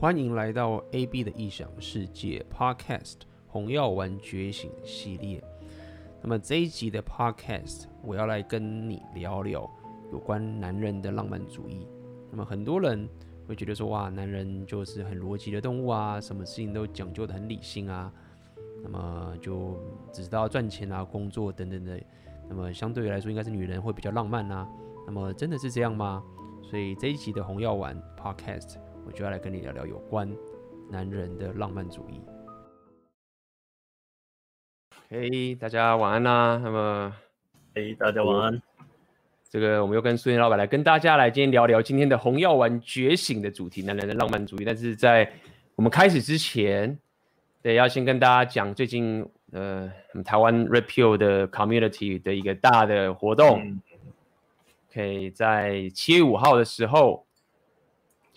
欢迎来到 AB 的异想世界 Podcast《红药丸觉醒》系列。那么这一集的 Podcast，我要来跟你聊聊有关男人的浪漫主义。那么很多人会觉得说，哇，男人就是很逻辑的动物啊，什么事情都讲究得很理性啊，那么就只知道赚钱啊、工作等等的。那么相对于来说，应该是女人会比较浪漫啊。那么真的是这样吗？所以这一集的红药丸 Podcast，我就要来跟你聊聊有关男人的浪漫主义。嘿，大家晚安啦。那么，嘿，大家晚安。这个我们又跟苏燕老板来跟大家来今天聊聊今天的红药丸觉醒的主题——男人的浪漫主义。但是在我们开始之前，对，要先跟大家讲最近呃台湾 Red Pill 的 Community 的一个大的活动。嗯可以在七月五号的时候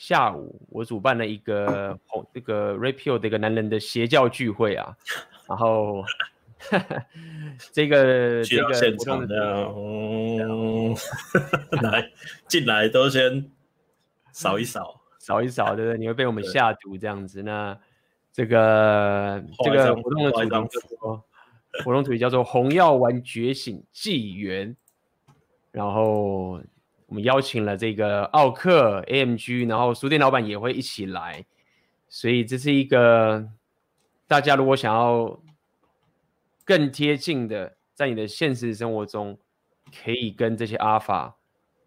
下午，我主办了一个红这个 Pill 的一个男人的邪教聚会啊，然后 这个这个现场的，嗯，来进来都先扫一扫，扫一扫，对不对？你会被我们下毒这样子。那这个这个活动的主题叫做活动主题叫做红药丸觉醒纪元。然后我们邀请了这个奥克 AMG，然后书店老板也会一起来，所以这是一个大家如果想要更贴近的，在你的现实生活中可以跟这些阿法、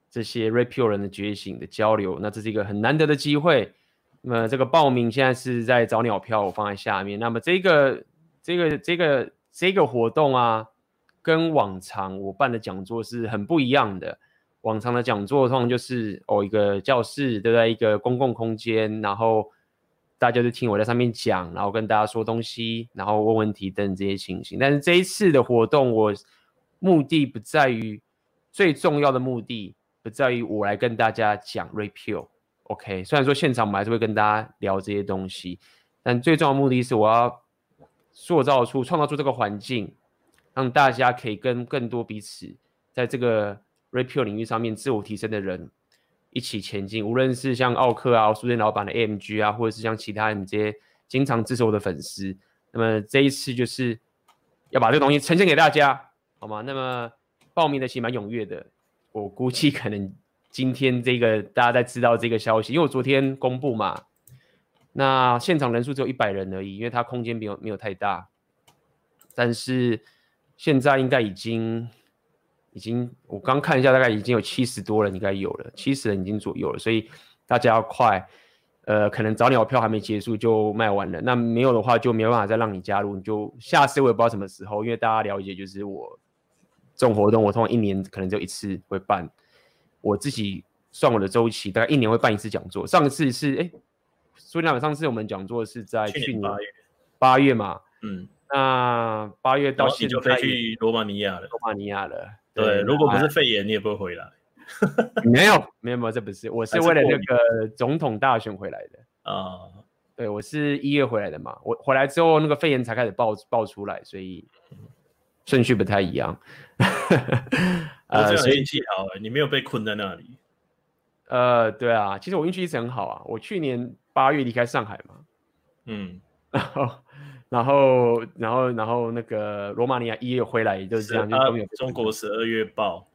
这些 Red Pill 人的觉醒的交流，那这是一个很难得的机会。那么这个报名现在是在早鸟票，我放在下面。那么这个这个这个这个活动啊。跟往常我办的讲座是很不一样的。往常的讲座通常就是哦一个教室，对不对？一个公共空间，然后大家就听我在上面讲，然后跟大家说东西，然后问问题等这些情形。但是这一次的活动，我目的不在于最重要的目的不在于我来跟大家讲 Red Pill，OK？虽然说现场我们还是会跟大家聊这些东西，但最重要的目的是我要塑造出、创造出这个环境。让大家可以跟更多彼此在这个 Red Pill 领域上面自我提升的人一起前进，无论是像奥克啊、书店老板的 AMG 啊，或者是像其他你这些经常支持我的粉丝，那么这一次就是要把这个东西呈现给大家，好吗？那么报名的其实蛮踊跃的，我估计可能今天这个大家在知道这个消息，因为我昨天公布嘛，那现场人数只有一百人而已，因为它空间没有没有太大，但是。现在应该已经，已经我刚看一下，大概已经有七十多人，应该有了七十人已经左右了，所以大家要快，呃，可能早鸟票还没结束就卖完了，那没有的话就没办法再让你加入，你就下次我也不知道什么时候，因为大家了解就是我这种活动，我通常一年可能就一次会办，我自己算我的周期，大概一年会办一次讲座，上次是哎，所以那上次我们讲座是在去年八月嘛，嗯。那八月到现在就飞去罗马尼亚了，罗马尼亚了。对，如果不是肺炎，你也不会回来。没有，没有，没有，这不是，我是为了那个总统大选回来的啊。对，我是一月回来的嘛，我回来之后，那个肺炎才开始爆爆出来，所以顺序不太一样。呃，所以运气好，你没有被困在那里。呃，对啊，其实我运气一直很好啊。我去年八月离开上海嘛，嗯，然后。然后，然后，然后那个罗马尼亚一月回来，也就是这样，就都有。中国十二月报，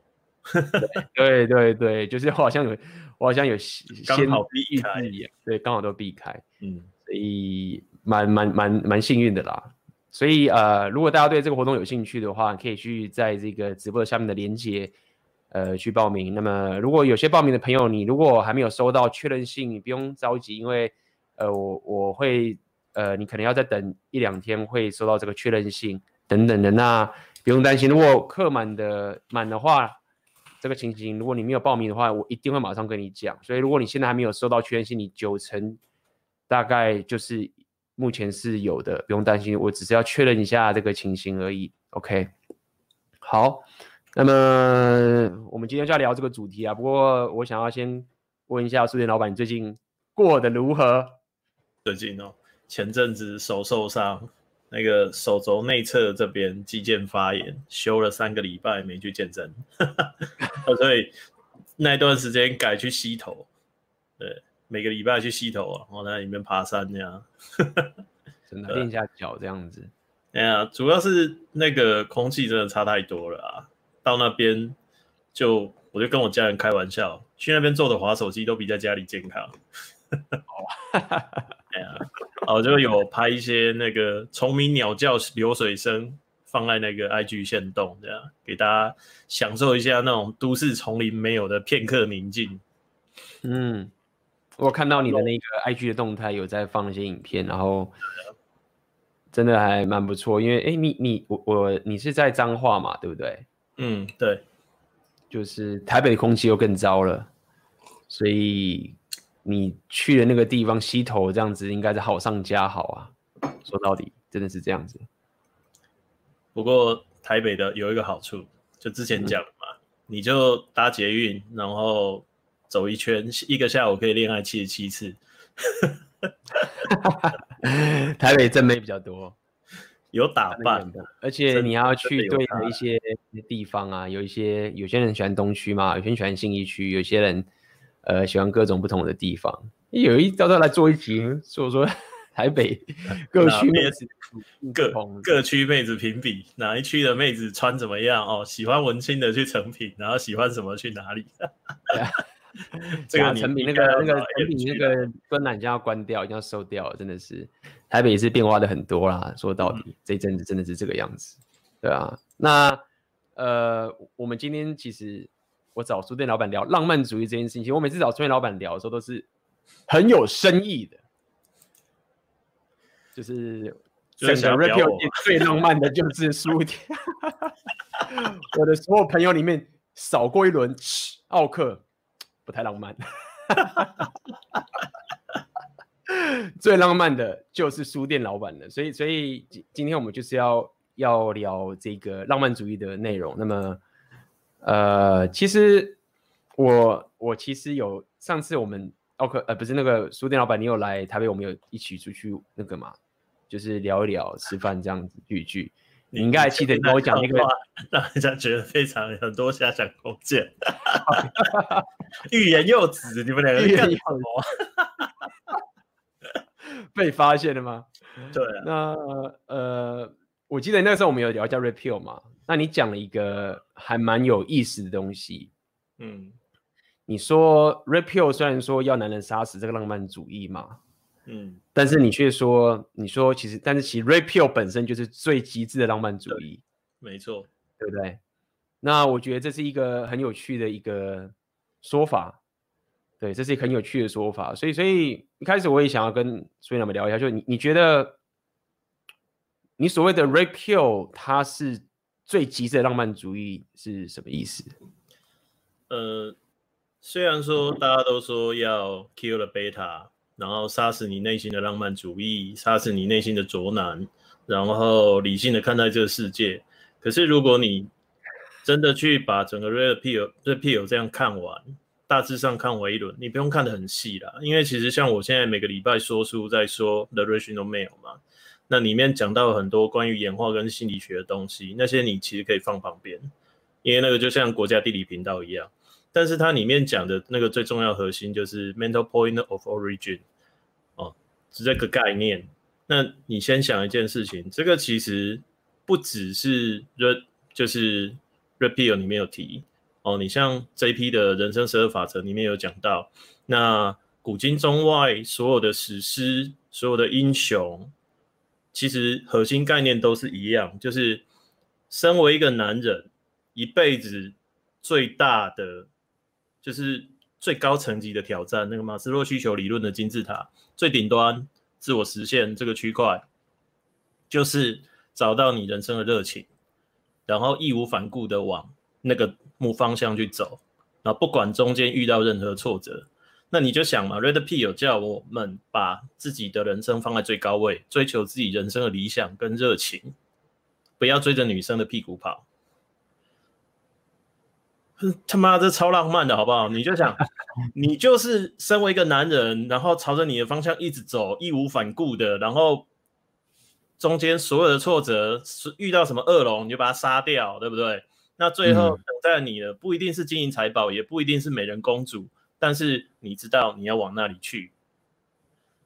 对对对，就是我好像有，我好像有先好避开，对，刚好都避开，嗯，所以蛮蛮蛮蛮幸运的啦。所以呃，如果大家对这个活动有兴趣的话，可以去在这个直播下面的链接，呃，去报名。那么如果有些报名的朋友，你如果还没有收到确认信，你不用着急，因为呃，我我会。呃，你可能要再等一两天，会收到这个确认信等等的。那不用担心，如果客满的满的话，这个情形，如果你没有报名的话，我一定会马上跟你讲。所以，如果你现在还没有收到确认信，你九成大概就是目前是有的，不用担心。我只是要确认一下这个情形而已。OK，好，那么我们今天就要聊这个主题啊。不过我想要先问一下书店老板，你最近过得如何？最近哦。前阵子手受伤，那个手肘内侧这边肌腱发炎，休了三个礼拜没去健身，所以那段时间改去溪头。对，每个礼拜去溪头啊，然后在里面爬山这样，真的练一下脚这样子。哎呀，主要是那个空气真的差太多了啊！到那边就我就跟我家人开玩笑，去那边做的滑手机都比在家里健康。哎呀，我就有拍一些那个虫鸣鸟叫、流水声，放在那个 IG 线动，这样给大家享受一下那种都市丛林没有的片刻宁静。嗯，我看到你的那个 IG 的动态有在放一些影片，然后。真的还蛮不错，因为哎，你你我我你是在彰化嘛，对不对？嗯，对，就是台北的空气又更糟了，所以你去的那个地方溪头这样子，应该是好上加好啊。说到底，真的是这样子。不过台北的有一个好处，就之前讲了嘛，嗯、你就搭捷运，然后走一圈，一个下午可以恋爱七十七次。台北正妹比较多，有打扮的，而且你要去对的一些地方啊，有一些有些人喜欢东区嘛，有些人喜欢信义区，有些人呃喜欢各种不同的地方。有一到时候来做一集，说说 台北 各区妹子各各区妹子评比，哪一区的妹子穿怎么样哦？喜欢文青的去成品，然后喜欢什么去哪里？这个成品那个那个成品那个专栏将要关掉，一定要收掉，真的是台北也是变化的很多啦。说到底，嗯、这一阵子真的是这个样子，对啊。那呃，我们今天其实我找书店老板聊浪漫主义这件事情，我每次找书店老板聊的时候都是很有深意的，就是整个 Rapio 最浪漫的就是书店，我的所有朋友里面扫过一轮奥克。不太浪漫，最浪漫的就是书店老板了。所以，所以今天我们就是要要聊这个浪漫主义的内容。那么，呃，其实我我其实有上次我们奥克呃不是那个书店老板，你有来台北，我们有一起出去那个嘛，就是聊一聊吃饭这样子聚一聚。你应该还记得你跟我讲那个，让人家觉得非常很多遐想空间，欲言又止，你们两个干什么？被发现了吗？对啊。那呃，我记得那个时候我们有聊叫 Rapio 嘛，那你讲了一个还蛮有意思的东西。嗯，你说 Rapio 虽然说要男人杀死这个浪漫主义嘛。嗯，但是你却说，你说其实，但是其实 Rapio 本身就是最极致的浪漫主义，没错，对不对？那我觉得这是一个很有趣的一个说法，对，这是一个很有趣的说法。所以，所以一开始我也想要跟苏以他们聊一下，就你你觉得，你所谓的 Reapill 它是最极致的浪漫主义是什么意思？呃，虽然说大家都说要 kill the beta。然后杀死你内心的浪漫主义，杀死你内心的卓男，然后理性的看待这个世界。可是如果你真的去把整个 Reapill Reapill 这样看完，大致上看完一轮，你不用看得很细啦，因为其实像我现在每个礼拜说书在说 The Rational Male 嘛，那里面讲到很多关于演化跟心理学的东西，那些你其实可以放旁边，因为那个就像国家地理频道一样。但是它里面讲的那个最重要核心就是 mental point of origin，哦，是这个概念。那你先想一件事情，这个其实不只是 re 就是 Rapio 里面有提哦。你像这一批的人生十二法则里面有讲到，那古今中外所有的史诗，所有的英雄，其实核心概念都是一样，就是身为一个男人，一辈子最大的。就是最高层级的挑战，那个马斯洛需求理论的金字塔最顶端自我实现这个区块，就是找到你人生的热情，然后义无反顾的往那个目方向去走，然后不管中间遇到任何挫折，那你就想嘛，Rapio 有叫我们把自己的人生放在最高位，追求自己人生的理想跟热情，不要追着女生的屁股跑。他妈的超浪漫的好不好？你就想，你就是身为一个男人，然后朝着你的方向一直走，义无反顾的，然后中间所有的挫折，是遇到什么恶龙你就把它杀掉，对不对？那最后等待你的不一定是金银财宝，也不一定是美人公主，但是你知道你要往那里去。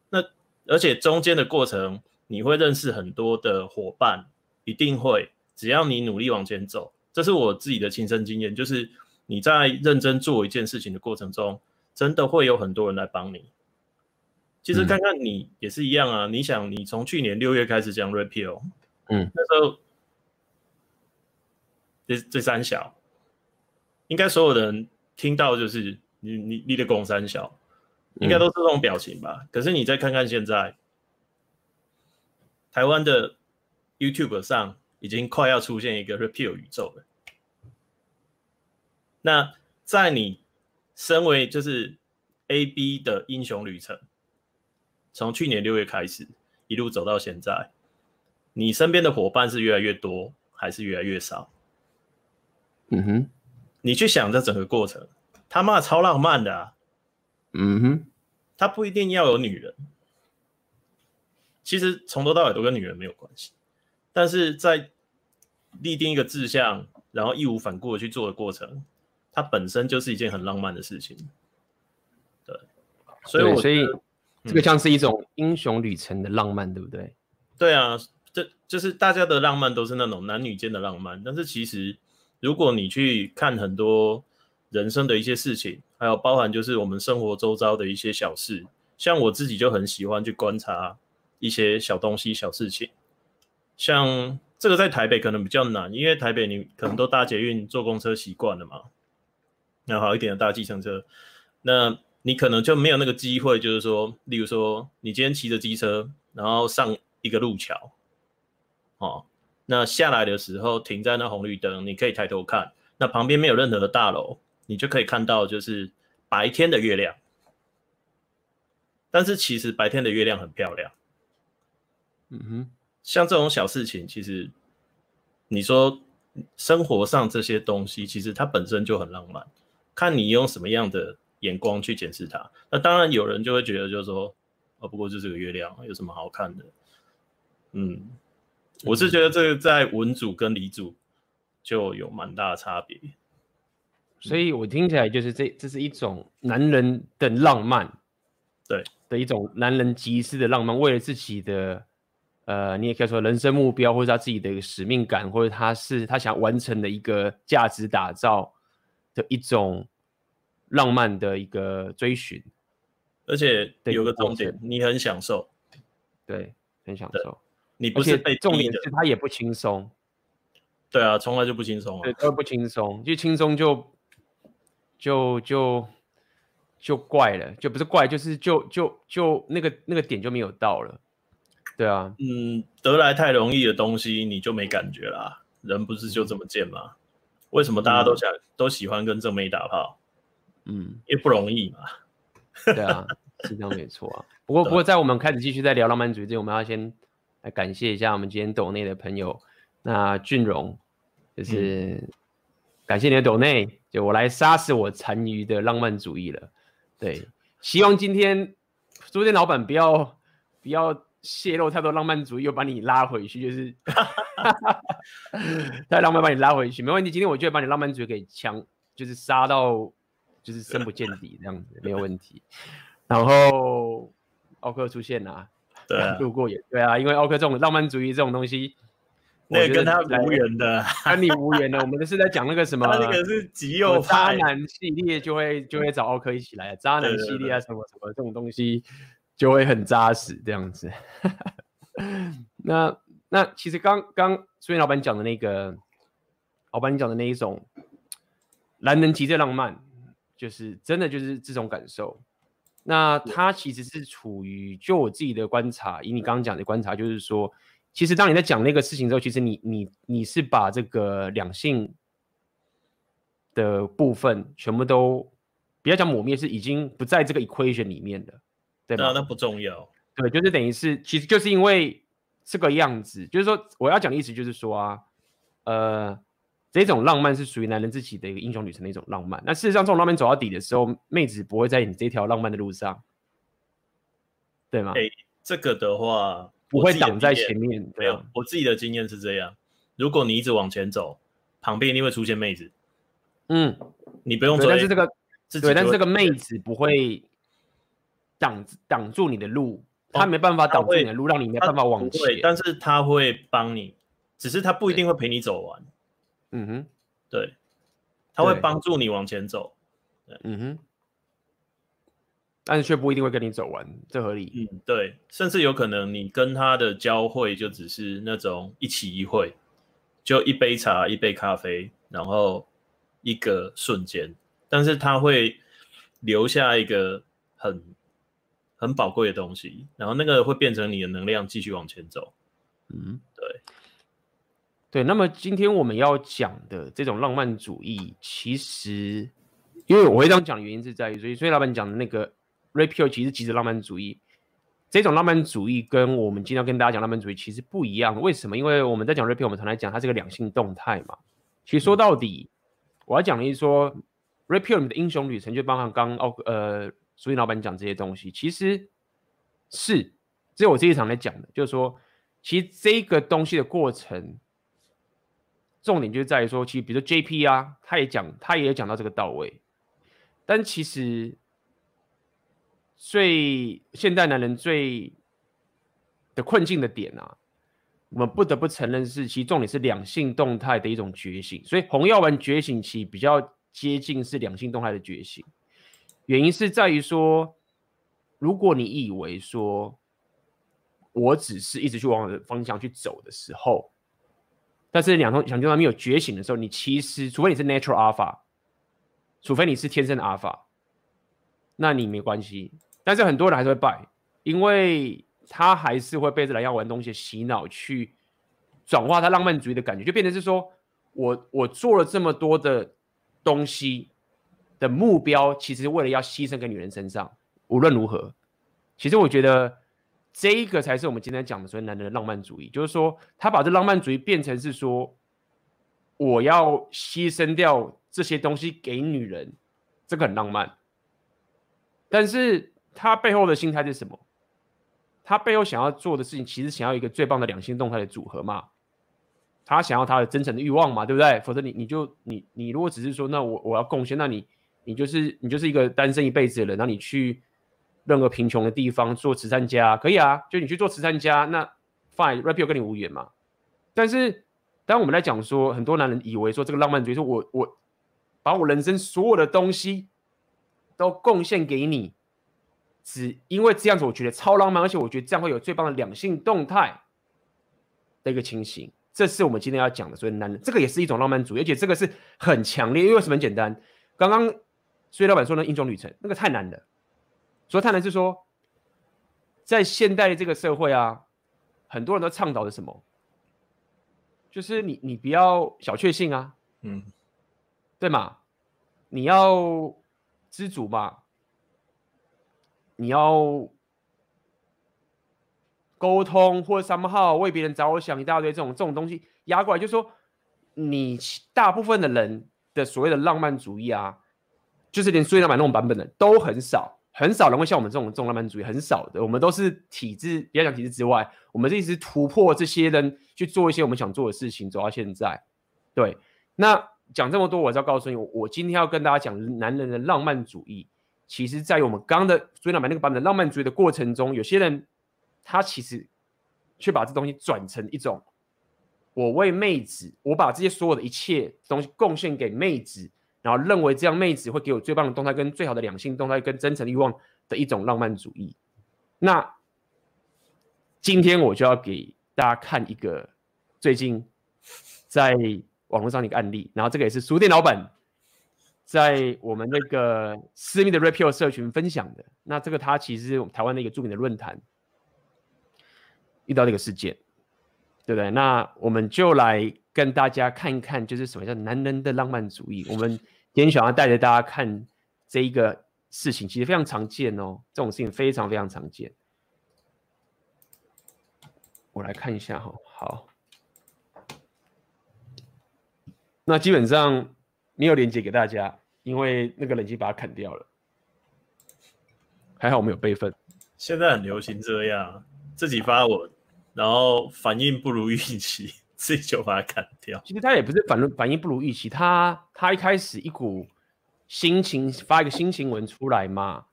那而且中间的过程，你会认识很多的伙伴，一定会，只要你努力往前走，这是我自己的亲身经验，就是你在认真做一件事情的过程中，真的会有很多人来帮你。其实看看你也是一样啊，嗯、你想你从去年六月开始讲 Repeal，嗯，那时候这这三小，应该所有的人听到就是你你你的拱三小，应该都是这种表情吧？嗯、可是你再看看现在，台湾的 YouTube 上已经快要出现一个 Repeal 宇宙了。那在你身为就是 AB 的英雄旅程。从去年六月开始，一路走到现在，你身边的伙伴是越来越多，还是越来越少？嗯哼，你去想这整个过程，他妈超浪漫的啊！嗯哼，他不一定要有女人，其实从头到尾都跟女人没有关系，但是在立定一个志向，然后义无反顾的去做的过程，它本身就是一件很浪漫的事情。对，所以我所以。这个像是一种英雄旅程的浪漫，对不对？对啊，这就是大家的浪漫都是那种男女间的浪漫。但是其实，如果你去看很多人生的一些事情，还有包含就是我们生活周遭的一些小事，像我自己就很喜欢去观察一些小东西、小事情。像这个在台北可能比较难，因为台北你可能都搭捷运、坐公车习惯了嘛。那好一点的搭计程车，那。你可能就没有那个机会，就是说，例如说，你今天骑着机车，然后上一个路桥，哦，那下来的时候停在那红绿灯，你可以抬头看，那旁边没有任何的大楼，你就可以看到就是白天的月亮。但是其实白天的月亮很漂亮，嗯哼，像这种小事情，其实你说生活上这些东西，其实它本身就很浪漫，看你用什么样的。眼光去检视它，那当然有人就会觉得，就是说，哦，不过就是个月亮，有什么好看的？嗯，我是觉得这个在文组跟理组就有蛮大的差别。所以我听起来就是这，这是一种男人的浪漫，对的一种男人极致的浪漫，为了自己的，呃，你也可以说人生目标，或者他自己的一个使命感，或者他是他想完成的一个价值打造的一种。浪漫的一个追寻，而且有个重点，你很享受，对，很享受。你不是被重点是他也不轻松，对啊，从来就不轻松啊，对，都不轻松，就轻松就就就就怪了，就不是怪，就是就就就那个那个点就没有到了，对啊，嗯，得来太容易的东西你就没感觉啦，人不是就这么贱吗？为什么大家都想、嗯、都喜欢跟正妹打炮？嗯，也不容易嘛。对啊，是这样没错啊。不过，不过，在我们开始继续在聊浪漫主义之前，我们要先来感谢一下我们今天抖内的朋友。那俊荣就是、嗯、感谢你的抖内，就我来杀死我残余的浪漫主义了。对，希望今天书店老板不要不要泄露太多浪漫主义，又把你拉回去，就是 太浪漫把你拉回去，没问题。今天我就会把你浪漫主义给强，就是杀到。就是深不见底这样子，没有问题。然后奥克出现了，对、啊，路过也对啊，因为奥克这种浪漫主义这种东西，那个跟他无缘的，跟你无缘的。我们都是在讲那个什么，那个是极右渣男系列，就会 就会找奥克一起来。渣男系列啊，什么什么这种东西，就会很扎实这样子。那那其实刚刚书店老板讲的那个，老板你讲的那一种，男人急着浪漫。就是真的就是这种感受，那他其实是处于，就我自己的观察，以你刚刚讲的观察，就是说，其实当你在讲那个事情之后，其实你你你是把这个两性的部分全部都，不要讲抹灭，是已经不在这个 equation 里面的，对吧？那不重要，对，就是等于是，其实就是因为这个样子，就是说我要讲的意思就是说啊，呃。这种浪漫是属于男人自己的一个英雄旅程的一种浪漫。那事实上，这种浪漫走到底的时候，妹子不会在你这条浪漫的路上，对吗？欸、这个的话不会挡在前面。没有，我自己的经验是这样：如果你一直往前走，旁边一定会出现妹子。嗯，你不用追，但是这个对，但是这个妹子不会挡挡住你的路，她没办法挡住你的路，让你没办法往前。但是她会帮你，只是她不一定会陪你走完。嗯哼，对，她会帮助你往前走。嗯哼，但是却不一定会跟你走完，这合理。嗯，对，甚至有可能你跟他的交汇就只是那种一起一会，就一杯茶，一杯咖啡，然后一个瞬间。但是他会留下一个很很宝贵的东西，然后那个会变成你的能量，继续往前走。嗯，对，对。那么今天我们要讲的这种浪漫主义，其实因为我会这样讲的原因是在于，所以所以老板讲的那个 Pill 其实即是浪漫主义。这种浪漫主义跟我们今天要跟大家讲浪漫主义其实不一样。为什么？因为我们在讲 Pill，我们常来讲它是个两性动态嘛。其实说到底，嗯、我要讲的是说。里面的英雄旅程，就包含刚刚奥呃，苏云老板讲这些东西，其实是只有我这一场来讲的，就是说，其实这个东西的过程，重点就在于说，其实比如说 JP 啊，他也讲，他也讲到这个到位，但其实最现代男人最的困境的点啊，我们不得不承认是，其实重点是两性动态的一种觉醒，所以红药丸觉醒期比较。接近是两性动态的觉醒，原因是在于说，如果你以为说，我只是一直去往我的方向去走的时候，但是两性两性动态没有觉醒的时候，你其实除非你是 natural alpha，除非你是天生的 alpha，那你没关系。但是很多人还是会败，因为他还是会被这两样玩东西洗脑，去转化他浪漫主义的感觉，就变成是说我我做了这么多的。东西的目标其实为了要牺牲给女人身上，无论如何，其实我觉得这一个才是我们今天讲的所谓男人的浪漫主义，就是说他把这浪漫主义变成是说我要牺牲掉这些东西给女人，这个很浪漫，但是他背后的心态是什么？他背后想要做的事情，其实想要一个最棒的两性动态的组合嘛。他想要他的真诚的欲望嘛，对不对？否则你你就你你如果只是说，那我我要贡献，那你你就是你就是一个单身一辈子的人，那你去任何贫穷的地方做慈善家可以啊，就你去做慈善家，那 fine，rapio 跟你无缘嘛。但是当我们来讲说，很多男人以为说这个浪漫主义，说我我把我人生所有的东西都贡献给你，只因为这样子我觉得超浪漫，而且我觉得这样会有最棒的两性动态的一个情形。这是我们今天要讲的，所以男人这个也是一种浪漫主义，而且这个是很强烈，因为什么很简单？刚刚所以老板说的英雄旅程那个太难了，所以太难是说，在现代的这个社会啊，很多人都倡导的什么？就是你你不要小确幸啊，嗯，对嘛？你要知足嘛，你要。沟通或者 somehow 为别人着想一大堆这种这种东西压过来，就是说你大部分的人的所谓的浪漫主义啊，就是连苏伊老板那种版本的都很少，很少人会像我们这种这种浪漫主义很少的。我们都是体制，不要讲体制之外，我们是一直突破这些人去做一些我们想做的事情，走到现在。对，那讲这么多，我是要告诉你，我今天要跟大家讲男人的浪漫主义，其实在于我们刚刚的苏伊老板那个版本的浪漫主义的过程中，有些人。他其实却把这东西转成一种，我为妹子，我把这些所有的一切东西贡献给妹子，然后认为这样妹子会给我最棒的动态、跟最好的两性动态、跟真诚的欲望的一种浪漫主义。那今天我就要给大家看一个最近在网络上的一个案例，然后这个也是书店老板在我们那个私密的 Red Pill 社群分享的。那这个他其实是我们台湾的一个著名的论坛。遇到这个事件，对不对？那我们就来跟大家看一看，就是什么叫男人的浪漫主义。我们今天想要带着大家看这一个事情，其实非常常见哦，这种事情非常非常常见。我来看一下哈，好。那基本上没有连接给大家，因为那个冷气把它砍掉了。还好我们有备份。现在很流行这样，自己发文。然后反应不如预期，自己就把它砍掉。其实他也不是反反应不如预期，他他一开始一股心情发一个心情文出来嘛。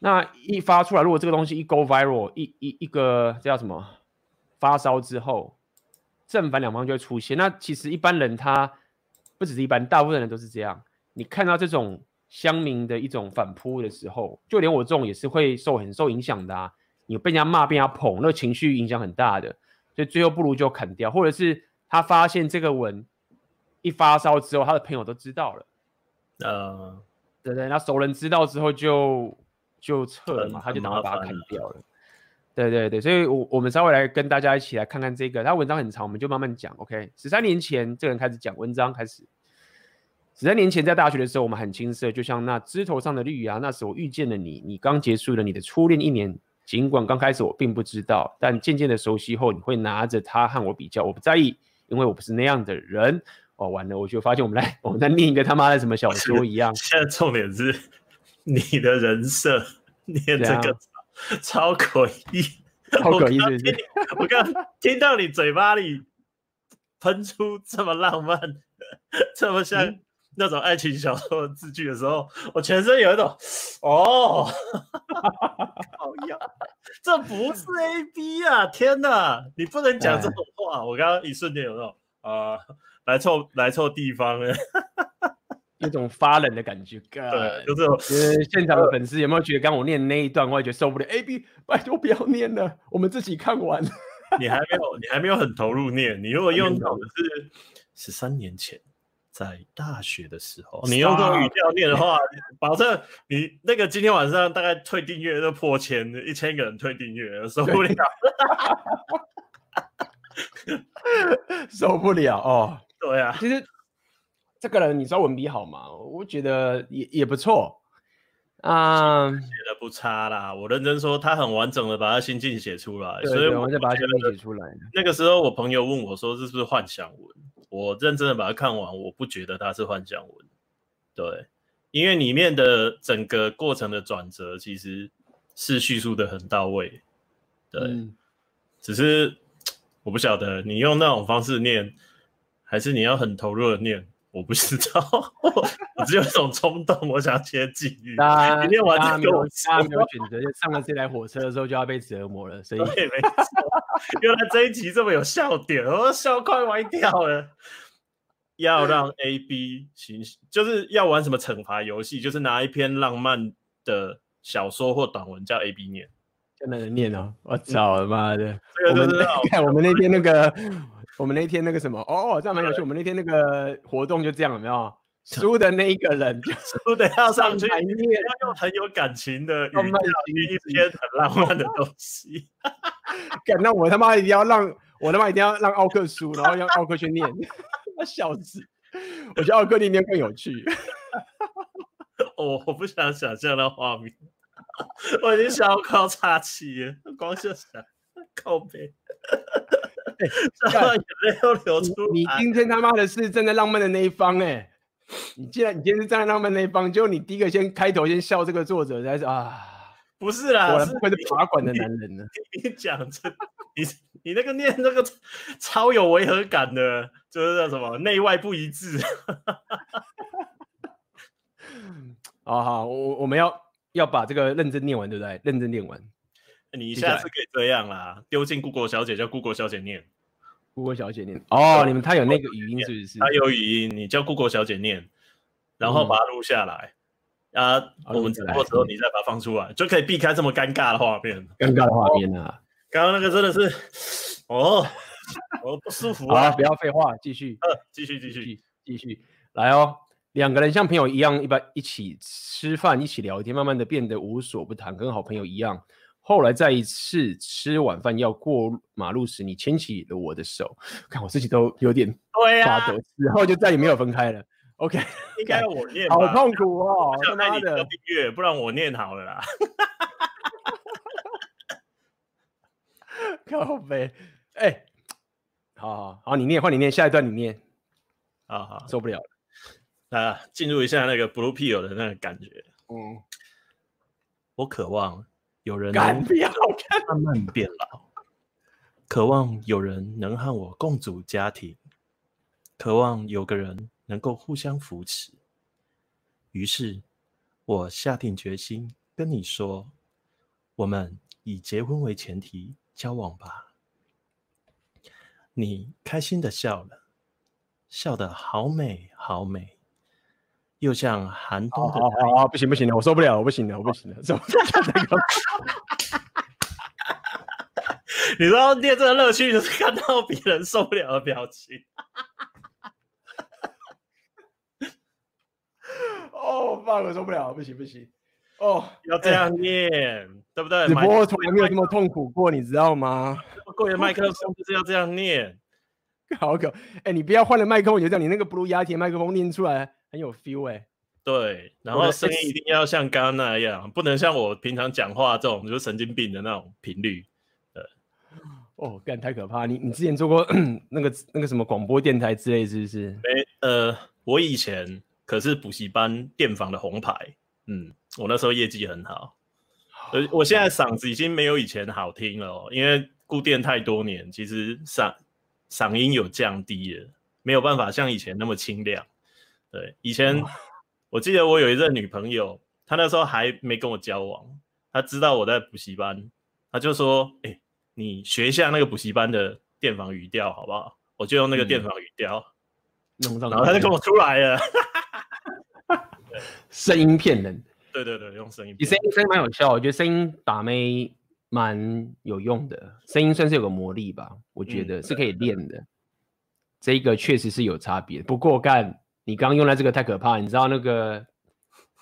那一发出来，如果这个东西一 go viral，一一一个叫什么发烧之后，正反两方就会出现。那其实一般人他不只是一般，大部分人都是这样。你看到这种乡民的一种反扑的时候，就连我这种也是会受很受影响的啊。你被人家骂，被人家捧，那情绪影响很大的，所以最后不如就砍掉，或者是他发现这个文一发烧之后，他的朋友都知道了，呃，对对，那熟人知道之后就。就撤了嘛，他就打算把它砍掉了。对对对，所以我，我我们稍微来跟大家一起来看看这个。他文章很长，我们就慢慢讲。OK，十三年前，这个人开始讲文章，开始。十三年前在大学的时候，我们很青涩，就像那枝头上的绿芽。那时我遇见了你，你刚结束了你的初恋一年。尽管刚开始我并不知道，但渐渐的熟悉后，你会拿着它和我比较。我不在意，因为我不是那样的人。哦，完了，我就发现我们来，我们在念一个他妈的什么小说 一样。现在重点是。你的人设念这个超诡异，超诡异！是不是？我刚听到你嘴巴里喷出这么浪漫、这么像那种爱情小说的字句的时候，我全身有一种哦，好呀，这不是 A B 啊！天哪，你不能讲这种话！我刚刚一瞬间有那种啊，来错来错地方了。一种发冷的感觉，对，就是现场的粉丝有没有觉得，刚我念那一段，我也觉得受不了。A B，拜托不要念了，我们自己看完。你还没有，你还没有很投入念。你如果用到的是十三年前在大学的时候，你用这种语调念的话，保证你那个今天晚上大概退订阅都破千，一千个人退订阅，受不了，受不了哦。对啊，其实。这个人你知道文笔好吗？我觉得也也不错啊，写的不差啦。我认真说，他很完整的把他心境写出来，所以我就把他心境写出来。那个时候我朋友问我说：“这是不是幻想文？”我认真的把它看完，我不觉得它是幻想文。对，因为里面的整个过程的转折其实是叙述的很到位。对，嗯、只是 我不晓得你用那种方式念，还是你要很投入的念。我不知道，我只有一种冲动，我想接际遇。今天晚上跟我大家没有选择，就上了这台火车的时候就要被折磨了。所以，对，没错。原来这一集这么有笑点，我笑快歪掉了。要让 A B 行，就是要玩什么惩罚游戏，就是拿一篇浪漫的小说或短文叫 A B 念，真的能念哦！我操他妈的！我们 看我们那天那个。我们那天那个什么哦，这样蛮有趣。我们那天那个活动就这样，有没有？输的那一个人就 输的要上去，要用很有感情的语念一篇很浪漫的东西。那我他妈一定要让我他妈一定要让奥克输，然后让奥克去念。我笑死！我觉得奥克那边更有趣。我我不想想象那画面，我已经想要靠岔气了，光是想靠背。眼泪都流出你。你今天他妈的是站在浪漫的那一方哎、欸！你既然你今天是站在浪漫那一方，就你第一个先开头先笑这个作者，才是啊，不是啦，我不会是拔管的男人呢。你讲这，你你那个念那个超有违和感的，就是叫什么内外不一致。好 好，我我们要要把这个认真念完，对不对？认真念完。你下次可以这样啦，丢进 Google 小姐叫 Google 小姐念，Google 小姐念。哦，你们他有那个语音是不是？他有语音，你叫 Google 小姐念，然后把它录下来，啊，我们直播时候你再把它放出来，就可以避开这么尴尬的画面。尴尬的画面啊！刚刚那个真的是，哦，我不舒服啊！不要废话，继续，继续，继续，继续，来哦。两个人像朋友一样，一般一起吃饭，一起聊天，慢慢的变得无所不谈，跟好朋友一样。后来在一次吃晚饭要过马路时，你牵起了我的手，看我自己都有点发抖，然后就再也没有分开了。OK，应该我念，好痛苦哦，他妈的，不然我念好了啦。靠北，哎、欸，好好好，你念，换你念，下一段你念，好好，受不了了，啊，进入一下那个 Blue Pill 的那个感觉，嗯，我渴望。有人慢慢变老，渴望有人能和我共组家庭，渴望有个人能够互相扶持，于是，我下定决心跟你说，我们以结婚为前提交往吧。你开心的笑了，笑得好美好美，又像寒冬的。好好好，不行不行了，我受不了，我不行了，我不行了，受不了。你知道练这个乐趣就是看到别人受不了的表情。哦，爸，我受不了，不行不行。哦，要这样念，欸、对不对？直播从来没有这么痛苦过，你知道吗？过年麦克风就是要这样念，好可。哎、欸，你不要换了麦克风，你就这样，你那个 Blue Yeti 麦克风念出来很有 feel 哎、欸。对，然后声音一定要像刚刚那样，不能像我平常讲话这种就是神经病的那种频率。对，哦，干太可怕！你你之前做过 那个那个什么广播电台之类，是不是？没，呃，我以前可是补习班电访的红牌，嗯，我那时候业绩很好。呃，我现在嗓子已经没有以前好听了哦，因为固电太多年，其实嗓嗓音有降低了，没有办法像以前那么清亮。对，以前。我记得我有一任女朋友，她那时候还没跟我交往，她知道我在补习班，她就说：“哎、欸，你学一下那个补习班的电访语调好不好？”我就用那个电访语调，嗯、然后她就跟我出来了，声音骗人。对对对，用声音。你声音声音蛮有效，我觉得声音打妹蛮有用的，声音算是有个魔力吧，我觉得是可以练的。嗯、这个确实是有差别，不过干。你刚刚用的这个太可怕，你知道那个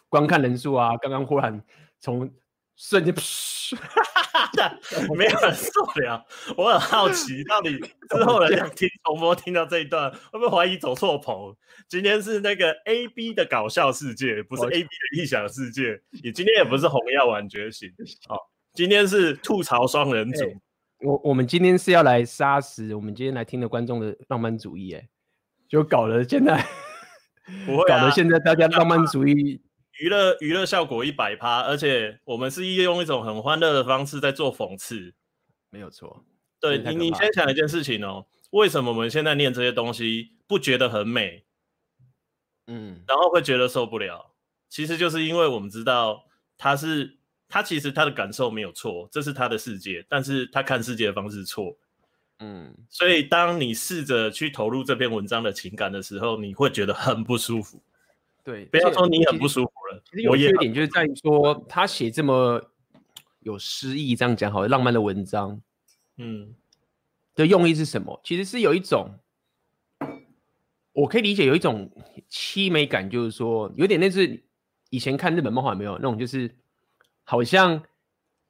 观看人数啊，刚刚忽然从瞬间，没有人受不了。我很好奇，到底之后人想听重播听到这一段，会不会怀疑走错棚？今天是那个 A B 的搞笑世界，不是 A B 的异想世界。也今天也不是红药丸觉醒，好，今天是吐槽双人组。欸、我我们今天是要来杀死我们今天来听的观众的浪漫主义，哎，就搞了现在。不会、啊，搞得现在大家浪漫主义 娱乐娱乐效果一百趴，而且我们是用一种很欢乐的方式在做讽刺，没有错。对你，你先想一件事情哦，为什么我们现在念这些东西不觉得很美？嗯，然后会觉得受不了，其实就是因为我们知道他是他其实他的感受没有错，这是他的世界，但是他看世界的方式错。嗯，所以当你试着去投入这篇文章的情感的时候，你会觉得很不舒服。对，不要说你很不舒服了。其实有缺点就是在于说，他写这么有诗意，这样讲好浪漫的文章，嗯，的用意是什么？其实是有一种，我可以理解有一种凄美感，就是说有点类似以前看日本漫画有没有那种，就是好像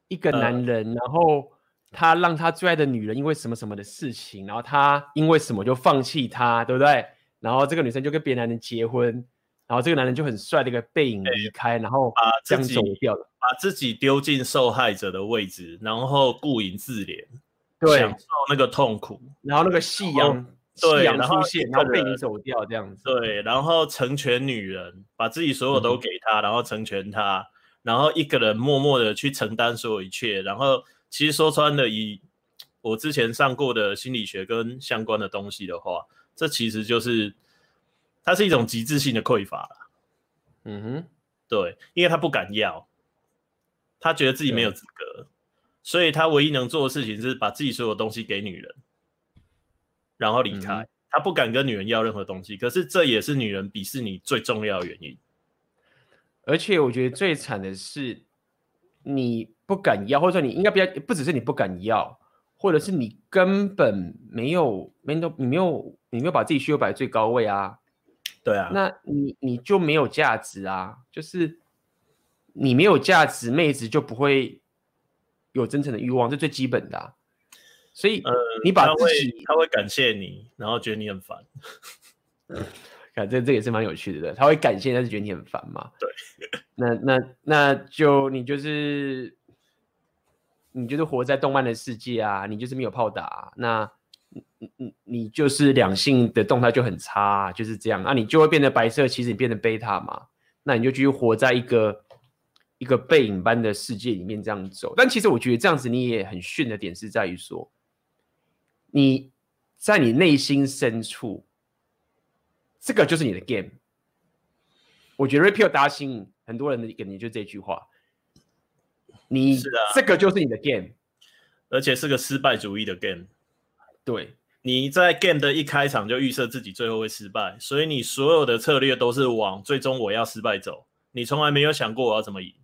一个男人，呃、然后。他让他最爱的女人因为什么什么的事情，然后他因为什么就放弃他，对不对？然后这个女生就跟别的男人结婚，然后这个男人就很帅的一个背影离开，然后把这样走掉了，把自己丢进受害者的位置，然后顾影自怜，对，享受那个痛苦，然后那个夕阳，夕阳出现，然后背影走掉这样子，对，然后成全女人，把自己所有都 给她，嗯、然后成全她，然后一个人默默的去承担所有一切，然后。其实说穿了，以我之前上过的心理学跟相关的东西的话，这其实就是它是一种极致性的匮乏。嗯哼，对，因为他不敢要，他觉得自己没有资格，所以他唯一能做的事情是把自己所有东西给女人，然后离开。嗯、他不敢跟女人要任何东西，可是这也是女人鄙视你最重要的原因。而且我觉得最惨的是你。不敢要，或者说你应该不要，不只是你不敢要，或者是你根本没有，没有，你没有，你没有把自己需求摆在最高位啊。对啊，那你你就没有价值啊，就是你没有价值，妹子就不会有真诚的欲望，这最基本的啊。所以，呃，你把自己，他会感谢你，然后觉得你很烦。看这这也是蛮有趣的，对，他会感谢，但是觉得你很烦嘛。对，那那那就你就是。你就是活在动漫的世界啊，你就是没有炮打啊，那你你你就是两性的动态就很差啊，就是这样，那你就会变得白色，其实你变成贝塔嘛，那你就继续活在一个一个背影般的世界里面这样走。但其实我觉得这样子你也很逊的点是在于说，你在你内心深处，这个就是你的 game。我觉得 repeal 大家吸引很多人的一个，你就这句话，你是的，这个就是你的 game，而且是个失败主义的 game。对，你在 game 的一开场就预设自己最后会失败，所以你所有的策略都是往最终我要失败走，你从来没有想过我要怎么赢。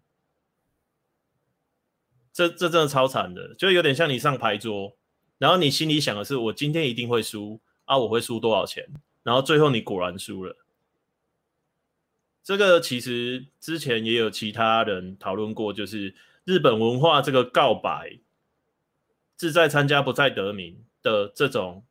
这这真的超惨的，就有点像你上牌桌，然后你心里想的是我今天一定会输啊，我会输多少钱？然后最后你果然输了。这个其实之前也有其他人讨论过，就是日本文化这个告白，志在参加不在得名的这种，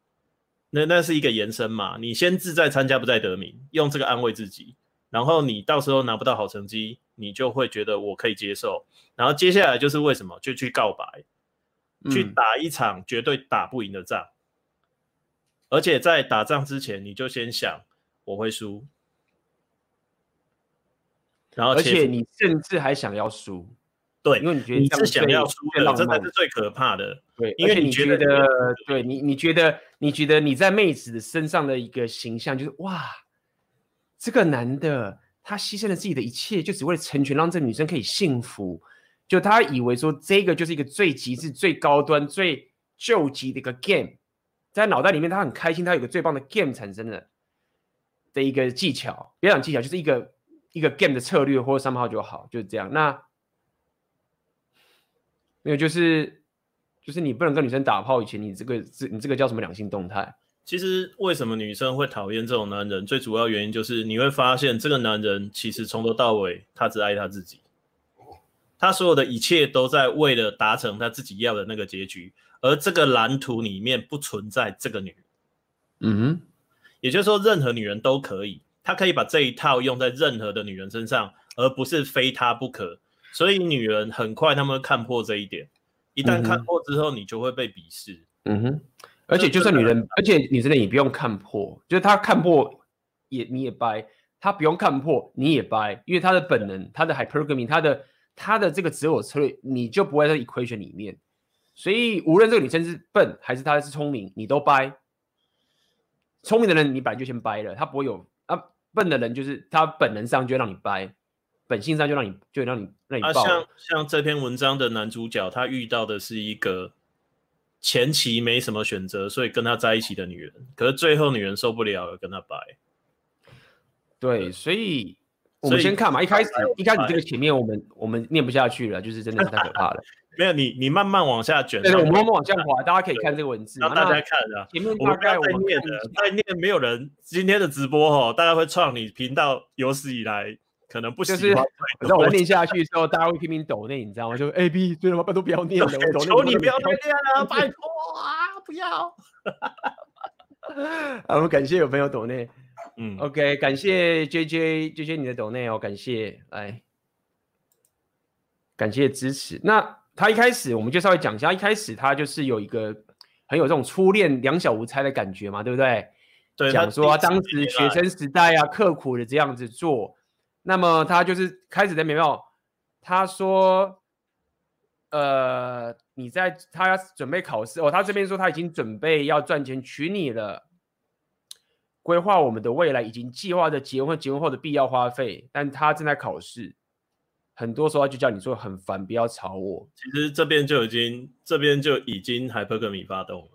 那那是一个延伸嘛？你先志在参加不在得名，用这个安慰自己，然后你到时候拿不到好成绩，你就会觉得我可以接受。然后接下来就是为什么就去告白，嗯、去打一场绝对打不赢的仗，而且在打仗之前你就先想我会输，然后而且你甚至还想要输，对，因为你觉得你是想要输的，真的是最可怕的，对，因为你觉得，觉得对你你觉得你觉得你在妹子的身上的一个形象就是哇，这个男的他牺牲了自己的一切，就只为了成全，让这个女生可以幸福。就他以为说这个就是一个最极致、最高端、最救急的一个 game，在脑袋里面他很开心，他有个最棒的 game 产生了的一个技巧，别讲技巧，就是一个一个 game 的策略或者三号就好，就是这样。那那个就是就是你不能跟女生打炮以前，你这个这你这个叫什么两性动态？其实为什么女生会讨厌这种男人？最主要原因就是你会发现这个男人其实从头到尾他只爱他自己。他所有的一切都在为了达成他自己要的那个结局，而这个蓝图里面不存在这个女人。嗯哼，也就是说，任何女人都可以，她可以把这一套用在任何的女人身上，而不是非她不可。所以女人很快他们会看破这一点，一旦看破之后，你就会被鄙视。嗯哼，而且就算女人，而且女生的也不用看破，就是她看破也你也掰，她不用看破你也掰，因为她的本能，她的 hypergamy，她的。她的这个择偶策略，你就不会在 equation 里面，所以无论这个女生是笨还是她是聪明，你都掰。聪明的人你本来就先掰了，他不会有啊。笨的人就是他本能上就让你掰，本性上就让你就让你让你爆。啊，像像这篇文章的男主角，他遇到的是一个前期没什么选择，所以跟他在一起的女人，可是最后女人受不了了，跟他掰。对，所以。我们先看嘛，一开始一开始这个前面我们我们念不下去了，就是真的是太可怕了。没有你你慢慢往下卷，对，我们慢慢往下滑，大家可以看这个文字，让大家看啊。前面大概我们念的在念，没有人今天的直播哈，大家会创你频道有史以来可能不喜欢。就是让我念下去之后，大家会拼命抖内，你知道吗？就 A B，最他妈都不要念了，我求你不要再念了，拜托啊，不要。啊，我们感谢有朋友抖内。嗯，OK，感谢 JJ JJ 你的抖内哦，感谢，来，感谢支持。那他一开始我们就稍微讲一下，一开始他就是有一个很有这种初恋两小无猜的感觉嘛，对不对？对，讲说当时学生时代啊，刻苦的这样子做，那么他就是开始在没有，他说，呃，你在他要准备考试哦，他这边说他已经准备要赚钱娶你了。规划我们的未来，已经计划着结婚，结婚后的必要花费。但他正在考试，很多时候他就叫你说很烦，不要吵我。其实这边就已经，这边就已经 hypergamy 发动了，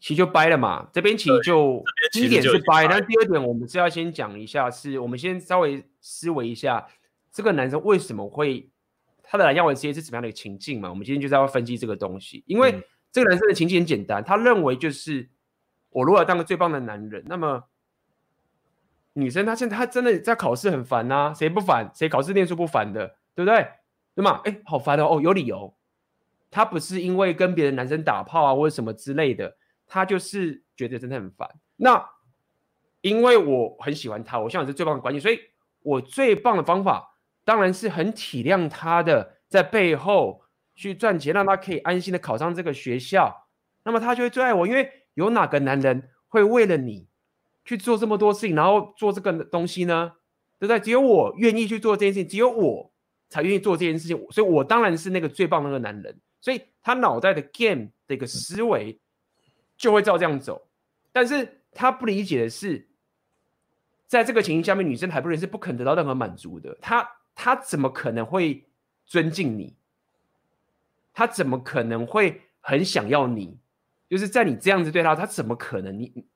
其实就掰了嘛。这边其实就第一点是掰，但第二点我们是要先讲一下，是我们先稍微思维一下，这个男生为什么会他的蓝耀文职业是怎么样的一个情境嘛？我们今天就是要分析这个东西，因为这个男生的情境很简单，他认为就是。我如果要当个最棒的男人，那么女生她现在她真的在考试很烦呐、谁不烦？谁考试念书不烦的，对不对？对嘛？哎，好烦哦！哦，有理由，她不是因为跟别的男生打炮啊或者什么之类的，她就是觉得真的很烦。那因为我很喜欢他，我希望是最棒的关系，所以我最棒的方法当然是很体谅他的，在背后去赚钱，让他可以安心的考上这个学校，那么他就会最爱我，因为。有哪个男人会为了你去做这么多事情，然后做这个东西呢？对不对？只有我愿意去做这件事情，只有我才愿意做这件事情，所以我当然是那个最棒的那个男人。所以他脑袋的 game 的一个思维就会照这样走。但是他不理解的是，在这个情形下面，女生还不认识，不可能得到任何满足的。她她怎么可能会尊敬你？她怎么可能会很想要你？就是在你这样子对她，她怎么可能？你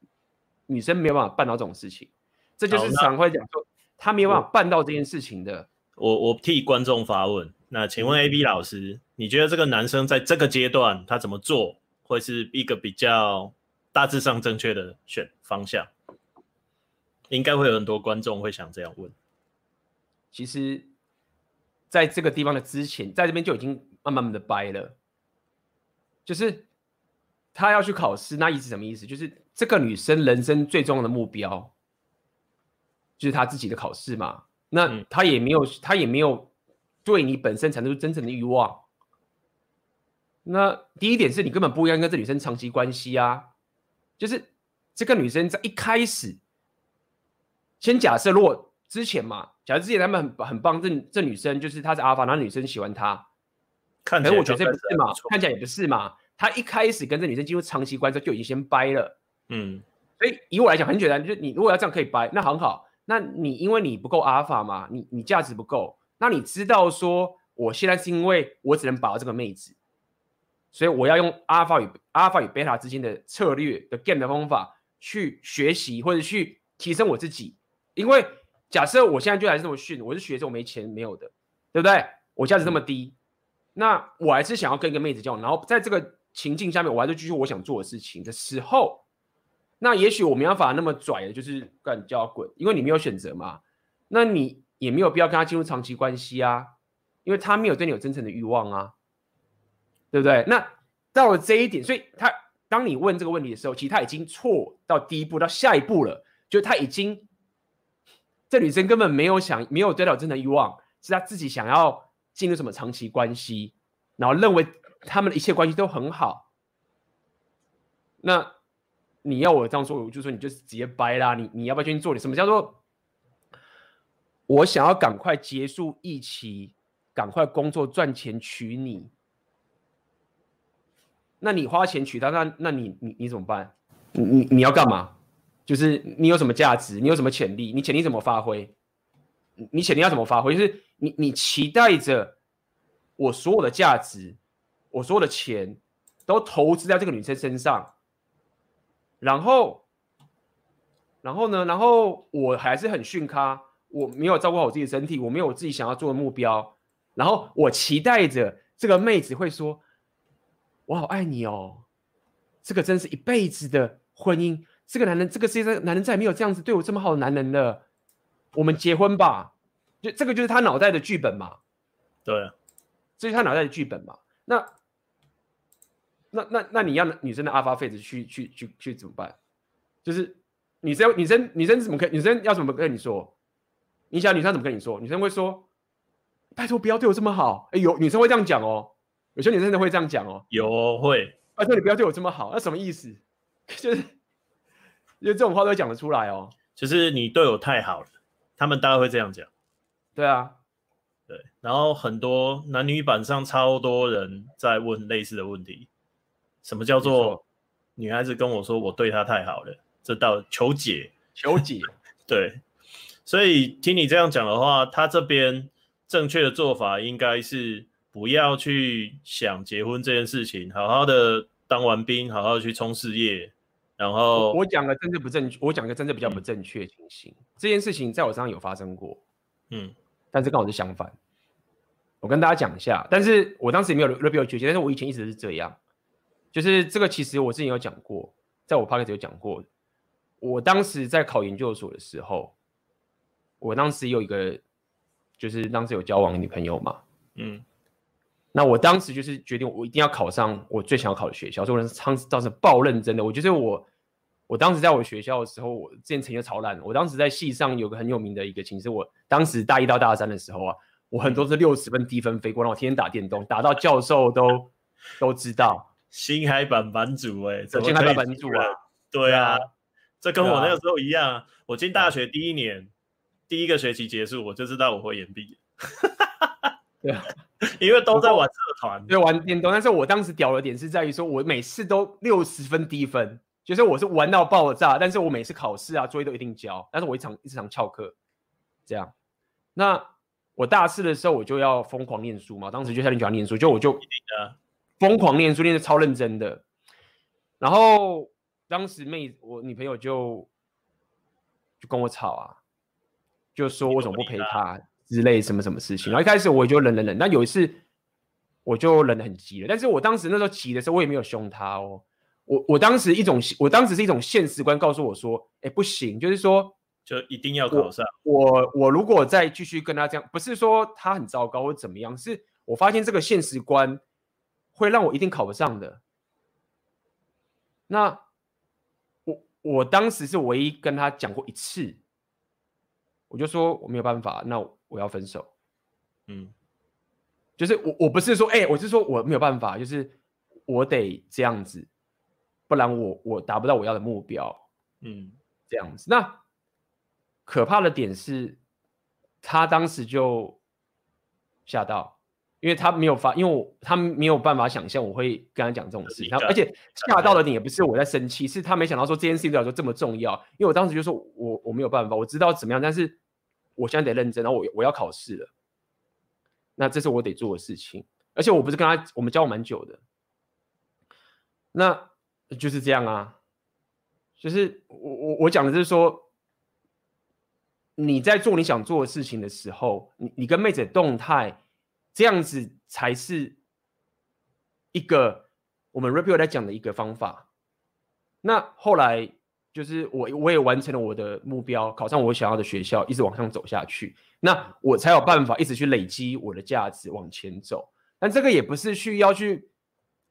女生没有办法办到这种事情，这就是常会讲说，她没有办法办到这件事情的。我我替观众发问，那请问 AB 老师，你觉得这个男生在这个阶段他怎么做，会是一个比较大致上正确的选方向？应该会有很多观众会想这样问。其实，在这个地方的之前，在这边就已经慢慢的掰了。就是他要去考试，那意思什么意思？就是这个女生人生最重要的目标，就是她自己的考试嘛。那她也没有，她也没有对你本身产生出真正的欲望。那第一点是你根本不应该跟这女生长期关系啊。就是这个女生在一开始。先假设，如果之前嘛，假设之前他们很很棒，这这女生就是她是阿尔法，那女生喜欢他，可是我觉得这不是嘛，看起来也不是嘛。他一开始跟这女生进入长期关系就已经先掰了，嗯，所以以我来讲很简单，就是你如果要这样可以掰，那很好。那你因为你不够阿尔法嘛，你你价值不够，那你知道说我现在是因为我只能把握这个妹子，所以我要用阿尔法与阿尔法与贝塔之间的策略的 game 的方法去学习或者去提升我自己。因为假设我现在就还是这么训，我是学生，我没钱没有的，对不对？我价值这么低，那我还是想要跟一个妹子交往，然后在这个情境下面，我还是继续我想做的事情的时候，那也许我没办法那么拽的，就是干叫他滚，因为你没有选择嘛，那你也没有必要跟他进入长期关系啊，因为他没有对你有真诚的欲望啊，对不对？那到了这一点，所以他当你问这个问题的时候，其实他已经错到第一步，到下一步了，就他已经。这女生根本没有想，没有对他真的欲望，是她自己想要进入什么长期关系，然后认为他们的一切关系都很好。那你要我这样说，我就说你就直接掰啦。你你要不要去做？你什么叫做我想要赶快结束疫情，赶快工作赚钱娶你？那你花钱娶她，那那你你你怎么办？你你你要干嘛？就是你有什么价值，你有什么潜力，你潜力怎么发挥？你潜力要怎么发挥？就是你你期待着我所有的价值，我所有的钱都投资在这个女生身上，然后，然后呢？然后我还是很逊咖，我没有照顾好我自己的身体，我没有我自己想要做的目标，然后我期待着这个妹子会说：“我好爱你哦，这个真是一辈子的婚姻。”这个男人，这个世界上男人再也没有这样子对我这么好的男人了。我们结婚吧，就这个就是他脑袋的剧本嘛。对啊，这是他脑袋的剧本嘛。那那那那你要女生的阿发费子去去去去怎么办？就是女生女生女生怎么跟女生要怎么跟你说？你想女生怎么跟你说？女生会说：“拜托不要对我这么好。”哎，有女生会这样讲哦，有些女生真的会这样讲哦。有会，拜托你不要对我这么好，那什么意思？就是。因为这种话都讲得出来哦，就是你对我太好了，他们大概会这样讲。对啊，对，然后很多男女版上超多人在问类似的问题，什么叫做女孩子跟我说我对她太好了？这道求解，求解。对，所以听你这样讲的话，他这边正确的做法应该是不要去想结婚这件事情，好好的当完兵，好好的去冲事业。然后我讲的真的不正确，我讲的真的比较不正确的情形。嗯、这件事情在我身上有发生过，嗯，但是刚好是相反。我跟大家讲一下，但是我当时也没有特别有决心，但是我以前一直是这样，就是这个其实我之前有讲过，在我 podcast 有讲过。我当时在考研究所的时候，我当时有一个，就是当时有交往的女朋友嘛，嗯。那我当时就是决定，我一定要考上我最想要考的学校，所以我当时当时爆认真的。我觉得我，我当时在我学校的时候，我之前成绩超烂。我当时在系上有个很有名的一个情，是我当时大一到大三的时候啊，我很多是六十分低分飞过，然后我天天打电动，打到教授都都知道。星海版版主哎、欸，新海版版主啊，对啊，这跟我那个时候一样。啊、我进大学第一年，啊、第一个学期结束，我就知道我会延毕。对啊。因为都在玩社团，对，玩电动。但是我当时屌的点是在于说，我每次都六十分低分，就是我是玩到爆炸，但是我每次考试啊作业都一定交，但是我一场一场翘课，这样。那我大四的时候我就要疯狂念书嘛，当时就下定决心念书，就我就疯狂念书，念的超认真的。然后当时妹我女朋友就就跟我吵啊，就说为什么不陪她之类什么什么事情。然后一开始我就忍忍忍，但有一次我就忍得很急了，但是我当时那时候急的时候我也没有凶她哦。我我当时一种，我当时是一种现实观告诉我说，哎，不行，就是说，就一定要考上。我我，我如果再继续跟他这样，不是说他很糟糕或怎么样，是我发现这个现实观会让我一定考不上的。那我我当时是唯一跟他讲过一次，我就说我没有办法，那我要分手。嗯，就是我我不是说，哎，我是说我没有办法，就是我得这样子。不然我我达不到我要的目标，嗯，这样子。那可怕的点是，他当时就吓到，因为他没有发，因为我他没有办法想象我会跟他讲这种事情。而且吓到的点也不是我在生气，是他没想到说这件事情对我来说这么重要。因为我当时就说我我没有办法，我知道怎么样，但是我现在得认真，然后我我要考试了，那这是我得做的事情。而且我不是跟他我们交往蛮久的，那。就是这样啊，就是我我我讲的就是说，你在做你想做的事情的时候，你你跟妹子的动态这样子才是一个我们 Rapio 在讲的一个方法。那后来就是我我也完成了我的目标，考上我想要的学校，一直往上走下去，那我才有办法一直去累积我的价值往前走。但这个也不是需要去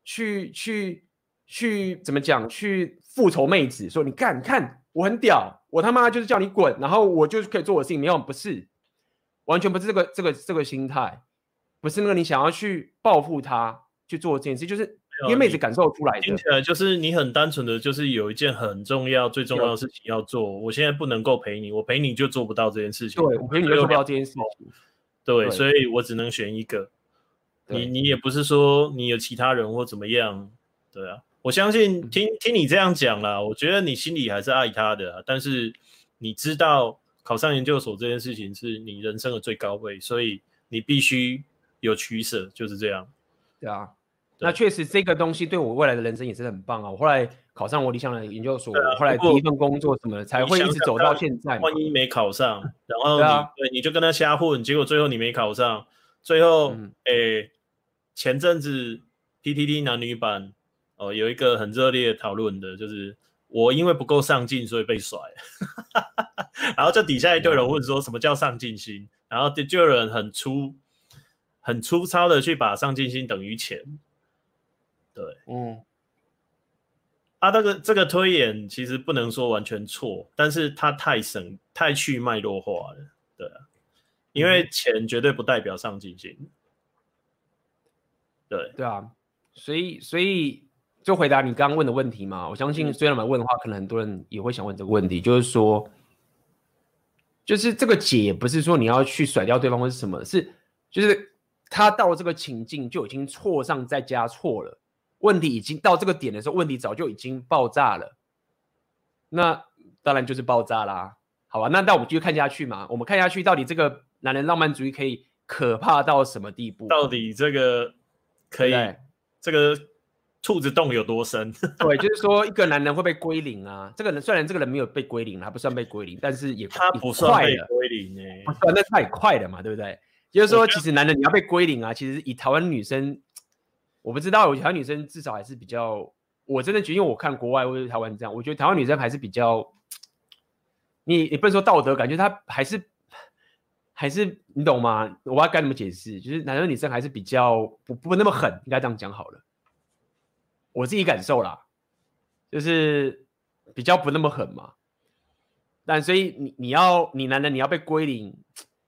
去去。去怎么讲？去复仇妹子说：“你看，看，我很屌，我他妈就是叫你滚，然后我就是可以做我的事情。”没有，不是，完全不是这个这个这个心态，不是那个你想要去报复他去做这件事，就是因为妹子感受出来的。听起来就是你很单纯的就是有一件很重要、最重要的事情要做。我现在不能够陪你，我陪你就做不到这件事情。对，我陪你就做不到这件事情。对，对，所以我只能选一个。你你也不是说你有其他人或怎么样，对啊。我相信听听你这样讲啦，我觉得你心里还是爱他的啊。但是你知道考上研究所这件事情是你人生的最高位，所以你必须有取舍，就是这样。对啊，那确实这个东西对我未来的人生也是很棒啊。我后来考上我理想的研究所，啊、后来第一份工作什么的才会一直走到现在。万一没考上，然后你对、啊、对你就跟他瞎混，结果最后你没考上，最后哎、嗯欸，前阵子 PTT 男女版。哦，有一个很热烈讨论的，就是我因为不够上进，所以被甩。然后这底下一堆人问说，什么叫上进心？然后就有人很粗、很粗糙的去把上进心等于钱。对，嗯，啊，这个这个推演其实不能说完全错，但是它太省、太去脉络化了。对啊，因为钱绝对不代表上进心。对，对啊，所以，所以。就回答你刚刚问的问题嘛，我相信虽然没问的话，可能很多人也会想问这个问题，就是说，就是这个解不是说你要去甩掉对方或是什么，是就是他到这个情境就已经错上再加错了，问题已经到这个点的时候，问题早就已经爆炸了，那当然就是爆炸啦，好吧？那那我们继续看下去嘛，我们看下去到底这个男人浪漫主义可以可怕到什么地步？到底这个可以这个。兔子洞有多深？对，就是说一个男人会被归零啊。这个人虽然这个人没有被归零，他不算被归零，但是也他不算被归零哎，不算，那他也快了嘛，对不对？就是说，其实男人你要被归零啊，其实以台湾女生，我不知道，我觉得台湾女生至少还是比较，我真的觉得，因为我看国外或者台湾这样，我觉得台湾女生还是比较，你你不能说道德感觉，她还是还是你懂吗？我要该怎么解释？就是男生女生还是比较不不那么狠，应该这样讲好了。我自己感受啦，就是比较不那么狠嘛，但所以你你要你男人你要被归零，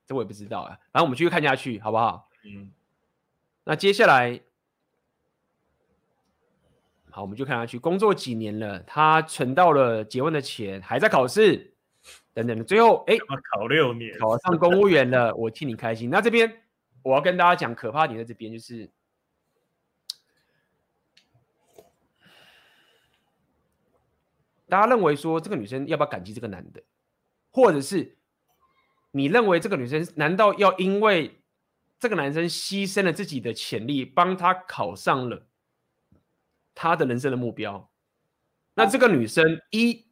这我也不知道啊。然后我们继续看下去，好不好？嗯。那接下来，好，我们就看下去。工作几年了，他存到了结婚的钱，还在考试，等等的。最后，哎，考六年，考上公务员了，我替你开心。那这边我要跟大家讲可怕点在这边，就是。大家认为说这个女生要不要感激这个男的，或者是你认为这个女生难道要因为这个男生牺牲了自己的潜力，帮他考上了他的人生的目标？那这个女生一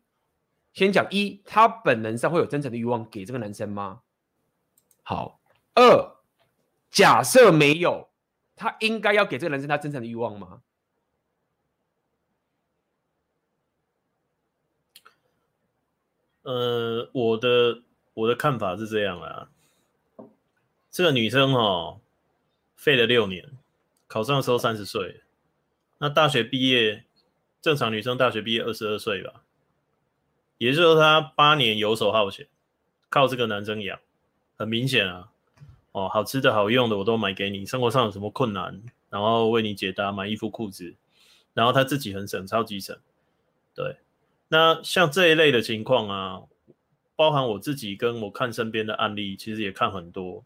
先讲一，她本能上会有真诚的欲望给这个男生吗？好，二假设没有，她应该要给这个男生他真诚的欲望吗？呃，我的我的看法是这样啊，这个女生哦，废了六年，考上的时候三十岁，那大学毕业。正常女生大学毕业二十二岁吧，也就是说她八年游手好闲，靠这个男生养，很明显啊，哦，好吃的好用的我都买给你，生活上有什么困难，然后为你解答，买衣服裤子，然后他自己很省，超级省，对，那像这一类的情况啊，包含我自己跟我看身边的案例，其实也看很多，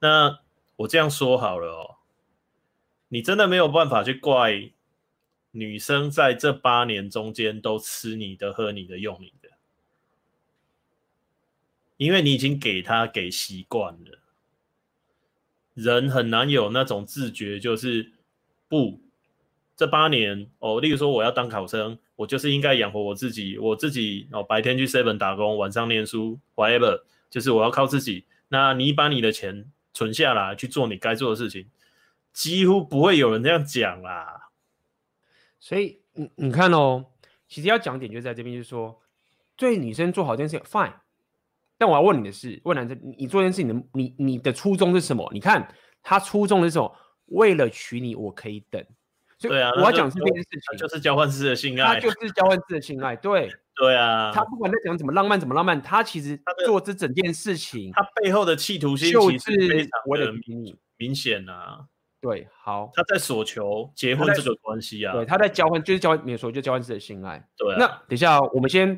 那我这样说好了哦，你真的没有办法去怪。女生在这八年中间都吃你的、喝你的、用你的，因为你已经给她给习惯了。人很难有那种自觉，就是不，这八年哦，例如说我要当考生，我就是应该养活我自己，我自己哦，白天去 seven 打工，晚上念书，whatever，就是我要靠自己。那你把你的钱存下来去做你该做的事情，几乎不会有人这样讲啦。所以你你看哦，其实要讲点就在这边，就是说，对女生做好这件事，fine。但我要问你的是，问男生，你做这件事情的，你你的初衷是什么？你看他初衷是什么？为了娶你，我可以等。所以我要讲是这件事情，就是交换式的性爱，他就是交换式的性爱，对对啊。他不管在讲怎么浪漫，怎么浪漫，他其实做这整件事情，他背后的企图心就是为了娶你，明显啊。对，好，他在索求结婚这个关系啊，对，他在交换，就是交换，没有说就交换式的性爱。对、啊，那等一下，我们先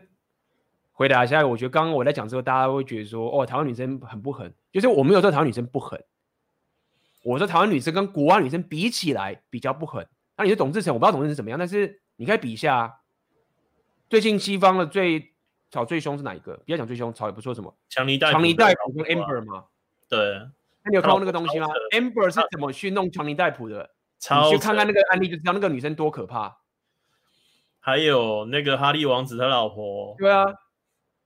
回答一下。我觉得刚刚我在讲之后，大家会觉得说，哦，台湾女生很不狠，就是我没有说台湾女生不狠，我说台湾女生跟国外女生比起来比较不狠。那你是董志成，我不知道董志成是怎么样，但是你可以比一下，最近西方的最吵最凶是哪一个？不要讲最凶，吵也不说什么，强尼戴强尼戴普跟 Amber 吗？对。那你有看过那个东西吗？Amber 是怎么去弄强尼戴普的？你去看看那个案例就知道那个女生多可怕。还有那个哈利王子他老婆。对啊，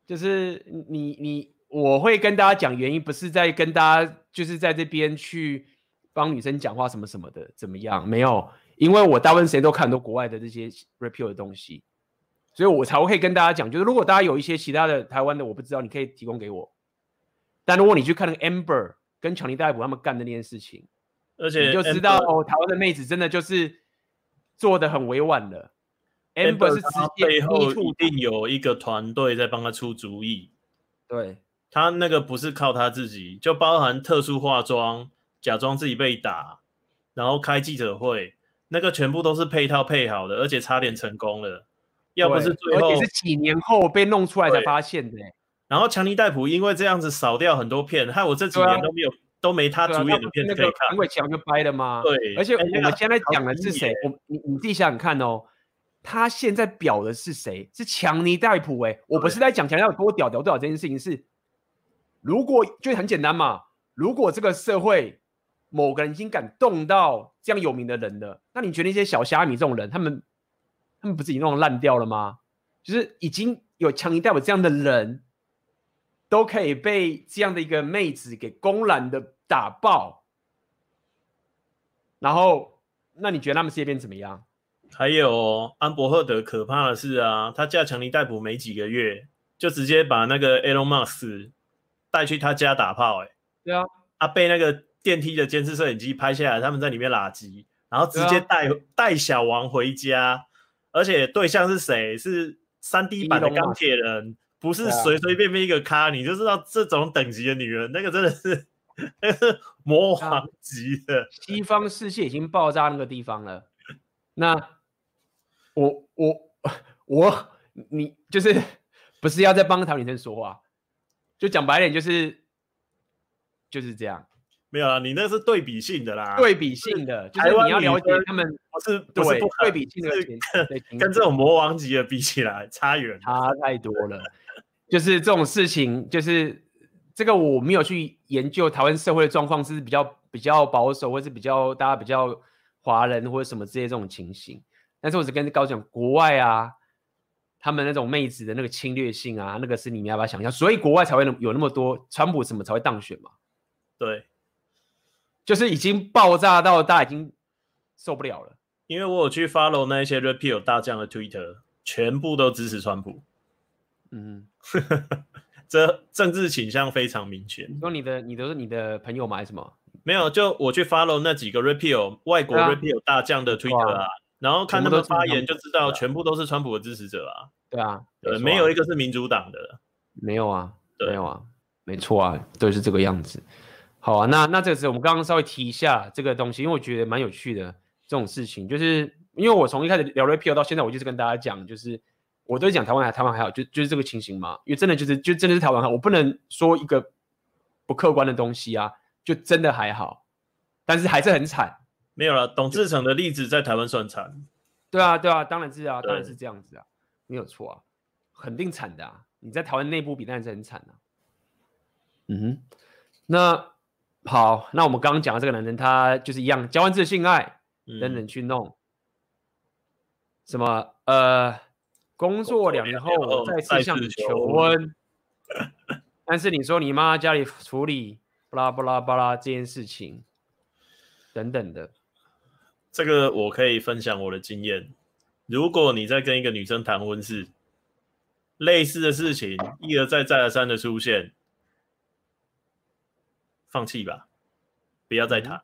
就是你你我会跟大家讲原因，不是在跟大家就是在这边去帮女生讲话什么什么的，怎么样？没有，因为我大部分时间都看很多国外的这些 repeal 的东西，所以我才会跟大家讲，就是如果大家有一些其他的台湾的我不知道，你可以提供给我。但如果你去看那个 Amber。跟强尼戴普他们干的那件事情，而且你就知道哦，台湾的妹子真的就是做的很委婉了。Amber 是直接背后一定有一个团队在帮他出主意，对，他那个不是靠他自己，就包含特殊化妆，假装自己被打，然后开记者会，那个全部都是配套配好的，而且差点成功了。要不是最后，而且是几年后被弄出来才发现的。然后强尼戴普因为这样子少掉很多片，害我这几年都没有、啊、都没他主演的片子可以看。因为强就掰了吗？对，而且我们现在讲的是谁？我你你自己想想看哦，他现在表的是谁？是强尼戴普哎，我不是在讲强尼有多屌屌多屌这件事情是，如果就很简单嘛，如果这个社会某个人已经敢动到这样有名的人了，那你觉得那些小虾米这种人，他们他们不是已经弄烂掉了吗？就是已经有强尼戴普这样的人。都可以被这样的一个妹子给公然的打爆，然后，那你觉得他们世界变怎么样？还有安伯赫德可怕的是啊，他嫁强尼戴普没几个月，就直接把那个 Elon Musk 带去他家打炮，欸，哎，对啊，他被那个电梯的监视摄影机拍下来，他们在里面拉机，然后直接带带小王回家，而且对象是谁？是三 D 版的钢铁人。不是随随便便一个咖，啊、你就知道这种等级的女人，那个真的是，那个是魔王级的。西方世界已经爆炸那个地方了。那我我我你就是不是要在帮台湾女生说话？就讲白点，就是就是这样。没有啊，你那是对比性的啦，对比性的，就是你要了解他们不是对不是不对比性的跟跟这种魔王级的比起来差远，差太多了。就是这种事情，就是这个我没有去研究台湾社会的状况，是比较比较保守，或是比较大家比较华人或者什么之类这种情形。但是我只跟高讲，国外啊，他们那种妹子的那个侵略性啊，那个是你们要不要想象？所以国外才会有那么多川普什么才会当选嘛？对。就是已经爆炸到大家已经受不了了，因为我有去 follow 那一些 repeal 大将的 Twitter，全部都支持川普。嗯，这政治倾向非常明显。说你的，你都是你的朋友吗？还是什么？没有，就我去 follow 那几个 repeal 外国 repeal 大将的 Twitter 啊，然后看他们发言就知道，全部都是川普的支持者啊。对啊，对，没有一个是民主党的。没有啊，没有啊，没错啊，都是这个样子。好啊，那那这个是我们刚刚稍微提一下这个东西，因为我觉得蛮有趣的这种事情，就是因为我从一开始聊 repeal 到现在，我就是跟大家讲，就是我都讲台湾还台湾还好，就就是这个情形嘛，因为真的就是就真的是台湾好，我不能说一个不客观的东西啊，就真的还好，但是还是很惨。没有了，董志成的例子在台湾算惨。对啊，对啊，当然是啊，当然是这样子啊，没有错啊，肯定惨的啊，你在台湾内部比当然是很惨啊。嗯哼，那。好，那我们刚刚讲的这个男人，他就是一样交换自性爱，等等去弄，嗯、什么呃，工作两年后我再次向你求婚，但是你说你妈家里处理巴拉巴拉巴拉这件事情，等等的，这个我可以分享我的经验。如果你在跟一个女生谈婚事，类似的事情一而再再而三的出现。放弃吧，不要再谈，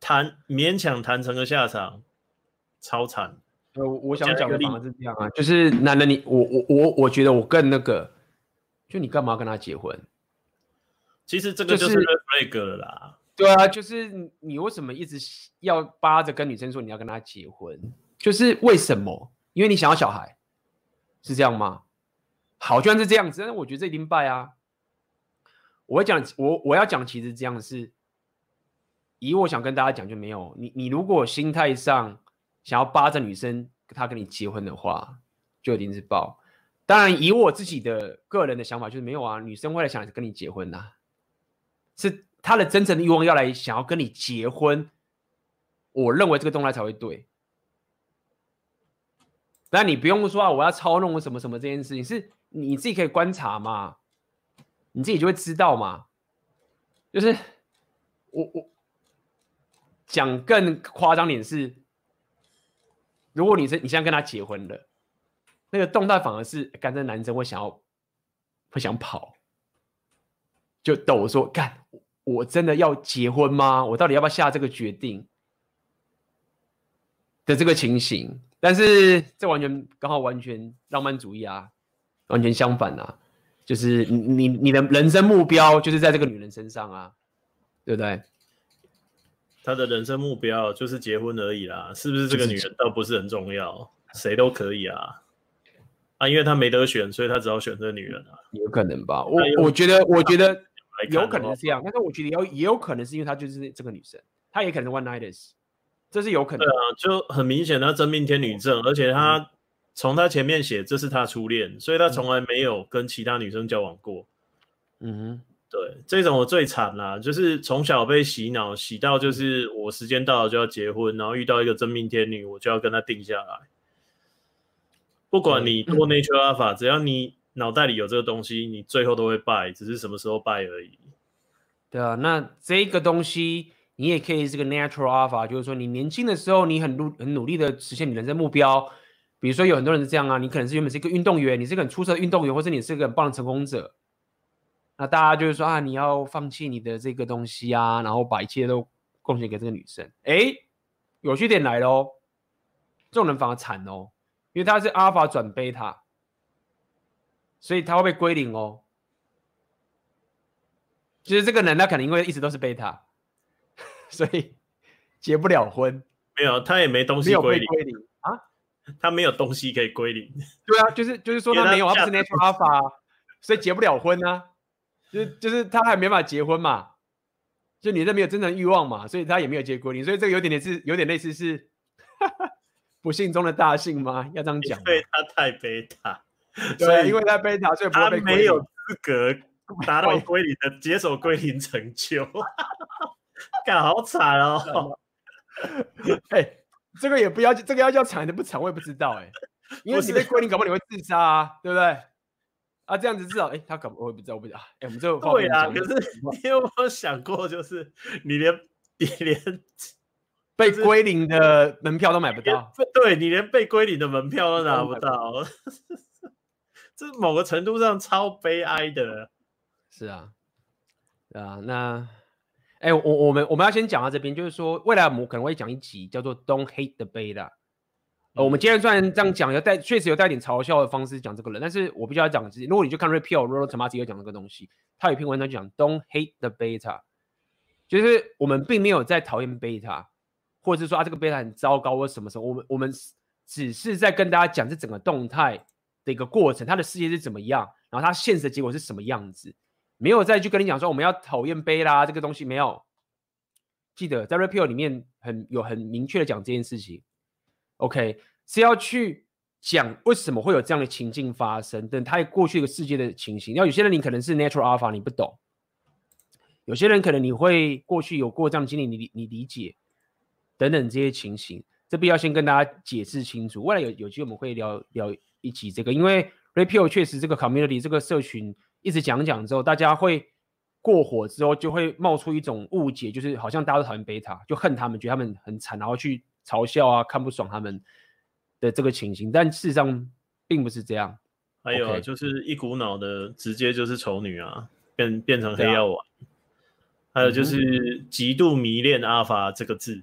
谈勉强谈成个下场，超惨。呃，我想讲的地方是这样啊，就是男人你我我我我觉得我更那个，就你干嘛跟他结婚？其实这个就是 red flag 了啦。对啊，就是你为什么一直要扒着跟女生说你要跟她结婚？就是为什么？因为你想要小孩，是这样吗？好，就算是这样子，但是我觉得这一定败啊。我讲我我要讲，其实这样是，以我想跟大家讲就没有你。你如果心态上想要扒着女生，她跟你结婚的话，就一定是爆。当然，以我自己的个人的想法，就是没有啊，女生会来想跟你结婚呐、啊，是她的真诚的欲望要来想要跟你结婚。我认为这个动态才会对。但你不用说啊，我要操弄什么什么这件事情，是你自己可以观察嘛。你自己就会知道嘛，就是我我讲更夸张点是，如果你是你现在跟他结婚了，那个动态反而是干这男生会想要会想跑，就抖说干，我真的要结婚吗？我到底要不要下这个决定的这个情形？但是这完全刚好完全浪漫主义啊，完全相反啊。就是你你你的人生目标就是在这个女人身上啊，对不对？他的人生目标就是结婚而已啦，是不是这个女人倒不是很重要，谁都可以啊。啊，因为他没得选，所以他只好选这个女人啊。有可能吧？我我觉得我觉得有可能是这样，但是我觉得有也有可能是因为他就是这个女生，她也可能是 one nighters，这是有可能。对啊，就很明显她真命天女症，而且她。从他前面写，这是他初恋，所以他从来没有跟其他女生交往过。嗯哼，对，这种我最惨啦，就是从小被洗脑，洗到就是我时间到了就要结婚，然后遇到一个真命天女，我就要跟他定下来。不管你多 natural alpha，只要你脑袋里有这个东西，你最后都会败，只是什么时候败而已。对啊，那这个东西你也可以是个 natural alpha，就是说你年轻的时候你很努很努力的实现你人生目标。比如说有很多人是这样啊，你可能是原本是一个运动员，你是一个很出色的运动员，或者你是一个很棒的成功者，那大家就是说啊，你要放弃你的这个东西啊，然后把一切都贡献给这个女生。哎，有趣点来了哦，这种人反而惨哦，因为他是阿尔法转贝塔，所以他会被归零哦。就是这个人他可能因为一直都是贝塔，所以结不了婚。没有，他也没东西归零。归零他没有东西可以归零，对啊，就是就是说他没有，他不是 natural alpha，所以结不了婚啊，就是就是他还没法结婚嘛，就你这没有真正欲望嘛，所以他也没有结归零，所以这个有点点是，有点类似是 不幸中的大幸吗？要这样讲？因为他太贝塔，对，因为他贝塔，所以他没有资格达到归零的解锁归零成就。干好惨哦！哎、欸，这个也不要，这个要叫惨的不惨，我也不知道哎、欸。因为你被归零，搞不好你会自杀啊，对不对？啊，这样子至少，哎、欸，他搞不，我也不知道，我不知道。哎、欸，我们这个对啊，可是你有没有想过，就是你连 你连 被归零的门票都买不到，对，你连被归零的门票都拿不到，这某个程度上超悲哀的。是啊，啊，那。哎、欸，我我们我们要先讲到这边，就是说未来我们可能会讲一集叫做 "Don't hate the beta"。呃，我们今天虽然这样讲，有带确实有带点嘲笑的方式讲这个人，但是我必须要讲是，如果你去看 Repeal Rollo Tomassi 有讲这个东西，他有一篇文章就讲 "Don't hate the beta"，就是我们并没有在讨厌 beta，或者是说啊这个 beta 很糟糕或什么什么，我们我们只是在跟大家讲这整个动态的一个过程，它的世界是怎么样，然后它现实的结果是什么样子。没有再去跟你讲说我们要讨厌贝拉这个东西，没有。记得在 Repeal 里面很有很明确的讲这件事情。OK，是要去讲为什么会有这样的情境发生，等他过去一个世界的情形。要有些人你可能是 Natural Alpha，你不懂；有些人可能你会过去有过这样的经历，你你理解等等这些情形，这必要先跟大家解释清楚。未来有有机会我们会聊聊一起这个，因为 Repeal 确实这个 Community 这个社群。一直讲讲之后，大家会过火之后，就会冒出一种误解，就是好像大家都讨厌贝塔，就恨他们，觉得他们很惨，然后去嘲笑啊，看不爽他们的这个情形。但事实上并不是这样。还有.就是一股脑的直接就是丑女啊，变变成黑药丸。还有就是极度迷恋阿法这个字，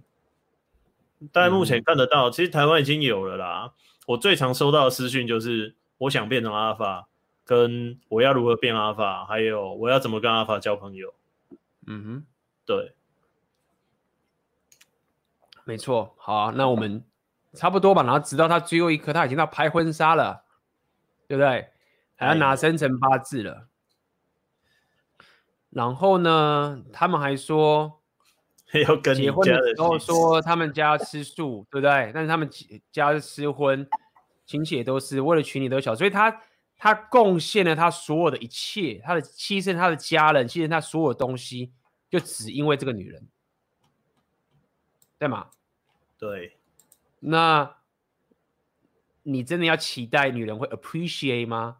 大家目前看得到，其实台湾已经有了啦。我最常收到的私讯就是，我想变成阿法。跟我要如何变阿法，还有我要怎么跟阿法交朋友。嗯哼，对，没错。好啊，那我们差不多吧。然后直到他最后一刻，他已经要拍婚纱了，对不对？还要拿生辰八字了。然后呢，他们还说 要跟结婚的时候说他们家吃素，对不对？但是他们家是失婚，亲戚也都是为了娶你都小，所以他。他贡献了他所有的一切，他的牺牲，他的家人，牺牲他所有东西，就只因为这个女人，对吗？对。那你真的要期待女人会 appreciate 吗？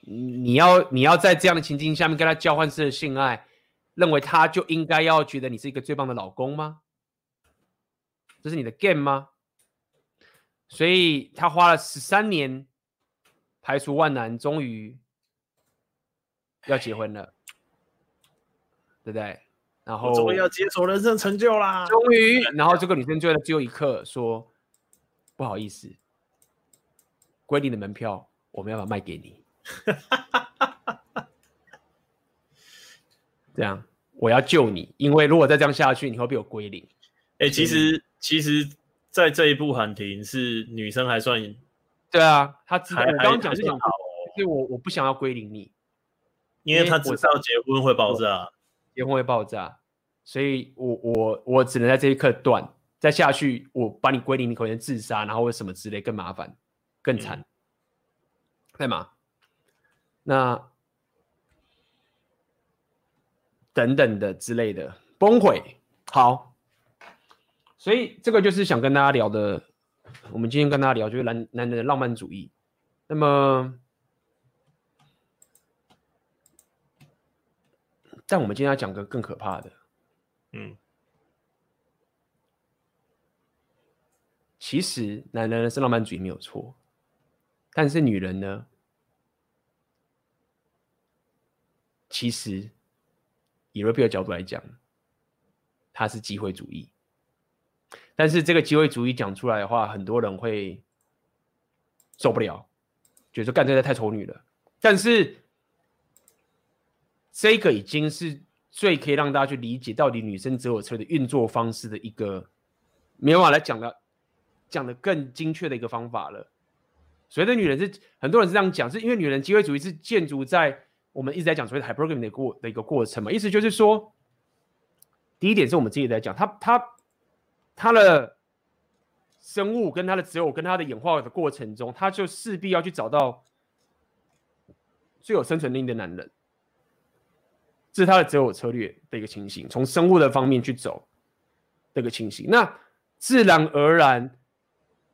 你要你要在这样的情境下面跟她交换式的性爱，认为他就应该要觉得你是一个最棒的老公吗？这是你的 game 吗？所以他花了十三年。排除万难，终于要结婚了，对不对？然后终于要解锁人生成就啦！终于，然后这个女生就在最后一刻说：“不好意思，归零的门票我没办法卖给你。”这样，我要救你，因为如果再这样下去，你会被我归零。哎、欸，其实，其实，在这一部喊停是女生还算。对啊，他知道我刚刚讲是讲好，所以我我不想要归零你，因为他知道结婚会爆炸，结婚会爆炸，所以我我我只能在这一刻断，再下去我把你归零，你可能自杀，然后或什么之类更麻烦，更惨，对吗？那等等的之类的崩溃，好，所以这个就是想跟大家聊的。我们今天跟大家聊就是男男人的浪漫主义。那么，但我们今天要讲个更可怕的。嗯，其实男人是浪漫主义没有错，但是女人呢？其实以 Repeal 的角度来讲，她是机会主义。但是这个机会主义讲出来的话，很多人会受不了，觉得干这个太丑女了。但是这个已经是最可以让大家去理解到底女生择偶车的运作方式的一个没有办法来讲的讲的更精确的一个方法了。所谓的女人是很多人是这样讲，是因为女人机会主义是建筑在我们一直在讲所谓的 hypergamy 的过的一个过程嘛，意思就是说。第一点是我们自己在讲，他他他的生物跟他的择偶跟他的演化的过程中，他就势必要去找到最有生存力的男人，这是他的择偶策略的一个情形，从生物的方面去走这个情形。那自然而然，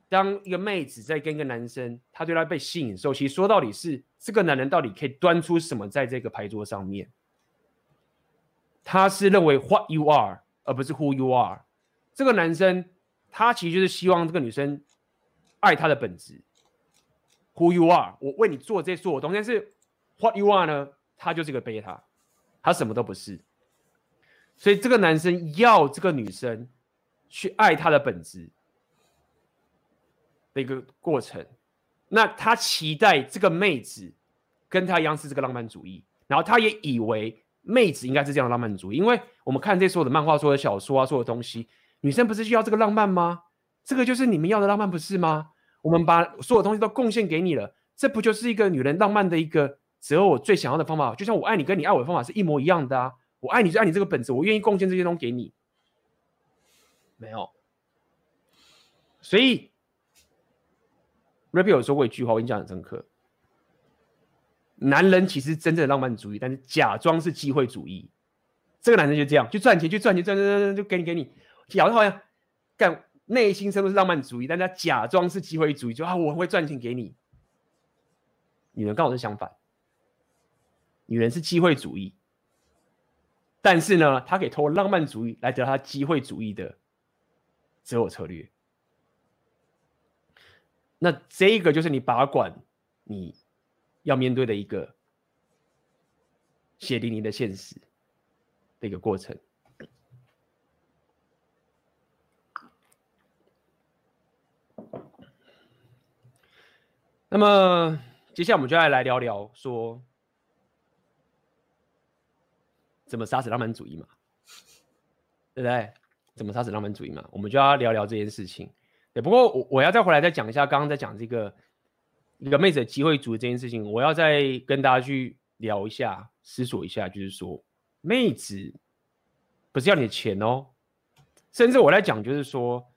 当一个妹子在跟一个男生，他对他被吸引的时候，其实说到底是这个男人到底可以端出什么在这个牌桌上面？他是认为 what you are，而不是 who you are。这个男生他其实就是希望这个女生爱他的本质，who you are。我为你做这些所有东西，但是 what you are 呢？他就是个贝塔，他什么都不是。所以这个男生要这个女生去爱他的本质的一个过程。那他期待这个妹子跟他一样是这个浪漫主义，然后他也以为。妹子应该是这样的浪漫主义，因为我们看这所有的漫画、所有的小说啊、所有的东西，女生不是需要这个浪漫吗？这个就是你们要的浪漫，不是吗？我们把所有东西都贡献给你了，这不就是一个女人浪漫的一个择偶最想要的方法？就像我爱你跟你爱我的方法是一模一样的啊！我爱你就爱你这个本质，我愿意贡献这些东西给你。没有，所以 Pill 有说过一句话，我印象很深刻。男人其实真正的浪漫主义，但是假装是机会主义。这个男人就这样，就赚钱，就赚钱，赚赚赚赚，就给你给你，假装好像干内心深处是浪漫主义，但他假装是机会主义，就啊我会赚钱给你。女人刚好是相反，女人是机会主义，但是呢，她可以通过浪漫主义来得到她机会主义的择偶策略。那这个就是你把管你。要面对的一个血淋淋的现实的一个过程。那么，接下来我们就要来聊聊说，怎么杀死浪漫主义嘛？对不对？怎么杀死浪漫主义嘛？我们就要聊聊这件事情。对，不过我我要再回来再讲一下，刚刚在讲这个。一个妹子的机会主义这件事情，我要再跟大家去聊一下、思索一下，就是说，妹子不是要你的钱哦，甚至我来讲，就是说，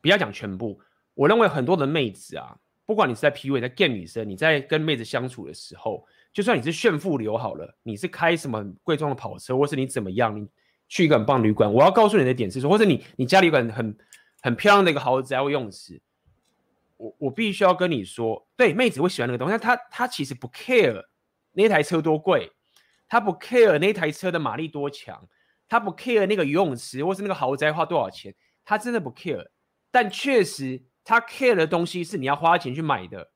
不要讲全部。我认为很多的妹子啊，不管你是在 PUA、在 game 女生，你在跟妹子相处的时候，就算你是炫富流好了，你是开什么贵重的跑车，或是你怎么样，你去一个很棒旅馆，我要告诉你的点是说，或者你你家里有个很很漂亮的一个豪宅或游泳池。我我必须要跟你说，对，妹子会喜欢那个东西，但她她其实不 care 那台车多贵，她不 care 那台车的马力多强，她不 care 那个游泳池或是那个豪宅花多少钱，她真的不 care。但确实，他 care 的东西是你要花钱去买的，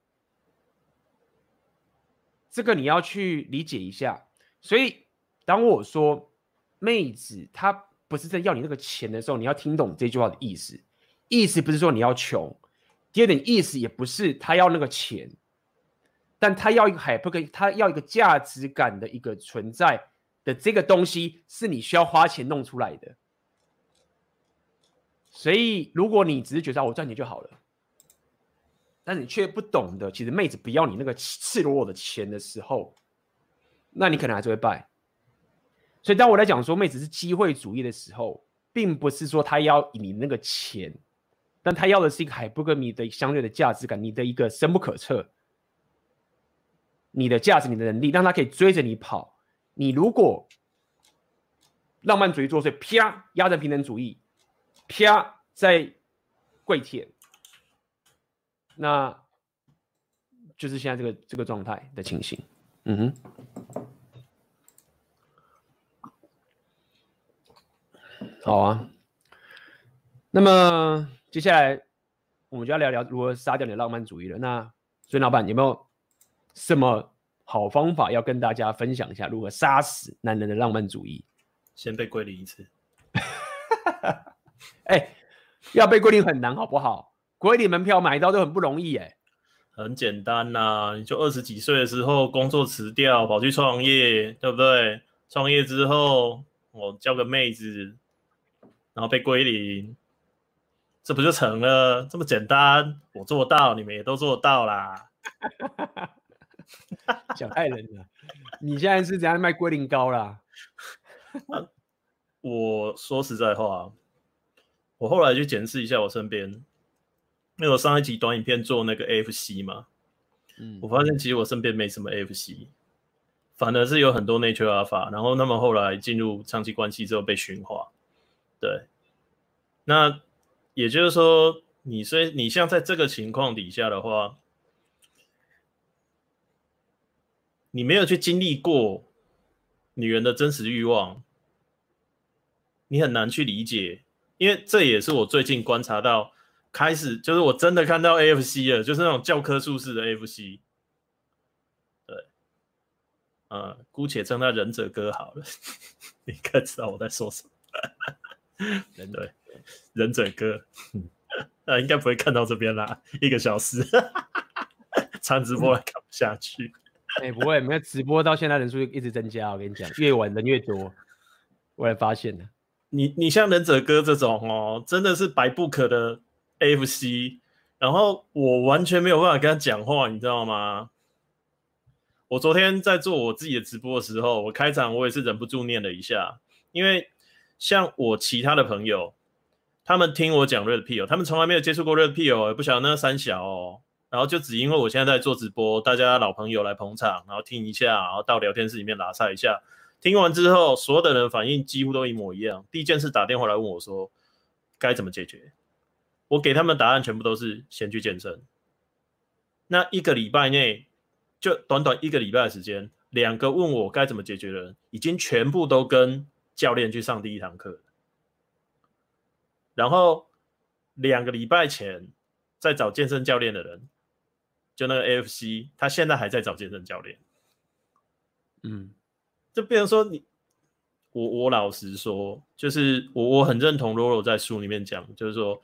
这个你要去理解一下。所以，当我说妹子她不是在要你那个钱的时候，你要听懂这句话的意思，意思不是说你要穷。第二点意思也不是他要那个钱，但他要一个海不可以，他要一个价值感的一个存在的这个东西是你需要花钱弄出来的。所以如果你只是觉得我赚钱就好了，但是你却不懂得，其实妹子不要你那个赤裸裸的钱的时候，那你可能还是会败。所以当我来讲说妹子是机会主义的时候，并不是说他要你那个钱。但他要的是一个海布格米的相对的价值感，你的一个深不可测，你的价值，你的能力，让他可以追着你跑。你如果浪漫主义作祟，啪压着平等主义，啪在跪舔，那就是现在这个这个状态的情形。嗯哼，好啊，那么。接下来我们就要聊聊如何杀掉你的浪漫主义了。那孙老板有没有什么好方法要跟大家分享一下？如何杀死男人的浪漫主义？先被归零一次。哎、欸，要被归零很难，好不好？归零门票买到都很不容易、欸，哎，很简单呐、啊，你就二十几岁的时候工作辞掉，跑去创业，对不对？创业之后，我交个妹子，然后被归零。这不就成了？这么简单，我做到，你们也都做到啦。想害人了！你现在是怎样卖龟苓膏啦？我说实在话，我后来去检视一下我身边，因为我上一集短影片做那个 AFC 嘛，嗯，我发现其实我身边没什么 AFC，反而是有很多 Natural Alpha，然后他们后来进入长期关系之后被驯化，对，那也就是说，你虽你像在这个情况底下的话，你没有去经历过女人的真实欲望。你很难去理解，因为这也是我最近观察到，开始就是我真的看到 AFC 了，就是那种教科书式的 AFC。对，呃，姑且称他忍者哥好了，你应该知道我在说什么。忍 对，忍者哥，那应该不会看到这边啦，一个小时，长直播还看不下去。哎、欸，不会，没有直播到现在人数一直增加，我跟你讲，越晚人越多，我也发现了。你你像忍者哥这种哦，真的是百不可的 F C，然后我完全没有办法跟他讲话，你知道吗？我昨天在做我自己的直播的时候，我开场我也是忍不住念了一下，因为像我其他的朋友，他们听我讲 Red Pill，他们从来没有接触过 Red Pill，也不晓得那三小哦，然后就只因为我现在在做直播，大家老朋友来捧场，然后听一下，然后到聊天室里面拉撒一下。听完之后，所有的人反应几乎都一模一样。第一件事打电话来问我说：“该怎么解决？”我给他们答案全部都是先去健身。那一个礼拜内，就短短一个礼拜的时间，两个问我该怎么解决的人，已经全部都跟教练去上第一堂课。然后两个礼拜前在找健身教练的人，就那个 AFC，他现在还在找健身教练。嗯。就变成说你，我我老实说，就是我我很认同 Roro 在书里面讲，就是说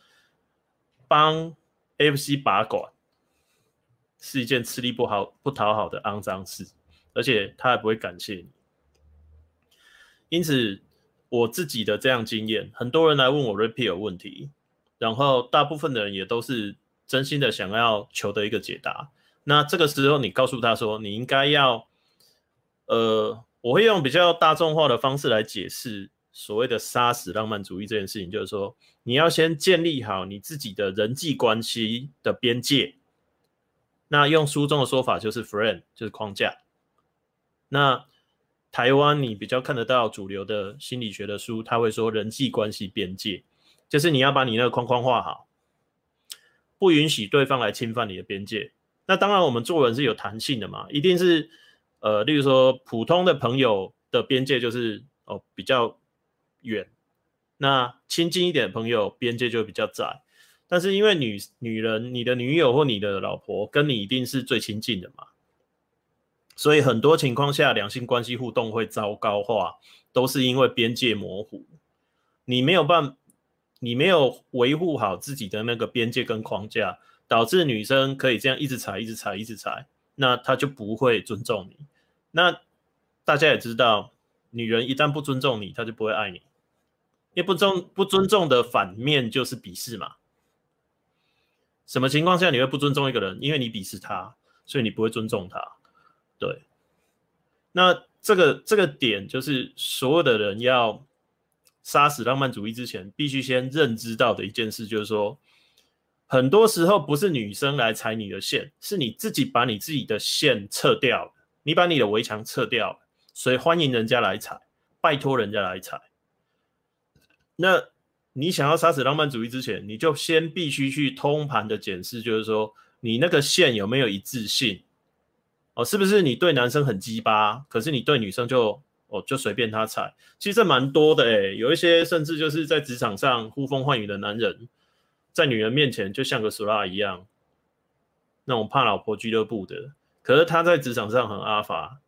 帮 AFC 把管是一件吃力不好不讨好的肮脏事，而且他还不会感谢你。因此，我自己的这样经验，很多人来问我 Red Pill 有问题，然后大部分的人也都是真心的想要求得一个解答。那这个时候，你告诉他说，你应该要，呃。我会用比较大众化的方式来解释所谓的“杀死浪漫主义”这件事情，就是说，你要先建立好你自己的人际关系的边界。那用书中的说法就是 “frame”，就是框架。那台湾你比较看得到主流的心理学的书，他会说人际关系边界，就是你要把你那个框框画好，不允许对方来侵犯你的边界。那当然，我们做人是有弹性的嘛，一定是。呃，例如说，普通的朋友的边界就是哦比较远，那亲近一点的朋友边界就比较窄。但是因为女女人，你的女友或你的老婆跟你一定是最亲近的嘛，所以很多情况下两性关系互动会糟糕化，都是因为边界模糊，你没有办，你没有维护好自己的那个边界跟框架，导致女生可以这样一直踩，一直踩，一直踩，那她就不会尊重你。那大家也知道，女人一旦不尊重你，她就不会爱你。因为不尊不尊重的反面就是鄙视嘛。什么情况下你会不尊重一个人？因为你鄙视他，所以你不会尊重他。对。那这个这个点就是所有的人要杀死浪漫主义之前，必须先认知到的一件事，就是说，很多时候不是女生来踩你的线，是你自己把你自己的线撤掉。你把你的围墙撤掉，所以欢迎人家来踩，拜托人家来踩。那你想要杀死浪漫主义之前，你就先必须去通盘的检视，就是说你那个线有没有一致性哦？是不是你对男生很鸡巴，可是你对女生就哦就随便他踩？其实这蛮多的诶，有一些甚至就是在职场上呼风唤雨的男人，在女人面前就像个俗辣一样，那种怕老婆俱乐部的。可是他在职场上很阿法，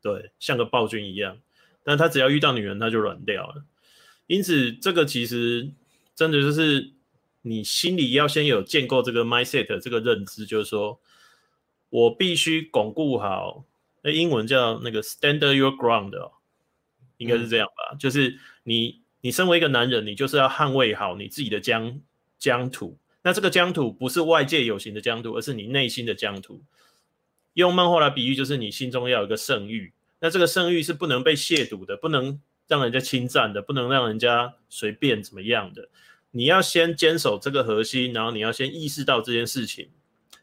对，像个暴君一样。但他只要遇到女人，他就软掉了。因此，这个其实真的就是你心里要先有建构这个 mindset 这个认知，就是说我必须巩固好，那英文叫那个 stand your ground 哦，应该是这样吧？嗯、就是你你身为一个男人，你就是要捍卫好你自己的疆疆土。那这个疆土不是外界有形的疆土，而是你内心的疆土。用漫画来比喻，就是你心中要有一个圣域，那这个圣域是不能被亵渎的，不能让人家侵占的，不能让人家随便怎么样的。你要先坚守这个核心，然后你要先意识到这件事情。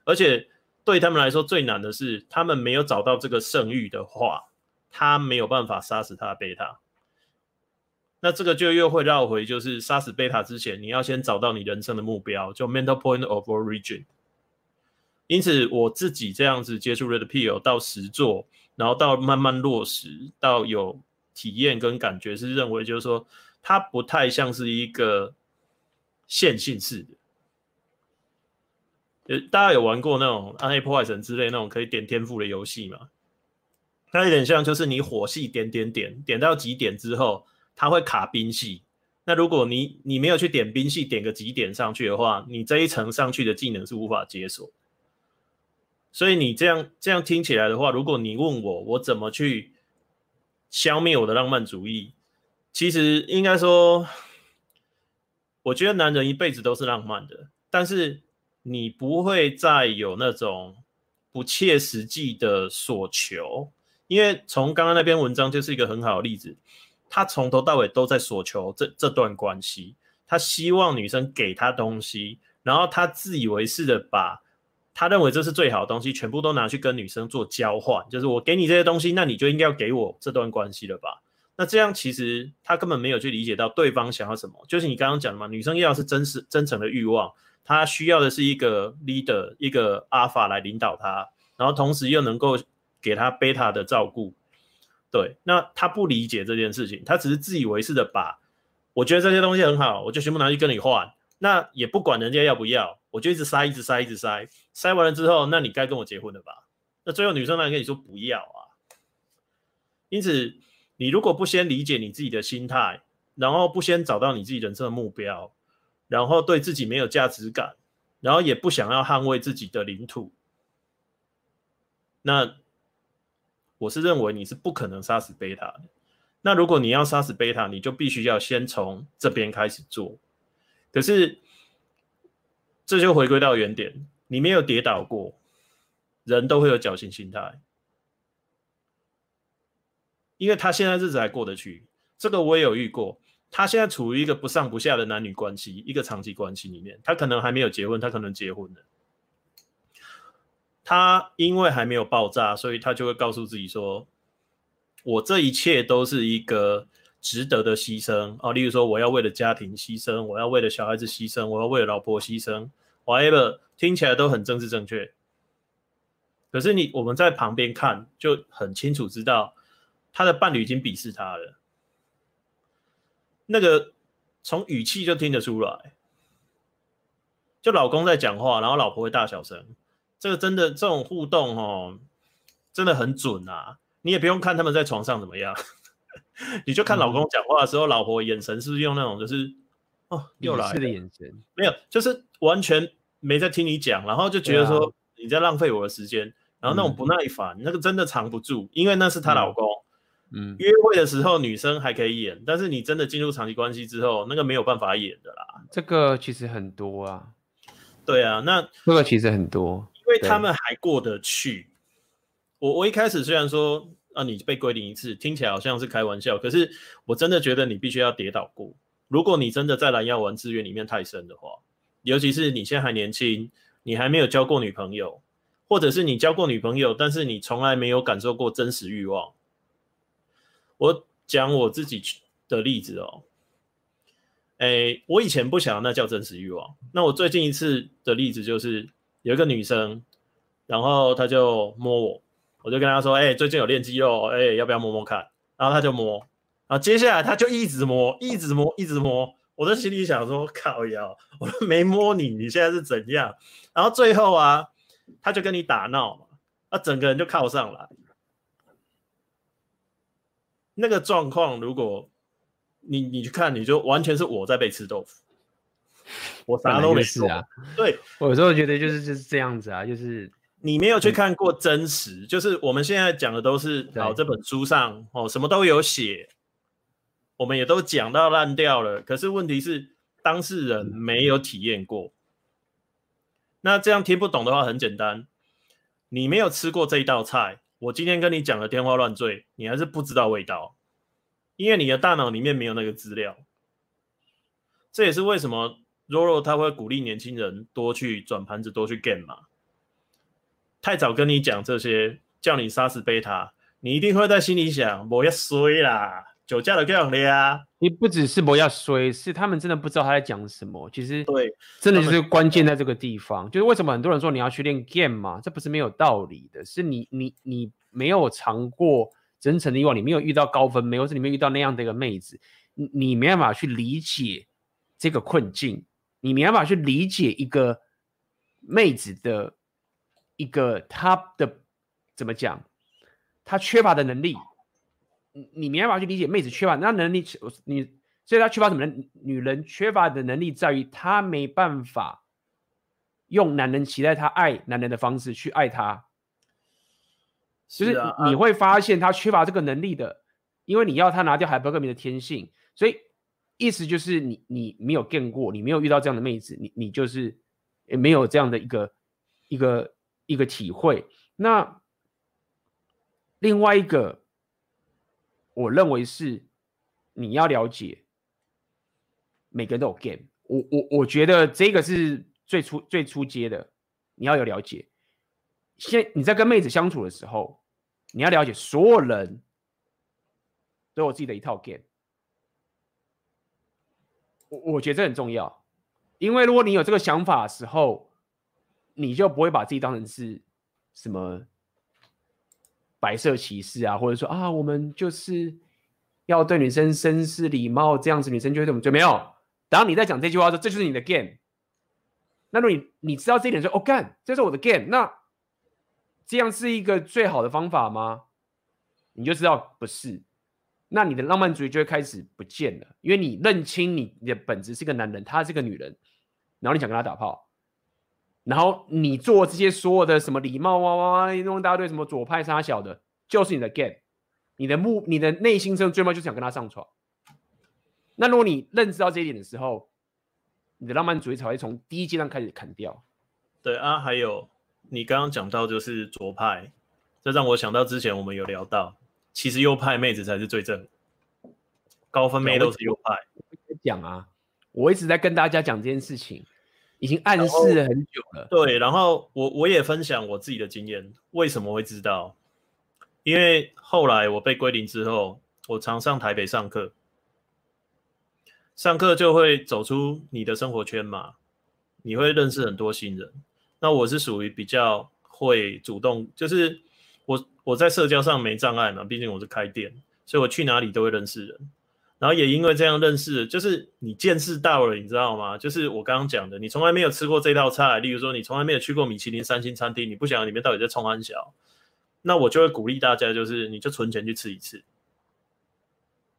而且对他们来说最难的是，他们没有找到这个圣域的话，他没有办法杀死他的贝塔。那这个就又会绕回，就是杀死贝塔之前，你要先找到你人生的目标，就 mental point of origin。因此，我自己这样子接触 Red Pill 到实作，然后到慢慢落实，到有体验跟感觉，是认为就是说，它不太像是一个线性式的。呃，大家有玩过那种暗黑破坏神之类那种可以点天赋的游戏吗？它有点像，就是你火系点点点点到几点之后。它会卡兵系，那如果你你没有去点兵系，点个几点上去的话，你这一层上去的技能是无法解锁。所以你这样这样听起来的话，如果你问我我怎么去消灭我的浪漫主义，其实应该说，我觉得男人一辈子都是浪漫的，但是你不会再有那种不切实际的所求，因为从刚刚那篇文章就是一个很好的例子。他从头到尾都在索求这这段关系，他希望女生给他东西，然后他自以为是的把他认为这是最好的东西全部都拿去跟女生做交换，就是我给你这些东西，那你就应该要给我这段关系了吧？那这样其实他根本没有去理解到对方想要什么，就是你刚刚讲的嘛，女生要是真实真诚的欲望，她需要的是一个 leader，一个 alpha 来领导她，然后同时又能够给她 beta 的照顾。对，那他不理解这件事情，他只是自以为是的把，我觉得这些东西很好，我就全部拿去跟你换，那也不管人家要不要，我就一直塞，一直塞，一直塞，塞完了之后，那你该跟我结婚了吧？那最后女生来跟你说不要啊。因此，你如果不先理解你自己的心态，然后不先找到你自己人生的目标，然后对自己没有价值感，然后也不想要捍卫自己的领土，那。我是认为你是不可能杀死贝塔的。那如果你要杀死贝塔，你就必须要先从这边开始做。可是这就回归到原点，你没有跌倒过，人都会有侥幸心态。因为他现在日子还过得去，这个我也有遇过。他现在处于一个不上不下的男女关系，一个长期关系里面，他可能还没有结婚，他可能结婚了。他因为还没有爆炸，所以他就会告诉自己说：“我这一切都是一个值得的牺牲哦。例如说，我要为了家庭牺牲，我要为了小孩子牺牲，我要为了老婆牺牲，whatever，听起来都很政治正确。可是你我们在旁边看就很清楚知道，他的伴侣已经鄙视他了。那个从语气就听得出来，就老公在讲话，然后老婆会大小声。”这个真的这种互动哦，真的很准啊！你也不用看他们在床上怎么样，你就看老公讲话的时候，嗯、老婆眼神是不是用那种就是哦又来了的眼神？没有，就是完全没在听你讲，然后就觉得说你在浪费我的时间，啊、然后那种不耐烦，嗯、那个真的藏不住，因为那是她老公。嗯，约会的时候女生还可以演，但是你真的进入长期关系之后，那个没有办法演的啦。这个其实很多啊，对啊，那这个其实很多。因为他们还过得去，我我一开始虽然说啊，你被归零一次，听起来好像是开玩笑，可是我真的觉得你必须要跌倒过。如果你真的在蓝药丸资源里面太深的话，尤其是你现在还年轻，你还没有交过女朋友，或者是你交过女朋友，但是你从来没有感受过真实欲望。我讲我自己的例子哦，诶，我以前不想那叫真实欲望，那我最近一次的例子就是。有一个女生，然后她就摸我，我就跟他说：“哎、欸，最近有练肌肉，哎、欸，要不要摸摸看？”然后他就摸，然后接下来他就一直摸，一直摸，一直摸。我在心里想说：“靠腰，我都没摸你，你现在是怎样？”然后最后啊，他就跟你打闹嘛，啊，整个人就靠上来。那个状况，如果你你去看，你就完全是我在被吃豆腐。我啥都没事啊，对，我有时候觉得就是就是这样子啊，就是你没有去看过真实，嗯、就是我们现在讲的都是好，这本书上哦什么都有写，我们也都讲到烂掉了。可是问题是当事人没有体验过，嗯、那这样听不懂的话很简单，你没有吃过这一道菜，我今天跟你讲的天花乱坠，你还是不知道味道。因为你的大脑里面没有那个资料。这也是为什么 Roro 他会鼓励年轻人多去转盘子，多去 game 嘛。太早跟你讲这些，叫你杀死贝塔，你一定会在心里想：我要衰啦，酒驾的这样的呀。你不只是我要衰，是他们真的不知道他在讲什么。其实对，真的就是关键在这个地方。就是为什么很多人说你要去练 game 嘛，这不是没有道理的。是你你你没有尝过真诚的欲望，你没有遇到高分妹，或是你没有遇到那样的一个妹子，你你没办法去理解这个困境，你没办法去理解一个妹子的。一个他的怎么讲？他缺乏的能力，你你没办法去理解妹子缺乏那能力。你所以他缺乏什么呢？女人缺乏的能力在于她没办法用男人期待她爱男人的方式去爱他。就是你会发现他缺乏这个能力的，因为你要他拿掉海伯格米的天性，所以意思就是你你没有见过，你没有遇到这样的妹子，你你就是也没有这样的一个一个。一个体会，那另外一个，我认为是你要了解，每个人都有 game，我我我觉得这个是最初最初阶的，你要有了解。现你在跟妹子相处的时候，你要了解所有人都有自己的一套 game，我我觉得这很重要，因为如果你有这个想法的时候。你就不会把自己当成是什么白色骑士啊，或者说啊，我们就是要对女生绅士礼貌，这样子女生就会怎么就没有。当你在讲这句话的时候，这就是你的 game。那如果你你知道这一点说，说哦干，这是我的 game，那这样是一个最好的方法吗？你就知道不是。那你的浪漫主义就会开始不见了，因为你认清你的本质是个男人，他是个女人，然后你想跟他打炮。然后你做这些所有的什么礼貌哇哇哇，弄一大堆什么左派杀小的，就是你的 game，你的目，你的内心中最终就是想跟他上床。那如果你认知到这一点的时候，你的浪漫主义才会从第一阶段开始砍掉。对啊，还有你刚刚讲到就是左派，这让我想到之前我们有聊到，其实右派妹子才是最正，高分妹都是右派。讲啊，我一直在跟大家讲这件事情。已经暗示了很久了。对，然后我我也分享我自己的经验。为什么会知道？因为后来我被归零之后，我常上台北上课，上课就会走出你的生活圈嘛，你会认识很多新人。那我是属于比较会主动，就是我我在社交上没障碍嘛，毕竟我是开店，所以我去哪里都会认识人。然后也因为这样认识，就是你见识到了，你知道吗？就是我刚刚讲的，你从来没有吃过这道菜，例如说你从来没有去过米其林三星餐厅，你不晓得里面到底在冲安小，那我就会鼓励大家，就是你就存钱去吃一次，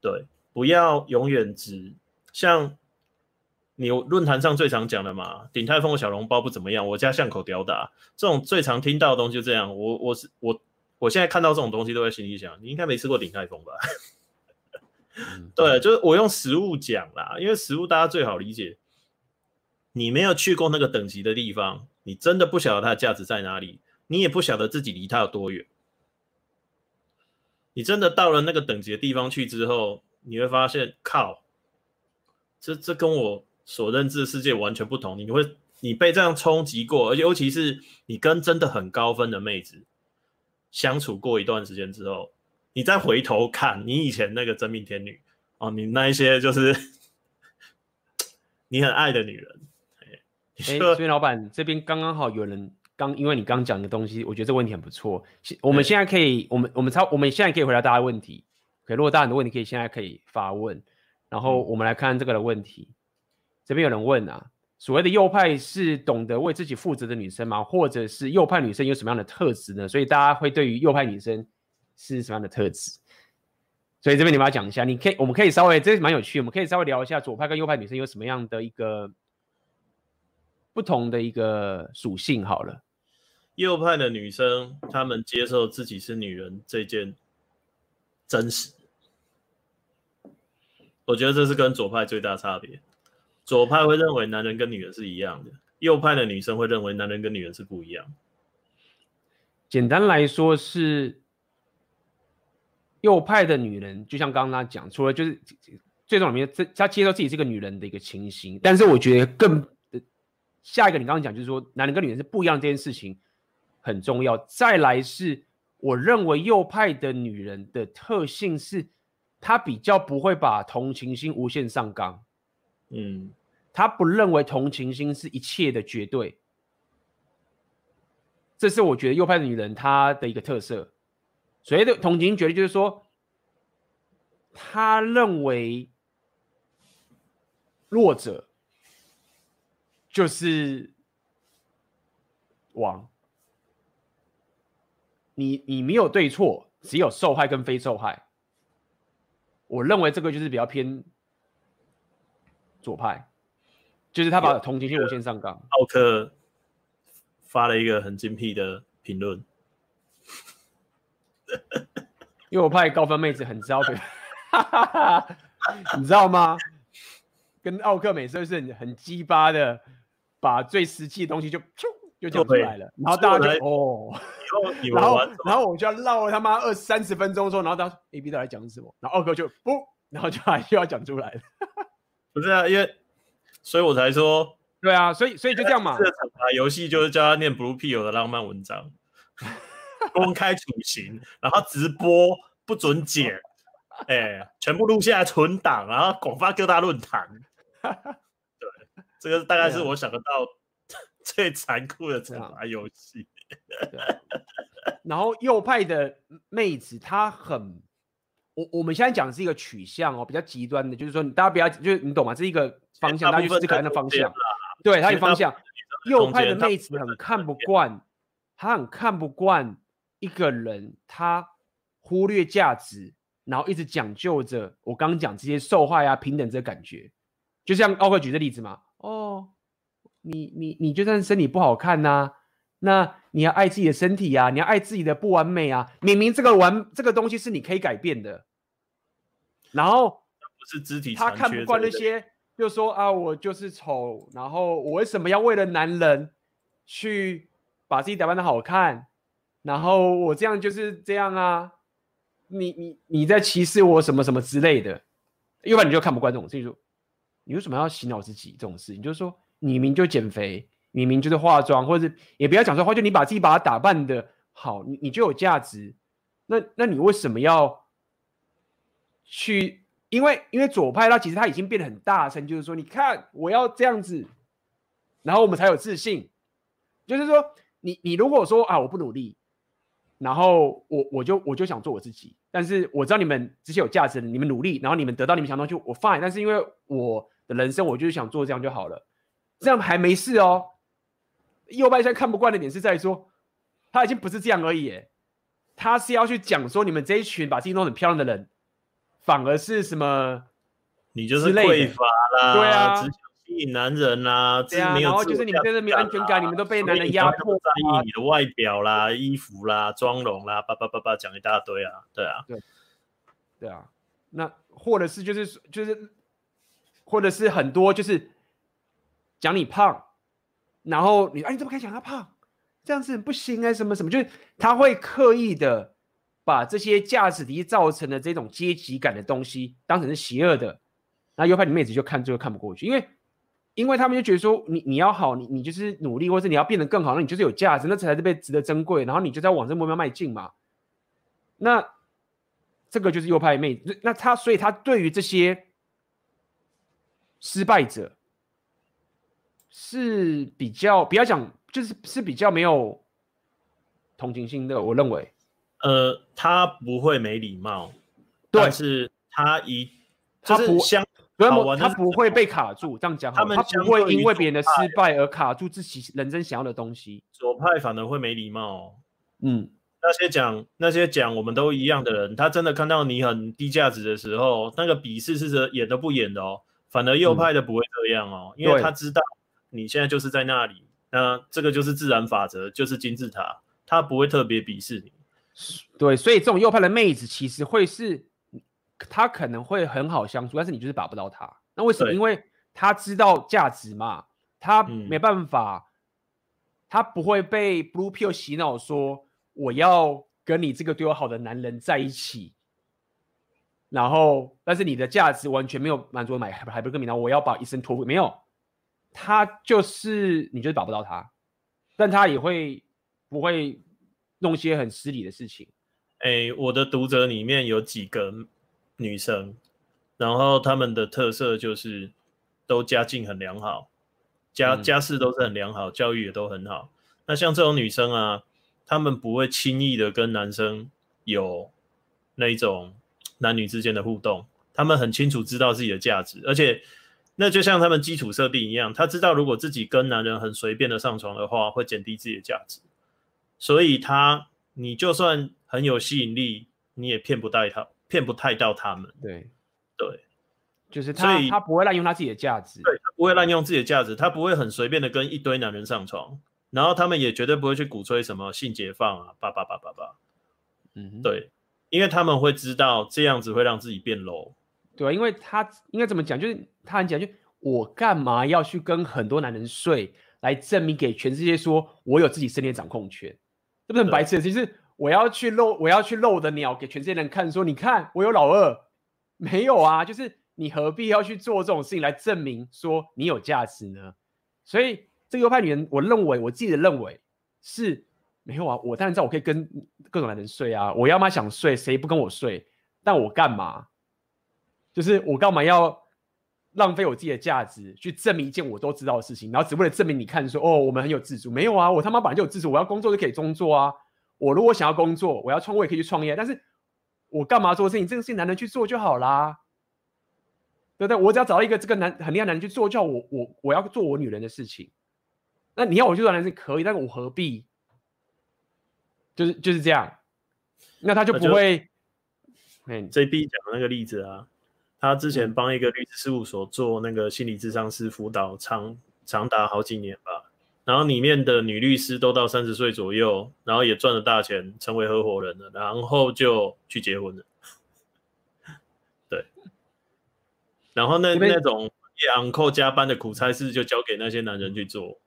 对，不要永远只像你论坛上最常讲的嘛，鼎泰丰的小笼包不怎么样，我家巷口吊打，这种最常听到的东西就这样。我我是我，我现在看到这种东西都在心里想，你应该没吃过鼎泰丰吧？对，就是我用实物讲啦，因为实物大家最好理解。你没有去过那个等级的地方，你真的不晓得它的价值在哪里，你也不晓得自己离它有多远。你真的到了那个等级的地方去之后，你会发现，靠，这这跟我所认知的世界完全不同。你会，你被这样冲击过，而且尤其是你跟真的很高分的妹子相处过一段时间之后。你再回头看你以前那个真命天女哦，你那一些就是 你很爱的女人。哎，所以老板这边刚刚好有人刚，因为你刚讲的东西，我觉得这个问题很不错。我们现在可以，我们我们超，我们现在可以回答大家问题。可以，如果大家很多问题，可以现在可以发问。然后我们来看这个的问题。这边有人问啊，所谓的右派是懂得为自己负责的女生吗？或者是右派女生有什么样的特质呢？所以大家会对于右派女生。是什么样的特质？所以这边你们要讲一下，你可以，我们可以稍微，这是蛮有趣，我们可以稍微聊一下左派跟右派女生有什么样的一个不同的一个属性。好了，右派的女生，她们接受自己是女人这件真实，我觉得这是跟左派最大差别。左派会认为男人跟女人是一样的，右派的女生会认为男人跟女人是不一样。简单来说是。右派的女人，就像刚刚他讲，除了就是最重要的，她接受自己是个女人的一个情形，但是我觉得更下一个，你刚刚讲就是说，男人跟女人是不一样这件事情很重要。再来是，我认为右派的女人的特性是，她比较不会把同情心无限上纲，嗯，她不认为同情心是一切的绝对，这是我觉得右派的女人她的一个特色。所谓的同情绝对就是说，他认为弱者就是王。你你没有对错，只有受害跟非受害。我认为这个就是比较偏左派，就是他把同情心无限上纲。奥克发了一个很精辟的评论。右派高分妹子很招别，你知道吗？跟奥克美是很很鸡巴的，把最实际的东西就就讲出来了，然后大家就哦，然后然后我就要唠了他妈二三十分钟说，然后他说 A B 到底讲什么？然后奥克就不，然后就还又要讲出来了，不是啊，因为所以我才说，对啊，所以所以就这样嘛，这个惩罚游戏就是叫他念 Blue Pill 的浪漫文章。公开处刑，然后直播不准剪，哎、欸，全部录下来存档，然后广发各大论坛。对，这个大概是我想得到最残酷的惩罚游戏。然后右派的妹子，她很，我我们现在讲的是一个取向哦，比较极端的，就是说，大家不要，就是你懂吗？这是一个方向，大家去思考那方向。对，它有方向。右派的妹子很看不惯。她很看不惯一个人，他忽略价值，然后一直讲究着我刚刚讲这些受害啊、平等这个感觉，就像奥克举的例子嘛。哦，你你你就算身体不好看呐、啊，那你要爱自己的身体啊，你要爱自己的不完美啊。明明这个完这个东西是你可以改变的，然后不是肢体，他看不惯那些，就说啊，我就是丑，然后我为什么要为了男人去？把自己打扮的好看，然后我这样就是这样啊，你你你在歧视我什么什么之类的，要不然你就看不惯这种事情。你为什么要洗脑自己这种事情？就是说你明明就减肥，你明明就是化妆，或者也不要讲说话，就你把自己把它打扮的好，你你就有价值。那那你为什么要去？因为因为左派他其实他已经变得很大声，就是说你看我要这样子，然后我们才有自信，就是说。你你如果说啊，我不努力，然后我我就我就想做我自己，但是我知道你们这些有价值的，你们努力，然后你们得到你们想东西，我 fine。但是因为我的人生，我就是想做这样就好了，这样还没事哦。右派现在看不惯的点是在说，他已经不是这样而已，他是要去讲说你们这一群把自己弄很漂亮的人，反而是什么？你就是匮乏啦，对啊。吸引男人啦、啊，对啊，然后就是你们真的没有安全感，你们都被男人压迫、啊，在意你的外表啦、衣服啦、妆容啦，叭叭叭叭讲一大堆啊，对啊，对，对啊，那或者是就是就是，或者是很多就是讲你胖，然后你哎、啊、你怎么可以讲他胖？这样子不行啊，什么什么，就是他会刻意的把这些价值体造成的这种阶级感的东西当成是邪恶的，那右派你妹子就看就看不过去，因为。因为他们就觉得说你你要好，你你就是努力，或者你要变得更好，那你就是有价值，那才是被值得珍贵，然后你就在往这目标迈进嘛。那这个就是右派妹，那他所以他对于这些失败者是比较不要讲，就是是比较没有同情心的。我认为，呃，他不会没礼貌，但是他一他不相。他不会被卡住，这样讲好。他们不会因为别人的失败而卡住自己人生想要的东西。左派反而会没礼貌。嗯，那些讲那些讲我们都一样的人，他真的看到你很低价值的时候，那个鄙视是演都不演的哦。反而右派的不会这样哦，嗯、因为他知道你现在就是在那里，那这个就是自然法则，就是金字塔，他不会特别鄙视你。对，所以这种右派的妹子其实会是。他可能会很好相处，但是你就是把不到他。那为什么？因为他知道价值嘛，他没办法，嗯、他不会被 Blue Pill 洗脑说我要跟你这个对我好的男人在一起，然后但是你的价值完全没有满足买海布格米，然后我要把一生托付没有，他就是你就是打不到他，但他也会不会弄一些很失礼的事情。哎，我的读者里面有几个女生，然后她们的特色就是都家境很良好，家家世都是很良好，教育也都很好。那像这种女生啊，她们不会轻易的跟男生有那一种男女之间的互动，她们很清楚知道自己的价值，而且那就像他们基础设定一样，她知道如果自己跟男人很随便的上床的话，会减低自己的价值，所以她你就算。很有吸引力，你也骗不到他，骗不太到他们。对，对，就是他，所以他不会滥用他自己的价值。对，他不会滥用自己的价值，他不会很随便的跟一堆男人上床，然后他们也绝对不会去鼓吹什么性解放啊，叭叭叭叭叭。嗯，对，因为他们会知道这样子会让自己变 low。对，因为他应该怎么讲？就是他很讲，就我干嘛要去跟很多男人睡，来证明给全世界说我有自己身体掌控权？这不是很白痴的？其实。我要去露，我要去露的鸟给全世界人看，说你看我有老二，没有啊？就是你何必要去做这种事情来证明说你有价值呢？所以这个右派女人，我认为我自己的认为是没有啊。我当然知道我可以跟各种男人睡啊，我要么想睡，谁不跟我睡？但我干嘛？就是我干嘛要浪费我自己的价值去证明一件我都知道的事情，然后只为了证明你看说哦，我们很有自主？没有啊，我他妈本来就有自主，我要工作就可以工作啊。我如果想要工作，我要创我也可以去创业，但是我干嘛做事情？这个事情男人去做就好啦，对不对？我只要找到一个这个男很厉害的男人去做，叫我我我要做我女人的事情。那你要我去做男人是可以，但是我何必？就是就是这样，那他就不会。嗯，JB 讲的那个例子啊，他之前帮一个律师事务所做那个心理智商师辅导，长长达好几年吧。然后里面的女律师都到三十岁左右，然后也赚了大钱，成为合伙人了，然后就去结婚了。对，然后那那种夜 uncle 加班的苦差事就交给那些男人去做，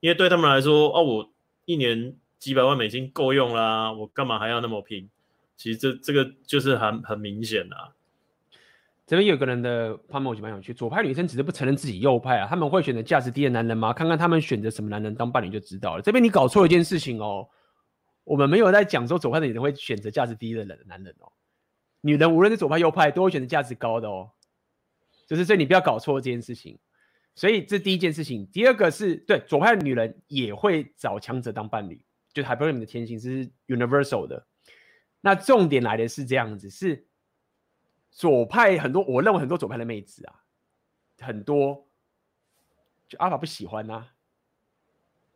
因为对他们来说，哦，我一年几百万美金够用啦，我干嘛还要那么拼？其实这这个就是很很明显啦啊。这边有个人的他们我觉得蛮有趣，左派女生只是不承认自己右派啊，他们会选择价值低的男人吗？看看他们选择什么男人当伴侣就知道了。这边你搞错一件事情哦，我们没有在讲说左派的女人会选择价值低的人男人哦，女人无论是左派右派都会选择价值高的哦，就是所以你不要搞错这件事情。所以这第一件事情，第二个是对左派的女人也会找强者当伴侣，就是海伯伦的天性是 universal 的。那重点来的是这样子是。左派很多，我认为很多左派的妹子啊，很多就阿法不喜欢呐、啊，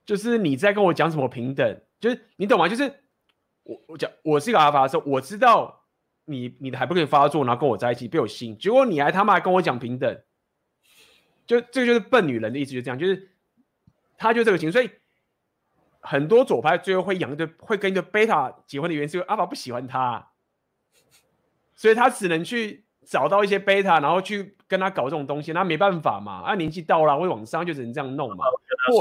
就是你在跟我讲什么平等，就是你懂吗？就是我我讲我是一个阿法的时候，我知道你你还不可以发作，然后跟我在一起被我吸引，结果你还他妈跟我讲平等，就这个就是笨女人的意思，就这样，就是他就这个情，所以很多左派最后会养一堆会跟一个贝塔结婚的原因是因为阿法不喜欢他。所以他只能去找到一些贝塔，然后去跟他搞这种东西，那没办法嘛，他年纪到了会往上，就只能这样弄嘛。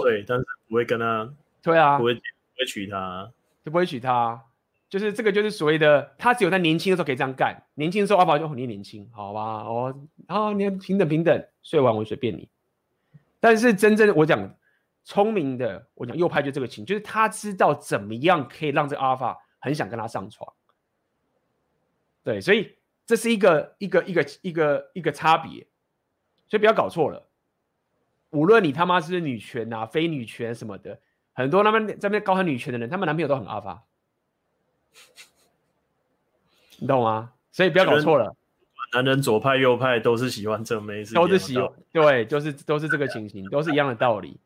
对，但是不会跟他，对啊，不会不会娶她，就不会娶她，就是这个就是所谓的，他只有在年轻的时候可以这样干，年轻的时候阿宝就很年轻，好吧，哦，啊，你平等平等，睡完我随便你。但是真正我讲聪明的，我讲右派就这个情，就是他知道怎么样可以让这个阿法很想跟他上床。对，所以这是一个一个一个一个一个差别，所以不要搞错了。无论你他妈是女权啊、非女权什么的，很多他们在那边高喊女权的人，他们男朋友都很阿发，你懂吗？所以不要搞错了。男人左派右派都是喜欢正妹，都是喜欢，对，就是都是这个情形，都是一样的道理，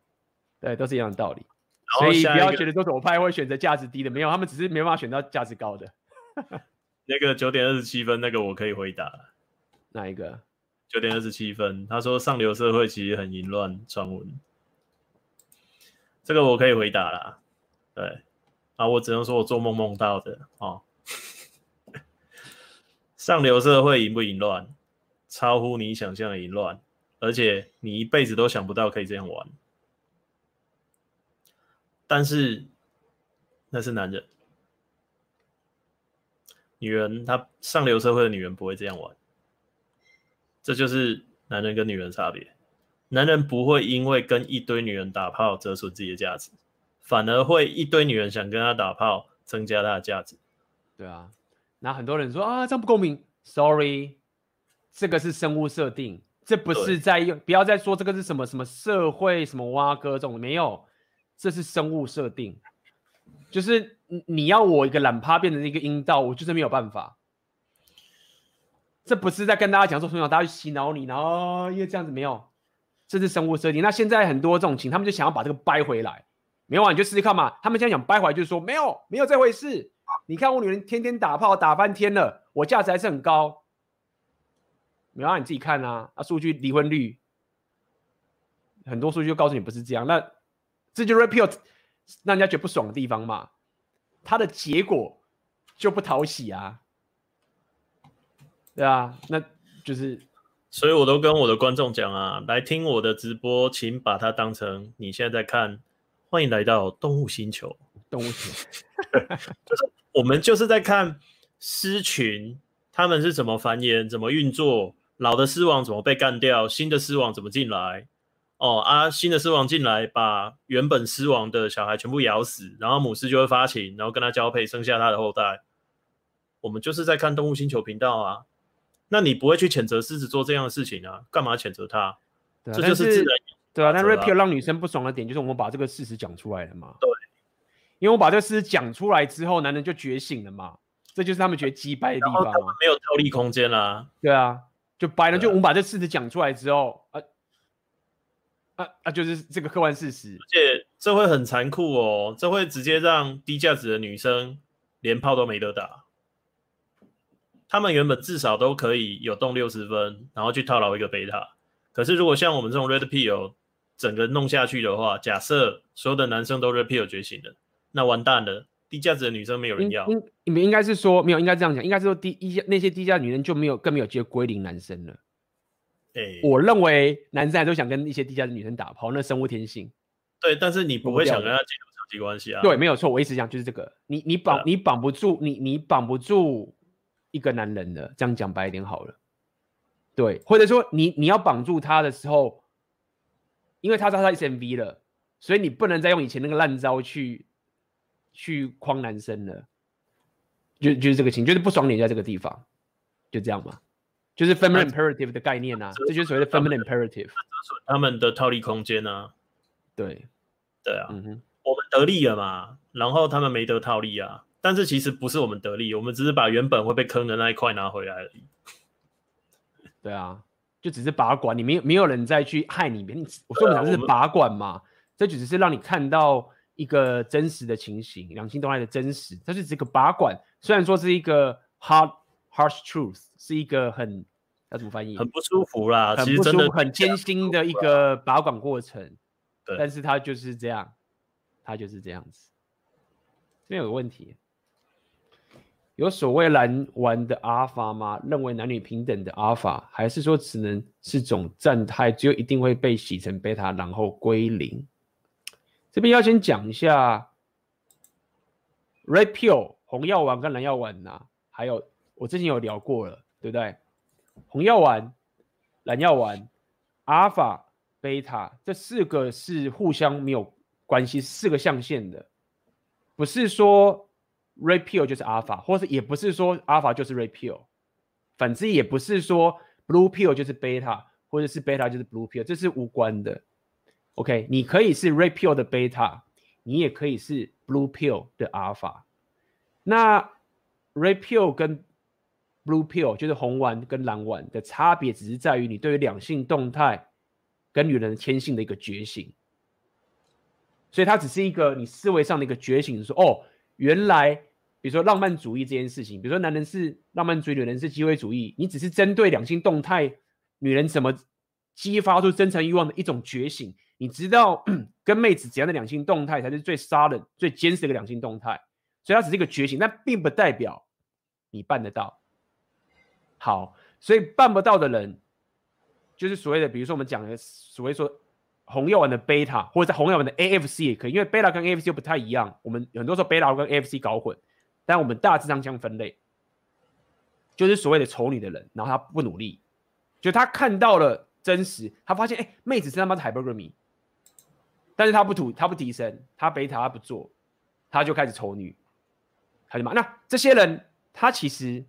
对，都是一样的道理。所以不要觉得说左派会选择价值低的，没有，他们只是没办法选到价值高的。那个九点二十七分，那个我可以回答。哪一个？九点二十七分，他说上流社会其实很淫乱传闻，这个我可以回答啦。对，啊，我只能说我做梦梦到的哦。上流社会淫不淫乱？超乎你想象的淫乱，而且你一辈子都想不到可以这样玩。但是那是男人。女人，她上流社会的女人不会这样玩，这就是男人跟女人差别。男人不会因为跟一堆女人打炮折损自己的价值，反而会一堆女人想跟他打炮，增加他的价值。对啊，那很多人说啊，这样不公平。Sorry，这个是生物设定，这不是在用，不要再说这个是什么什么社会什么挖哥这种没有，这是生物设定，就是你要我一个懒趴变成一个阴道，我就是没有办法。这不是在跟大家讲说从小大家去洗脑你，然后因为这样子没有。这是生物设定。那现在很多这种情，他们就想要把这个掰回来。没有啊，你就试试看嘛。他们现在想掰回来，就是说没有，没有这回事。你看我女人天天打炮打翻天了，我价值还是很高。没有啊，你自己看啊。啊，数据离婚率，很多数据就告诉你不是这样。那这就 repeal 让人家觉得不爽的地方嘛。它的结果就不讨喜啊。对啊，那就是。所以我都跟我的观众讲啊，来听我的直播，请把它当成你现在在看。欢迎来到动物星球，动物星球，就是我们就是在看狮群，他们是怎么繁衍、怎么运作，老的狮王怎么被干掉，新的狮王怎么进来。哦啊，新的狮王进来，把原本狮王的小孩全部咬死，然后母狮就会发情，然后跟他交配，生下他的后代。我们就是在看动物星球频道啊。那你不会去谴责狮子做这样的事情啊？干嘛谴责他？对啊、这就是自然。对啊，但 repeal 让女生不爽的点就是我们把这个事实讲出来了嘛。对，因为我把这个事实讲出来之后，男人就觉醒了嘛。这就是他们觉得击败的地方。没有套利空间啦。对啊，就掰了。就我们把这事实讲出来之后，啊啊啊，就是这个客观事实。而且这会很残酷哦，这会直接让低价值的女生连炮都没得打。他们原本至少都可以有动六十分，然后去套牢一个贝塔。可是如果像我们这种 Red Pill 整个弄下去的话，假设所有的男生都 Red Pill 觉醒了，那完蛋了，低价值的女生没有人要。应应应该是说没有，应该这样讲，应该是说低一那些低价女人就没有更没有机会归零男生了。哎、欸，我认为男生还都想跟一些低价的女生打炮，那生物天性。对，但是你不会想跟他进入长期关系啊。对，没有错，我一直讲就是这个，你你绑、啊、你绑不住，你你绑不住。一个男人的，这样讲白一点好了，对，或者说你你要绑住他的时候，因为他知道他 SMV 了，所以你不能再用以前那个烂招去去框男生了，就就是这个情，就是不爽点在这个地方，就这样嘛，就是 feminine imperative 的概念啊，这就是所谓的 feminine imperative，他们的套利空间啊，对，对啊，嗯哼，我们得利了嘛，然后他们没得套利啊。但是其实不是我们得利，我们只是把原本会被坑的那一块拿回来而已。对啊，就只是把管，你没有没有人再去害你，你我说的是把管嘛，这就只是让你看到一个真实的情形，两性动态的真实。它是这个把管，虽然说是一个 hard harsh truth，是一个很要怎么翻译？很不舒服啦，很不舒服，很艰辛的一个把管过程。对，但是它就是这样，它就是这样子。这边有个问题。有所谓蓝玩的阿法吗？认为男女平等的阿法，还是说只能是种暂态，只有一定会被洗成贝塔，然后归零？这边要先讲一下，Red Pill 红药丸跟蓝药丸呐，还有我之前有聊过了，对不对？红药丸、蓝药丸、阿尔法、贝塔这四个是互相没有关系，四个象限的，不是说 repeal 就是阿尔法，或是也不是说阿尔法就是 repeal，反之也不是说 blue pill 就是贝塔，或者是贝塔就是 blue pill，这是无关的。OK，你可以是 repeal 的贝塔，你也可以是 blue pill 的阿尔法。那 repeal 跟 Blue Pill 就是红丸跟蓝丸的差别，只是在于你对于两性动态跟女人的天性的一个觉醒。所以它只是一个你思维上的一个觉醒，说哦。原来，比如说浪漫主义这件事情，比如说男人是浪漫主义，女人是机会主义，你只是针对两性动态，女人怎么激发出真诚欲望的一种觉醒。你知道 跟妹子怎样的两性动态才是最杀人、最坚实的两性动态，所以它只是一个觉醒，但并不代表你办得到。好，所以办不到的人，就是所谓的，比如说我们讲的所谓说。红药丸的贝塔，或者在红药丸的 AFC 也可以，因为贝塔跟 AFC 不太一样。我们很多时候贝塔跟 AFC 搞混，但我们大致上这样分类，就是所谓的丑女的人，然后他不努力，就他看到了真实，他发现哎，妹子是他妈的 hypergamy，但是他不吐，他不提升，他贝塔他不做，他就开始丑女，他就骂。那这些人他其实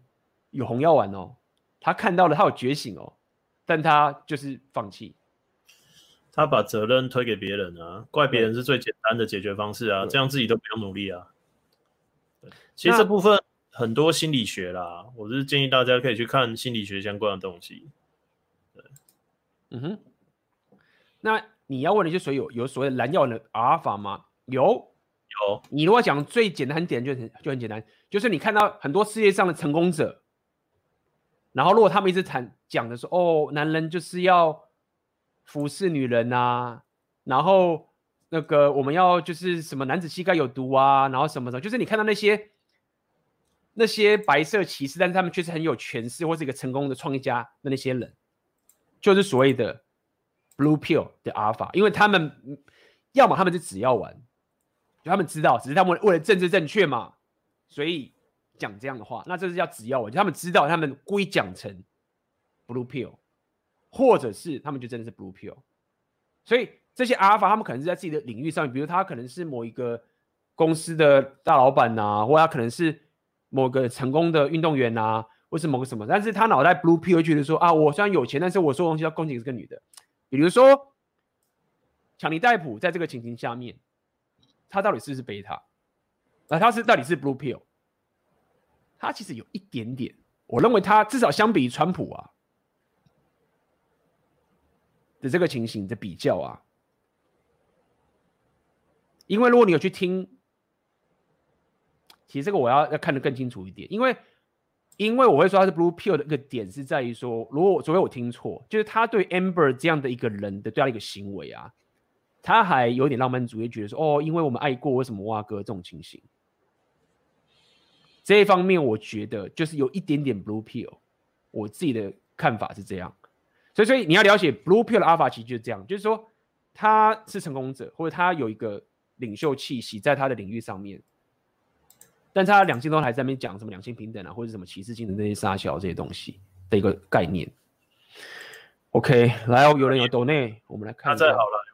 有红药丸哦，他看到了，他有觉醒哦，但他就是放弃。他把责任推给别人啊，怪别人是最简单的解决方式啊，这样自己都不用努力啊。其实这部分很多心理学啦，我是建议大家可以去看心理学相关的东西。对，嗯哼。那你要问的就是有有所谓蓝药丸的阿尔法吗？有，有。你如果讲最简单很点就很就很简单，就是你看到很多世界上的成功者，然后如果他们一直谈讲的说，哦，男人就是要。服侍女人啊，然后那个我们要就是什么男子气概有毒啊，然后什么的，就是你看到那些那些白色骑士，但是他们确实很有权势或是一个成功的创业家的那些人，就是所谓的 blue pill 的 alpha，因为他们要么他们是只要玩，就他们知道，只是他们为了政治正确嘛，所以讲这样的话，那这是叫只要我，他们知道，他们故意讲成 blue pill。或者是他们就真的是 blue pill，所以这些阿尔法他们可能是在自己的领域上面，比如他可能是某一个公司的大老板呐、啊，或他可能是某个成功的运动员呐、啊，或是某个什么，但是他脑袋 blue pill 觉得说啊，我虽然有钱，但是我说东西要恭敬是个女的，比如说强尼戴普在这个情形下面，他到底是不是贝塔？啊，他是到底是 blue pill？他其实有一点点，我认为他至少相比川普啊。的这个情形的比较啊，因为如果你有去听，其实这个我要要看得更清楚一点，因为因为我会说他是 blue pill 的一个点是在于说，如果除非我听错，就是他对 Amber 这样的一个人的对他的一个行为啊，他还有点浪漫主义，觉得说哦，因为我们爱过，为什么挖哥这种情形？这一方面我觉得就是有一点点 blue pill，我自己的看法是这样。所以，所以你要了解 Blue Pill 的 Alpha 其实就是这样，就是说他是成功者，或者他有一个领袖气息在他的领域上面，但他两性都还在那边讲什么两性平等啊，或者什么歧视性的那些沙小这些东西的一个概念。OK，来哦，有人有抖内，我们来看。他再好了，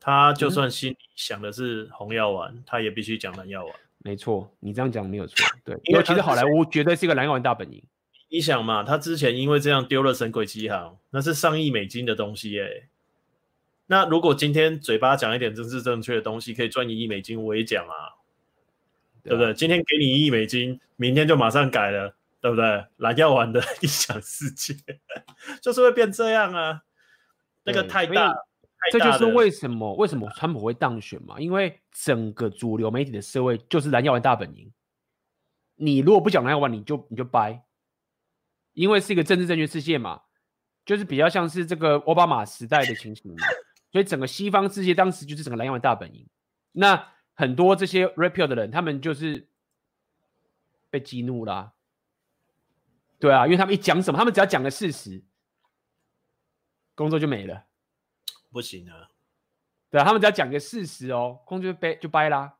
他就算心里想的是红药丸，嗯、他也必须讲蓝药丸。没错，你这样讲没有错。对，因为其实好莱坞绝对是一个蓝药丸大本营。你想嘛，他之前因为这样丢了《神鬼奇航》，那是上亿美金的东西耶。那如果今天嘴巴讲一点政治正确的东西，可以赚一亿美金，我也讲啊，对，对不对？今天给你一亿美金，明天就马上改了，对不对？蓝药丸的 异想世界，就是会变这样啊。那个太大，这就是为什么为什么川普会当选嘛？因为整个主流媒体的社会就是蓝药丸大本营。你如果不讲蓝药丸，你就你就掰。因为是一个政治正确世界嘛，就是比较像是这个奥巴马时代的情形嘛，所以整个西方世界当时就是整个蓝药丸大本营。那很多这些 pill 的人，他们就是被激怒啦啊，对啊，因为他们一讲什么，他们只要讲个事实，工作就没了，不行啊，对啊，他们只要讲个事实哦，空军就掰就掰啦，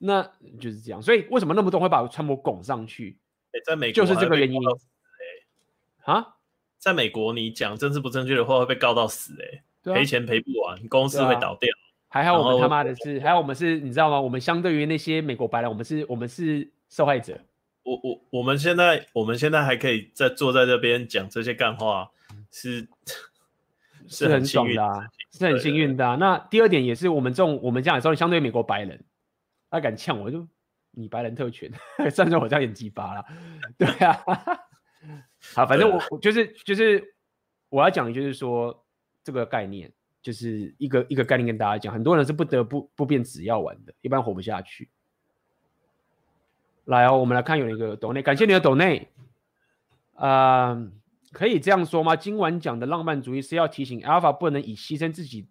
那就是这样。所以为什么那么多人会把川普拱上去？在美国就是这个原因。哎啊，在美国，你讲政治不正确的话会被告到死哎、欸，赔、啊、钱赔不完，公司会倒掉。还好我们他妈的是，还好我们是，你知道吗？我们相对于那些美国白人，我们是，我们是受害者。我我我们现在，我们现在还可以在坐在这边讲这些干话，是是很爽的、啊，是很幸运的、啊。那第二点也是，我们这种我们这样说，相对于美国白人，他敢呛我就你白人特权，算算我这样演鸡巴了，对啊。好，反正我我就是就是我要讲的就是说这个概念就是一个一个概念跟大家讲，很多人是不得不不变只要玩的，一般活不下去。来哦，我们来看有一个抖内，感谢你的抖内。嗯、呃，可以这样说吗？今晚讲的浪漫主义是要提醒 Alpha 不能以牺牲自己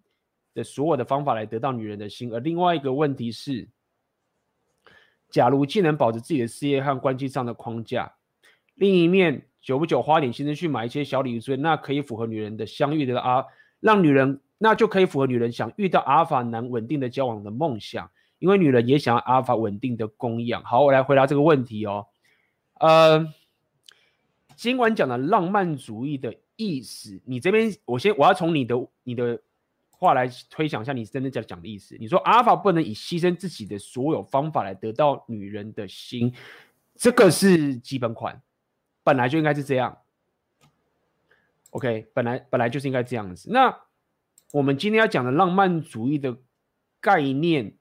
的所有的方法来得到女人的心，而另外一个问题是，假如既能保持自己的事业和关系上的框架，另一面。久不久花点心思去买一些小礼物，所以那可以符合女人的相遇的啊，让女人那就可以符合女人想遇到阿尔法男稳定的交往的梦想，因为女人也想要阿尔法稳定的供养。好，我来回答这个问题哦。呃，今晚讲的浪漫主义的意思，你这边我先我要从你的你的话来推想一下，你真的在讲的意思。你说阿尔法不能以牺牲自己的所有方法来得到女人的心，这个是基本款，本来就应该是这样。OK，本来本来就是应该这样子。那我们今天要讲的浪漫主义的概念，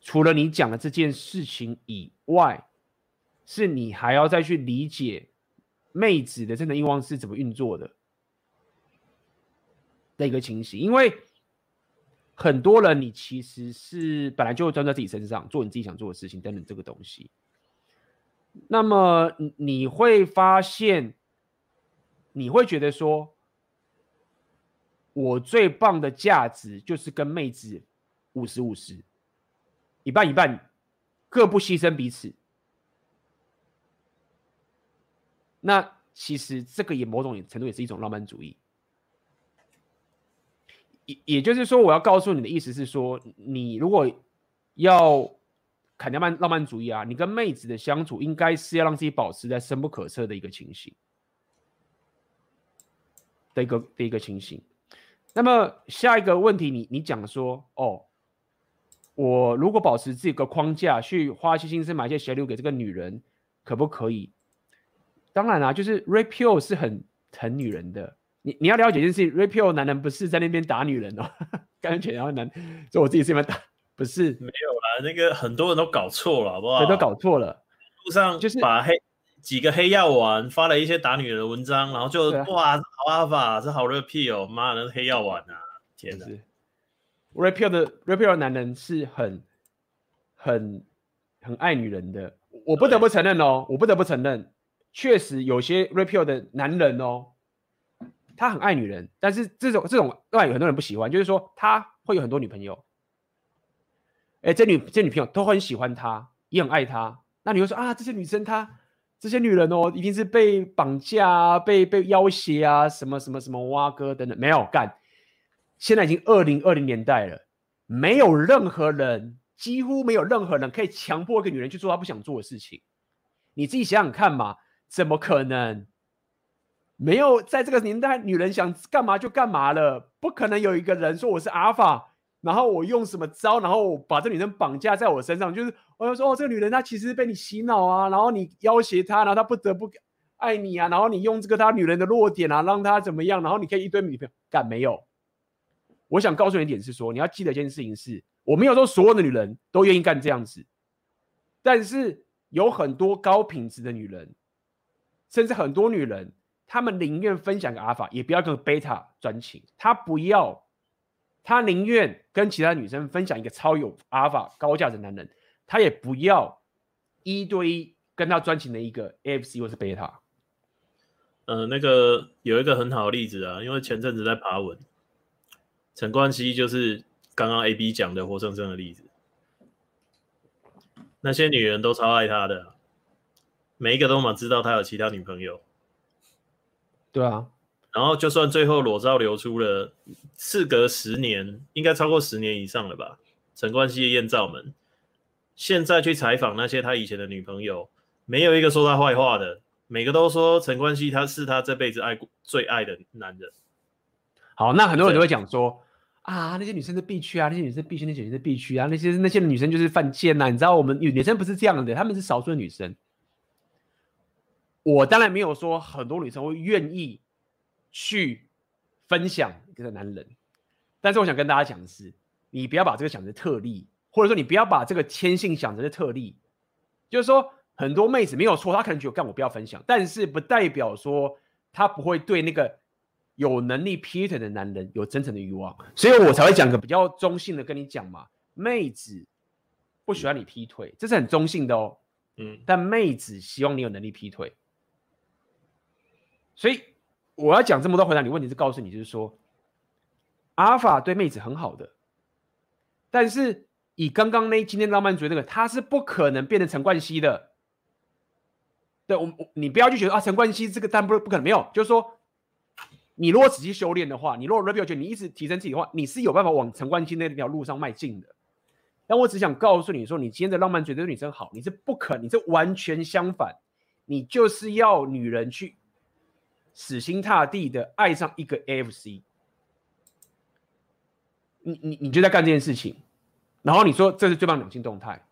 除了你讲的这件事情以外，是你还要再去理解妹子的真的欲望是怎么运作的的一个情形。因为很多人，你其实是本来就专在自己身上做你自己想做的事情等等这个东西，那么你会发现。你会觉得说，我最棒的价值就是跟妹子五十五十，一半一半，各不牺牲彼此。那其实这个也某种程度也是一种浪漫主义。也也就是说，我要告诉你的意思是说，你如果要砍掉浪漫主义啊，你跟妹子的相处应该是要让自己保持在深不可测的一个情形。的一个的一个情形，那么下一个问题你，你讲说，哦，我如果保持这个框架去花些心思买一些鞋留给这个女人，可不可以？当然啦、啊，就是 Rapio 是很疼女人的，你你要了解一件事，Rapio 男人不是在那边打女人哦，感觉然后男，就我自己这边打，不是。没有啦，那个很多人都搞错了，好不好？都搞错了，路上就是把黑。几个黑药丸发了一些打女人的文章，然后就、啊、哇，这好阿法，这好 Rapio 哦，妈的，黑药丸啊！天哪，Rapio 的 Rapio 的男人是很很很爱女人的，我不得不承认哦，我不得不承认，确实有些 Rapio 的男人哦，他很爱女人，但是这种这种另外有很多人不喜欢，就是说他会有很多女朋友，哎，这女这女朋友都很喜欢他，也很爱他，那你会说啊，这些女生她。这些女人哦，一定是被绑架啊，被被要挟啊，什么什么什么挖哥等等，没有干。现在已经二零二零年代了，没有任何人，几乎没有任何人可以强迫一个女人去做她不想做的事情。你自己想想看嘛，怎么可能？没有在这个年代，女人想干嘛就干嘛了，不可能有一个人说我是阿尔法。然后我用什么招，然后把这女人绑架在我身上，就是我就说哦，这个女人她其实被你洗脑啊，然后你要挟她，然后她不得不爱你啊，然后你用这个她女人的弱点啊，让她怎么样，然后你可以一堆女朋友干没有？我想告诉你一点是说，你要记得一件事情是，我没有说所有的女人都愿意干这样子，但是有很多高品质的女人，甚至很多女人，她们宁愿分享个阿尔法，也不要跟贝塔专情，她不要。她宁愿跟其他女生分享一个超有阿尔法高价值的男人，她也不要一对一跟他专情的一个 AFC 或是贝塔。呃，那个有一个很好的例子啊，因为前阵子在爬文，陈冠希就是刚刚 AB 讲的活生生的例子。那些女人都超爱他的，每一个都嘛知道他有其他女朋友。对啊。然后，就算最后裸照流出了，事隔十年，应该超过十年以上了吧？陈冠希的艳照门，现在去采访那些他以前的女朋友，没有一个说他坏话的，每个都说陈冠希他是他这辈子爱过最爱的男人。好，那很多人都会讲说啊，那些女生是必须啊，那些女生必须，那些女生必须啊，那些那些女生就是犯贱呐，你知道我们女女生不是这样的，她们是少数的女生。我当然没有说很多女生会愿意。去分享这个男人，但是我想跟大家讲的是，你不要把这个想成特例，或者说你不要把这个天性想成是特例。就是说，很多妹子没有错，她可能觉得干我不要分享，但是不代表说她不会对那个有能力劈腿的男人有真诚的欲望，所以我才会讲个比较中性的跟你讲嘛，妹子不喜欢你劈腿，这是很中性的哦，嗯，但妹子希望你有能力劈腿，所以。我要讲这么多回答你问题，是告诉你，就是说，阿尔法对妹子很好的，但是以刚刚那今天浪漫主义那个，他是不可能变成陈冠希的。对我，我你不要去觉得啊，陈冠希这个但不不可能没有，就是说，你如果仔细修炼的话，你如果 Rapio 觉得你一直提升自己的话，你是有办法往陈冠希那条路上迈进的。但我只想告诉你说，你今天的浪漫主义对女生好，你是不可能，你是完全相反，你就是要女人去。死心塌地的爱上一个 AFC，你你你就在干这件事情，然后你说这是最棒的两性动态。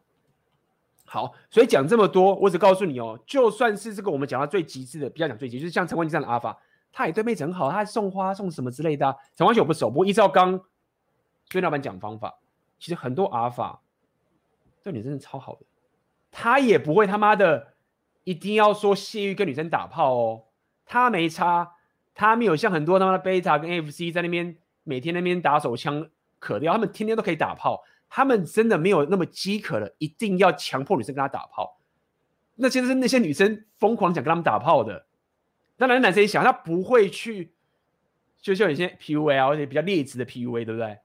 好，所以讲这么多，我只告诉你哦，就算是这个我们讲到最极致的，比较讲最极致，就是像陈冠希这样的阿法，他也对妹子很好，他还送花送什么之类的、陈冠希我不熟，不过依照刚孙老板讲方法，其实很多阿法这女真的超好的，他也不会他妈的一定要说泄欲跟女生打炮哦，他没差，他没有像很多他妈的贝塔跟 AFC 在那边每天那边打手枪渴掉，他们天天都可以打炮。他们真的没有那么饥渴了，一定要强迫女生跟他打炮。那其实是那些女生疯狂想跟他们打炮的。当然，男生也想，他不会去，就像有些 PUA 啊，而且比较劣质的 PUA，对不对？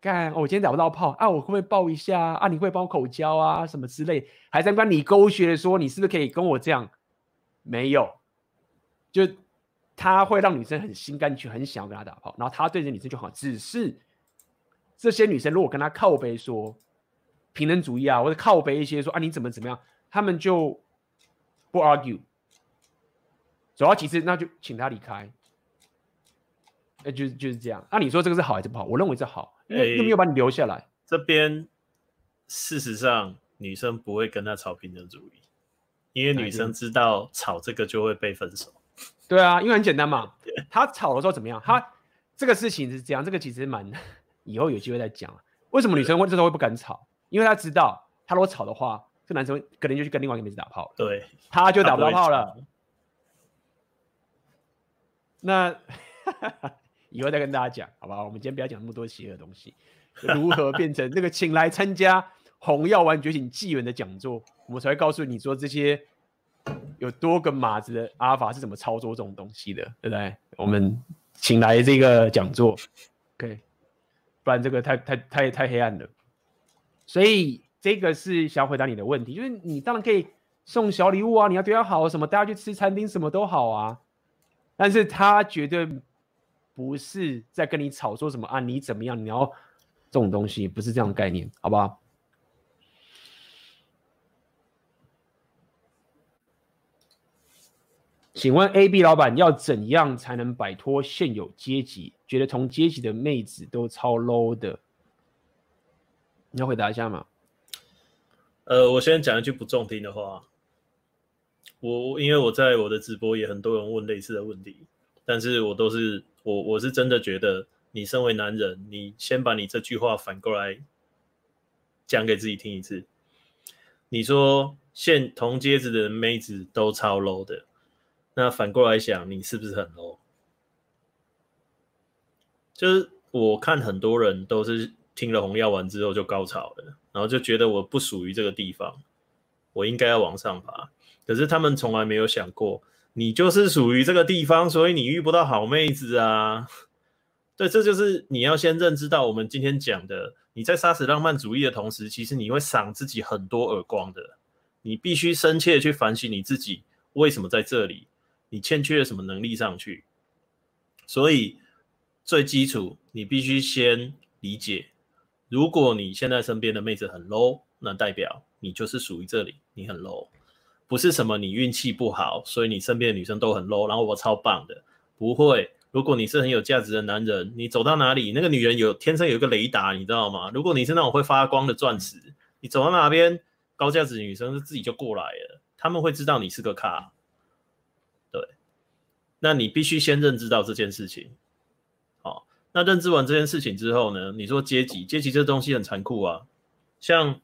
干，我今天打不到炮啊，我会不会抱一下啊？你会帮我口交啊？什么之类，还在跟你勾学的说，你是不是可以跟我这样？没有，就他会让女生很心甘情愿，很想要跟他打炮，然后他对着女生就好，只是。这些女生如果跟他靠背说平等主义啊，或者靠背一些说啊你怎么怎么样，他们就不 argue，走到其次那就请他离开，那就就是这样。那、啊、你说这个是好还是不好？我认为是好，因为又没有把你留下来。这边事实上女生不会跟他吵平等主义，因为女生知道吵这个就会被分手。对啊，因为很简单嘛，他吵的时候怎么样？他这个事情是这样，这个其实蛮。以后有机会再讲。为什么女生会这时候会不敢吵？因为她知道，她如果吵的话，这男生可能就去跟另外一个妹子打炮了。对，他就打不到炮了。那 以后再跟大家讲，好吧？我们今天不要讲那么多邪恶的东西。如何变成 那个？请来参加《红药丸觉醒纪元》的讲座，我们才会告诉你说这些有多个码子的阿尔法是怎么操作这种东西的，对不对？我们请来这个讲座，OK。不然这个太太太太黑暗了，所以这个是想回答你的问题，就是你当然可以送小礼物啊，你要对他好什么，大家去吃餐厅什么都好啊，但是他绝对不是在跟你吵说什么啊，你怎么样，你要这种东西不是这样的概念，好不好？请问 A B 老板要怎样才能摆脱现有阶级？觉得同阶级的妹子都超 low 的，你要回答一下吗？呃，我先讲一句不中听的话。我因为我在我的直播也很多人问类似的问题，但是我都是我我是真的觉得，你身为男人，你先把你这句话反过来讲给自己听一次。你说现同阶级的妹子都超 low 的。那反过来想，你是不是很 low？就是我看很多人都是听了红药丸之后就高潮了，然后就觉得我不属于这个地方，我应该要往上爬。可是他们从来没有想过，你就是属于这个地方，所以你遇不到好妹子啊。对，这就是你要先认知到我们今天讲的，你在杀死浪漫主义的同时，其实你会赏自己很多耳光的。你必须深切的去反省你自己为什么在这里。你欠缺了什么能力上去？所以最基础，你必须先理解，如果你现在身边的妹子很 low，那代表你就是属于这里，你很 low，不是什么你运气不好，所以你身边的女生都很 low，然后我超棒的，不会。如果你是很有价值的男人，你走到哪里，那个女人有天生有一个雷达，你知道吗？如果你是那种会发光的钻石，你走到哪边，高价值的女生自己就过来了，他们会知道你是个咖。那你必须先认知到这件事情，好，那认知完这件事情之后呢？你说阶级，阶级这东西很残酷啊。像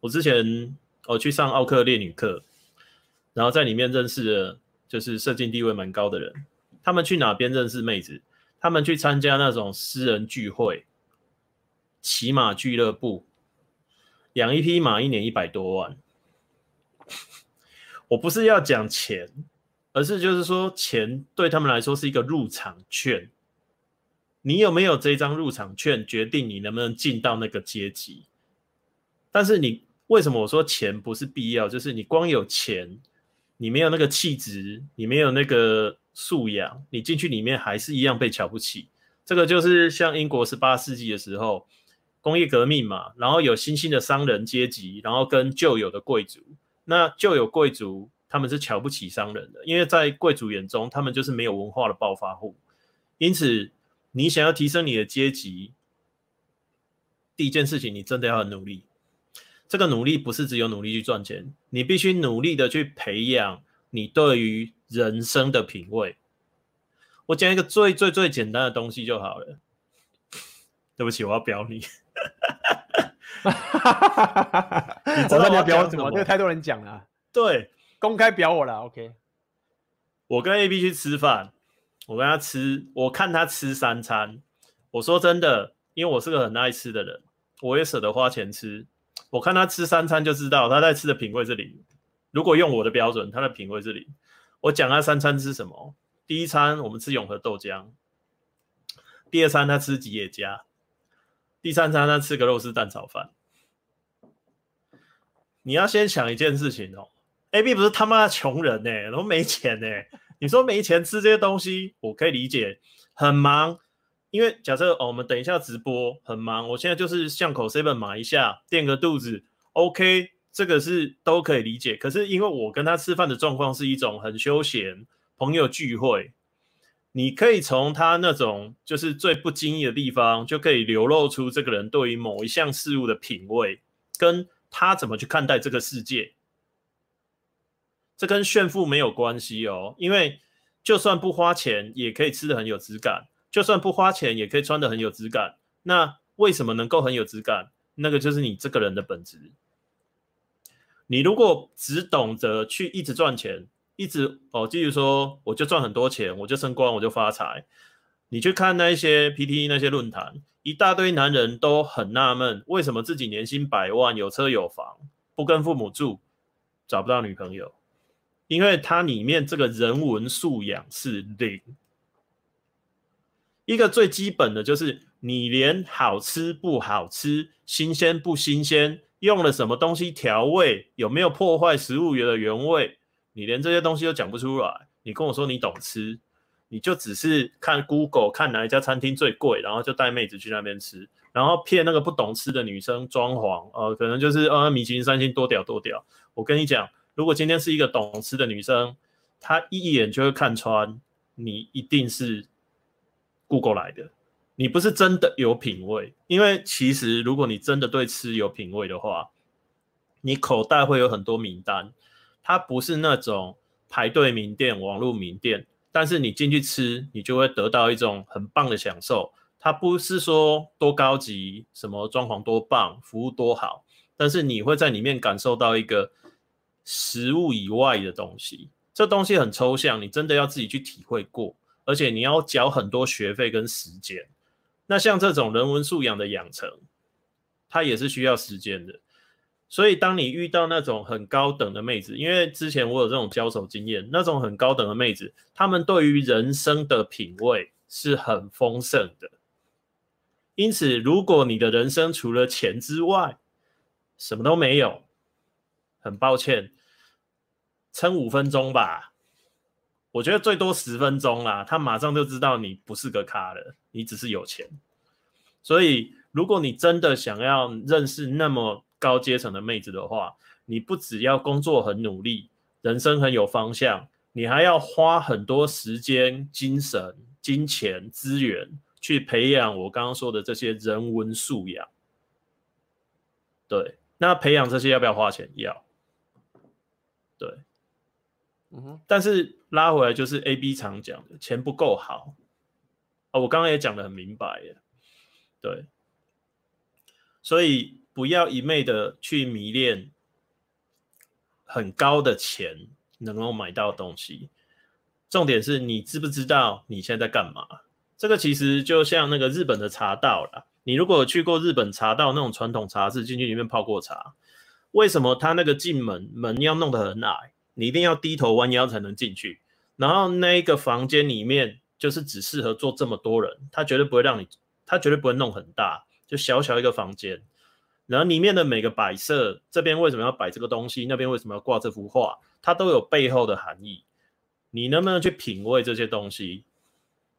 我之前我去上奥克烈女课，然后在里面认识了就是社经地位蛮高的人，他们去哪边认识妹子？他们去参加那种私人聚会、骑马俱乐部，养一匹马一年一百多万。我不是要讲钱。而是就是说，钱对他们来说是一个入场券。你有没有这张入场券，决定你能不能进到那个阶级。但是你为什么我说钱不是必要？就是你光有钱，你没有那个气质，你没有那个素养，你进去里面还是一样被瞧不起。这个就是像英国十八世纪的时候，工业革命嘛，然后有新兴的商人阶级，然后跟旧有的贵族。那旧有贵族。他们是瞧不起商人的，因为在贵族眼中，他们就是没有文化的暴发户。因此，你想要提升你的阶级，第一件事情，你真的要很努力。这个努力不是只有努力去赚钱，你必须努力的去培养你对于人生的品味。我讲一个最最最简单的东西就好了。对不起，我要表你。你知道你要表什么？这个太多人讲了。对，公开表我了。OK，我跟 AB 去吃饭，我跟他吃，我看他吃三餐。我说真的，因为我是个很爱吃的人，我也舍得花钱吃。我看他吃三餐就知道他在吃的品味是零。如果用我的标准，他的品味是零。我讲他三餐吃什么？第一餐我们吃永和豆浆，第二餐他吃吉野家，第三餐他吃个肉丝蛋炒饭。你要先想一件事情哦，AB 不是他妈的穷人呢、欸，都没钱呢、你说没钱吃这些东西，我可以理解，很忙。因为假设哦，我们等一下直播很忙，我现在就是巷口 seven 买一下垫个肚子，OK，这个是都可以理解。可是因为我跟他吃饭的状况是一种很休闲朋友聚会，你可以从他那种就是最不经意的地方，就可以流露出这个人对于某一项事物的品味，跟他怎么去看待这个世界。这跟炫富没有关系哦，因为就算不花钱，也可以吃得很有质感。就算不花钱，也可以穿得很有质感。那为什么能够很有质感？那个就是你这个人的本质。你如果只懂得去一直赚钱，一直哦，继续说，我就赚很多钱，我就升官，我就发财。你去看那些 PTT 那些论坛，一大堆男人都很纳闷，为什么自己年薪百万，有车有房，不跟父母住，找不到女朋友？因为它里面这个人文素养是零。一个最基本的就是，你连好吃不好吃、新鲜不新鲜、用了什么东西调味、有没有破坏食物原的原味，你连这些东西都讲不出来。你跟我说你懂吃，你就只是看 Google 看哪一家餐厅最贵，然后就带妹子去那边吃，然后骗那个不懂吃的女生装潢，呃，可能就是呃米其林三星多屌多屌。我跟你讲，如果今天是一个懂吃的女生，她一眼就会看穿，你一定是。Google 来的，你不是真的有品味，因为其实如果你真的对吃有品味的话，你口袋会有很多名单，它不是那种排队名店、网络名店，但是你进去吃，你就会得到一种很棒的享受。它不是说多高级，什么装潢多棒，服务多好，但是你会在里面感受到一个食物以外的东西，这东西很抽象，你真的要自己去体会过。而且你要缴很多学费跟时间，那像这种人文素养的养成，它也是需要时间的。所以当你遇到那种很高等的妹子，因为之前我有这种交手经验，那种很高等的妹子，她们对于人生的品味是很丰盛的。因此，如果你的人生除了钱之外，什么都没有，很抱歉，撑五分钟吧。我觉得最多十分钟啦，他马上就知道你不是个咖了，你只是有钱。所以，如果你真的想要认识那么高阶层的妹子的话，你不只要工作很努力，人生很有方向，你还要花很多时间、精神、金钱、资源去培养我刚刚说的这些人文素养。对，那培养这些要不要花钱？要。嗯哼，但是拉回来就是 A B 常讲的，钱不够好。啊，我刚刚也讲得很明白耶，对，所以不要一昧的去迷恋很高的钱能够买到东西，重点是你知不知道你现在在干嘛？这个其实就像那个日本的茶道啦，你如果去过日本茶道那种传统茶室，进去里面泡过茶，为什么他那个进门门要弄得很矮？你一定要低头弯腰才能进去，然后那一个房间里面就是只适合坐这么多人，他绝对不会让你，他绝对不会弄很大，就小小一个房间，然后里面的每个摆设，这边为什么要摆这个东西，那边为什么要挂这幅画，它都有背后的含义。你能不能去品味这些东西？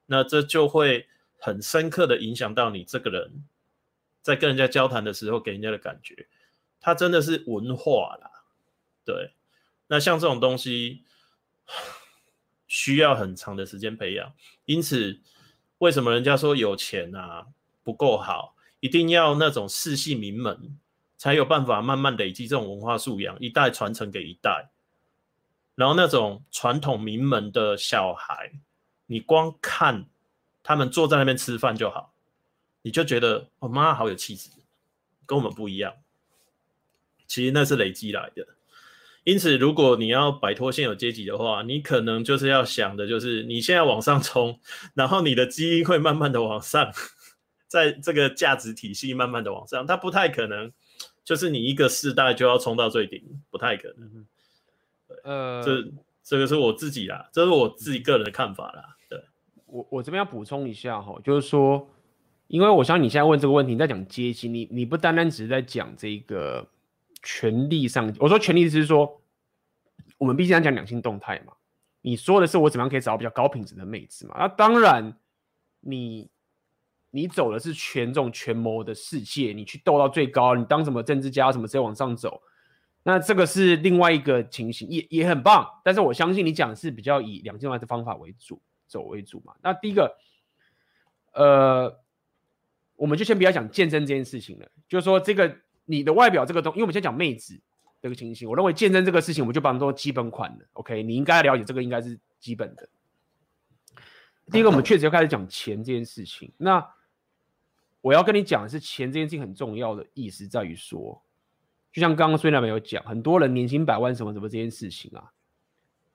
那这就会很深刻的影响到你这个人，在跟人家交谈的时候给人家的感觉，他真的是文化啦，对。那像这种东西需要很长的时间培养，因此为什么人家说有钱啊不够好，一定要那种世系名门才有办法慢慢累积这种文化素养，一代传承给一代。然后那种传统名门的小孩，你光看他们坐在那边吃饭就好，你就觉得我妈好有气质，跟我们不一样。其实那是累积来的。因此，如果你要摆脱现有阶级的话，你可能就是要想的，就是你现在往上冲，然后你的基因会慢慢的往上，在这个价值体系慢慢的往上，它不太可能，就是你一个世代就要冲到最顶，不太可能。呃，这这个是我自己啦，这是我自己个人的看法啦。对，我我这边要补充一下哈，就是说，因为我想你现在问这个问题，你在讲阶级，你你不单单只是在讲这个。权力上，我说权力是说，我们毕竟要讲两性动态嘛。你说的是我怎么样可以找到比较高品质的妹子嘛？那当然你，你走的是权重权谋的世界，你去斗到最高，你当什么政治家什么直接往上走，那这个是另外一个情形，也也很棒。但是我相信你讲的是比较以两性动态的方法为主走为主嘛。那第一个，呃，我们就先不要讲健身这件事情了，就是说这个。你的外表这个东，因为我们先讲妹子这个情形，我认为健身这个事情，我们就把它做基本款的。OK，你应该了解这个应该是基本的。第一个，我们确实要开始讲钱这件事情。那我要跟你讲的是，钱这件事情很重要的意思在于说，就像刚刚孙那边有讲，很多人年薪百万什么什么这件事情啊，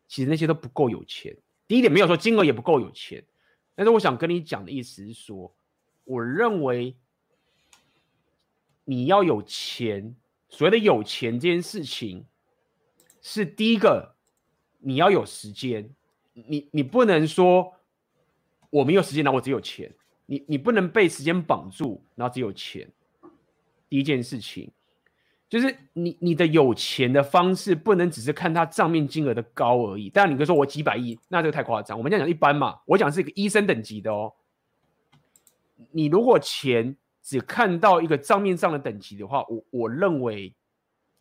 其实那些都不够有钱。第一点没有说金额也不够有钱，但是我想跟你讲的意思是说，我认为。你要有钱，所谓的有钱这件事情，是第一个，你要有时间，你你不能说我没有时间，然后我只有钱，你你不能被时间绑住，然后只有钱。第一件事情，就是你你的有钱的方式不能只是看他账面金额的高而已。当然，你可以说我几百亿，那这个太夸张。我们这样讲一般嘛，我讲是一个医生等级的哦。你如果钱。只看到一个账面上的等级的话，我我认为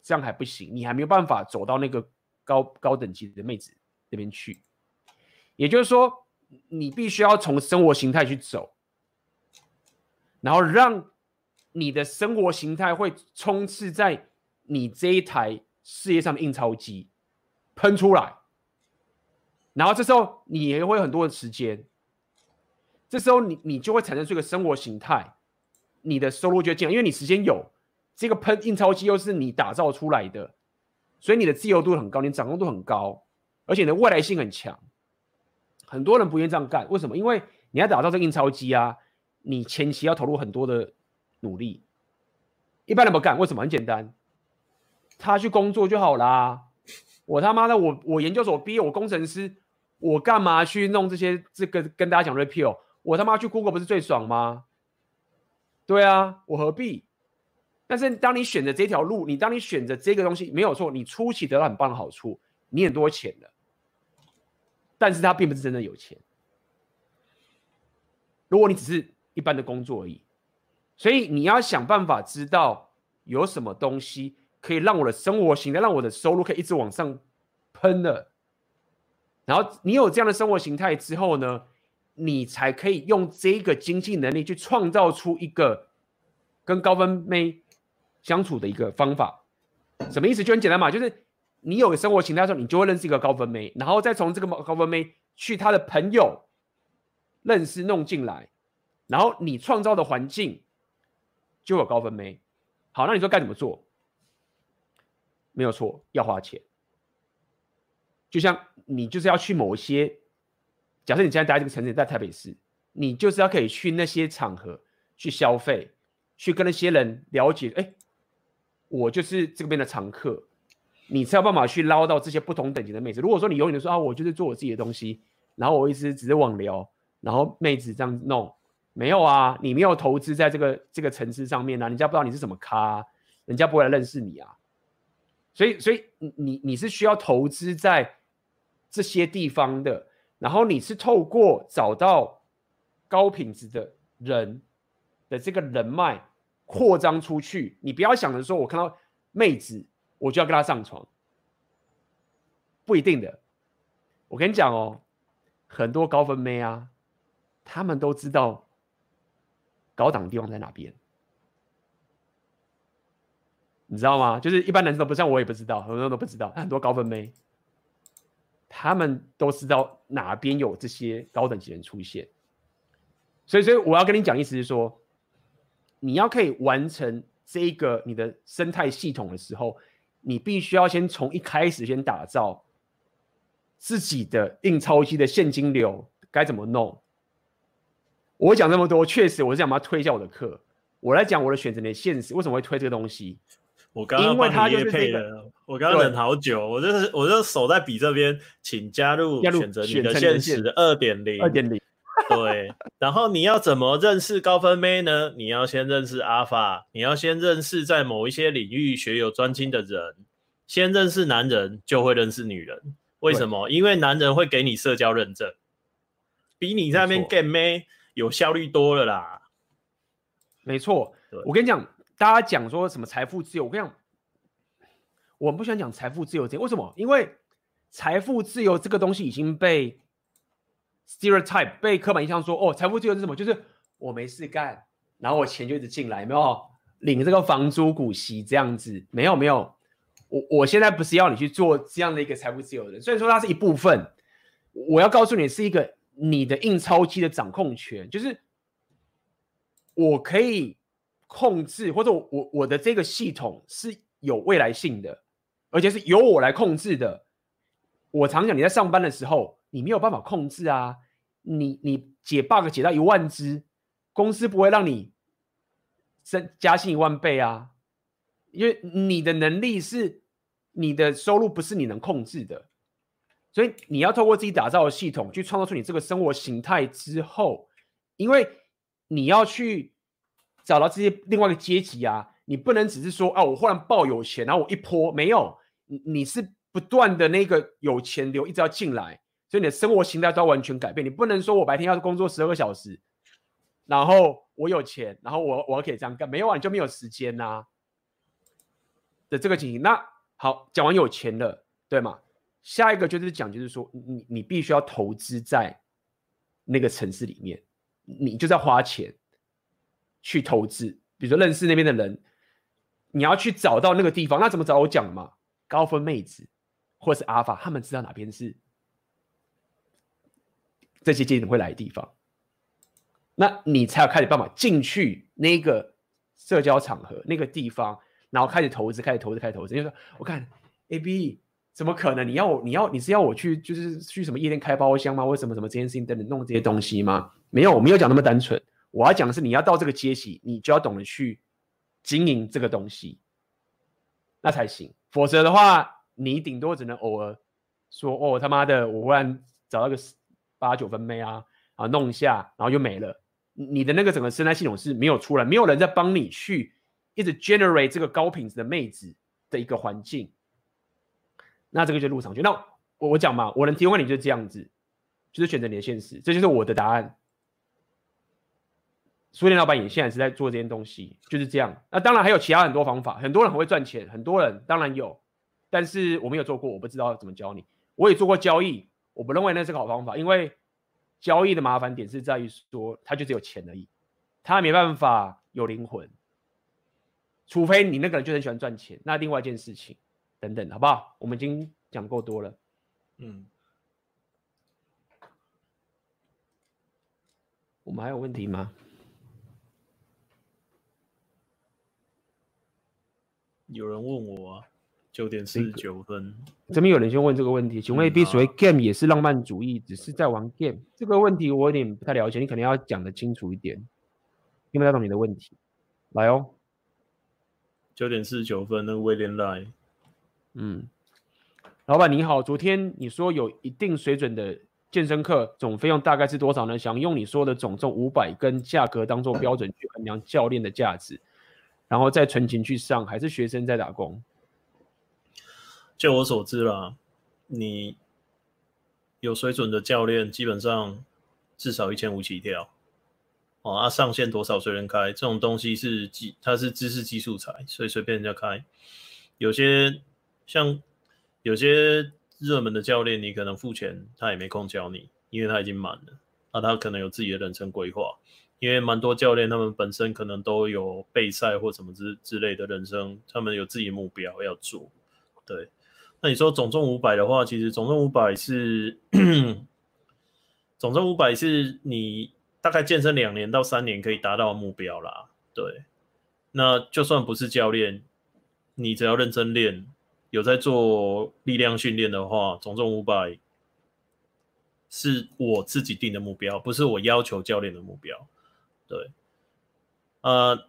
这样还不行，你还没有办法走到那个高高等级的妹子那边去。也就是说，你必须要从生活形态去走，然后让你的生活形态会充斥在你这一台事业上的印钞机喷出来，然后这时候你也会有很多的时间，这时候你你就会产生这个生活形态。你的收入就进来，因为你时间有，这个喷印钞机又是你打造出来的，所以你的自由度很高，你掌控度很高，而且你的未来性很强。很多人不愿意这样干，为什么？因为你要打造这个印钞机啊，你前期要投入很多的努力。一般人不干，为什么？很简单，他去工作就好啦。我他妈的，我我研究所毕业，我工程师，我干嘛去弄这些？这个跟大家讲 repeal，我他妈去 Google 不是最爽吗？对啊，我何必？但是当你选择这条路，你当你选择这个东西没有错，你初期得到很棒的好处，你很多钱的，但是他并不是真的有钱。如果你只是一般的工作而已，所以你要想办法知道有什么东西可以让我的生活形态，让我的收入可以一直往上喷的。然后你有这样的生活形态之后呢，你才可以用这个经济能力去创造出一个跟高分妹相处的一个方法。什么意思？就很简单嘛，就是你有个生活形态的时候，你就会认识一个高分妹，然后再从这个高分妹去他的朋友认识弄进来，然后你创造的环境就有高分妹。好，那你说该怎么做？没有错，要花钱。就像你就是要去某些。假设你现在待这个城市，在台北市，你就是要可以去那些场合去消费，去跟那些人了解。哎，我就是这边的常客，你才有办法去捞到这些不同等级的妹子。如果说你永远都说啊，我就是做我自己的东西，然后我一直只是网聊，然后妹子这样弄，没有啊，你没有投资在这个这个层次上面啊，人家不知道你是什么咖，人家不会来认识你啊。所以，所以你你你是需要投资在这些地方的。然后你是透过找到高品质的人的这个人脉扩张出去，你不要想着说我看到妹子我就要跟她上床，不一定的。我跟你讲哦，很多高分妹啊，他们都知道高档地方在哪边，你知道吗？就是一般男生都不像我也不知道，很多人都不知道，很多高分妹，他们都知道哪边有这些高等级人出现。所以，所以我要跟你讲，意思是说，你要可以完成这一个你的生态系统的时候，你必须要先从一开始先打造自己的印钞机的现金流该怎么弄。我讲这么多，确实我是想把它推一下我的课。我来讲我的选择的现实，为什么会推这个东西？我刚刚因为他业配了，我刚刚等好久，我就是我就手在笔这边，请加入选择你的现实二点零，二点零。对，然后你要怎么认识高分妹呢？你要先认识阿尔法，你要先认识在某一些领域学有专精的人。先认识男人，就会认识女人。为什么？因为男人会给你社交认证，比你在那边 get 妹有效率多了啦。没错，我跟你讲，大家讲说什么财富自由，我跟你讲，我不喜欢讲财富自由这，为什么？因为财富自由这个东西已经被。Stereotype 被刻板印象说哦，财富自由是什么？就是我没事干，然后我钱就一直进来，没有领这个房租股息这样子，没有没有。我我现在不是要你去做这样的一个财富自由的人，虽然说它是一部分，我要告诉你是一个你的印钞机的掌控权，就是我可以控制，或者我我我的这个系统是有未来性的，而且是由我来控制的。我常讲你在上班的时候。你没有办法控制啊！你你解 bug 解到一万只，公司不会让你升加薪一万倍啊！因为你的能力是你的收入不是你能控制的，所以你要透过自己打造的系统去创造出你这个生活形态之后，因为你要去找到这些另外一个阶级啊，你不能只是说啊，我忽然爆有钱，然后我一泼没有，你你是不断的那个有钱流一直要进来。所以你的生活形态都要完全改变，你不能说我白天要工作十二个小时，然后我有钱，然后我我可以这样干，没有啊，你就没有时间呐、的这个情形。那好，讲完有钱了，对吗？下一个就是讲，就是说你你必须要投资在那个城市里面，你就在花钱去投资，比如说认识那边的人，你要去找到那个地方，那怎么找？我讲嘛，高分妹子或是阿法，他们知道哪边是。这些节点会来的地方，那你才有开始办法进去那个社交场合那个地方，然后开始投资，开始投资，开始投资。就说我看 A B 怎么可能？你要我，你要你是要我去，就是去什么夜店开包厢吗？为什么什么这件事情等等弄这些东西吗？没有，我没有讲那么单纯。我要讲的是，你要到这个阶级，你就要懂得去经营这个东西，那才行。否则的话，你顶多只能偶尔说哦他妈的，我忽然找到个。八九分妹啊，啊弄一下，然后就没了。你的那个整个生态系统是没有出来，没有人在帮你去一直 generate 这个高品质的妹子的一个环境。那这个就入场券。那我我讲嘛，我能提供给你就是这样子，就是选择你的现实，这就是我的答案。书店老板也现在是在做这件东西，就是这样。那当然还有其他很多方法，很多人很会赚钱，很多人当然有，但是我没有做过，我不知道怎么教你。我也做过交易。我不认为那是个好方法，因为交易的麻烦点是在于说，它就只有钱而已，它没办法有灵魂，除非你那个人就很喜欢赚钱，那另外一件事情，等等，好不好？我们已经讲够多了，嗯，我们还有问题吗？有人问我啊。九点四十九分，这边有人先问这个问题，请问 A B 所谓 game 也是浪漫主义，只是在玩 game？这个问题我有点不太了解，你可能要讲的清楚一点，听不太懂你的问题。来哦，九点四十九分，那个威廉来，嗯，老板你好，昨天你说有一定水准的健身课总费用大概是多少呢？想用你说的总重五百跟价格当做标准去衡量教练的价值，然后再存钱去上，还是学生在打工？就我所知啦，你有水准的教练基本上至少一千五起跳哦。啊，上限多少随便开，这种东西是基，它是知识技术财，所以随便人家开。有些像有些热门的教练，你可能付钱，他也没空教你，因为他已经满了。那他可能有自己的人生规划，因为蛮多教练他们本身可能都有备赛或什么之之类的人生，他们有自己的目标要做。对，那你说总重五百的话，其实总重五百是总重五百是你大概健身两年到三年可以达到目标啦。对，那就算不是教练，你只要认真练。有在做力量训练的话，总重五百是我自己定的目标，不是我要求教练的目标。对，呃，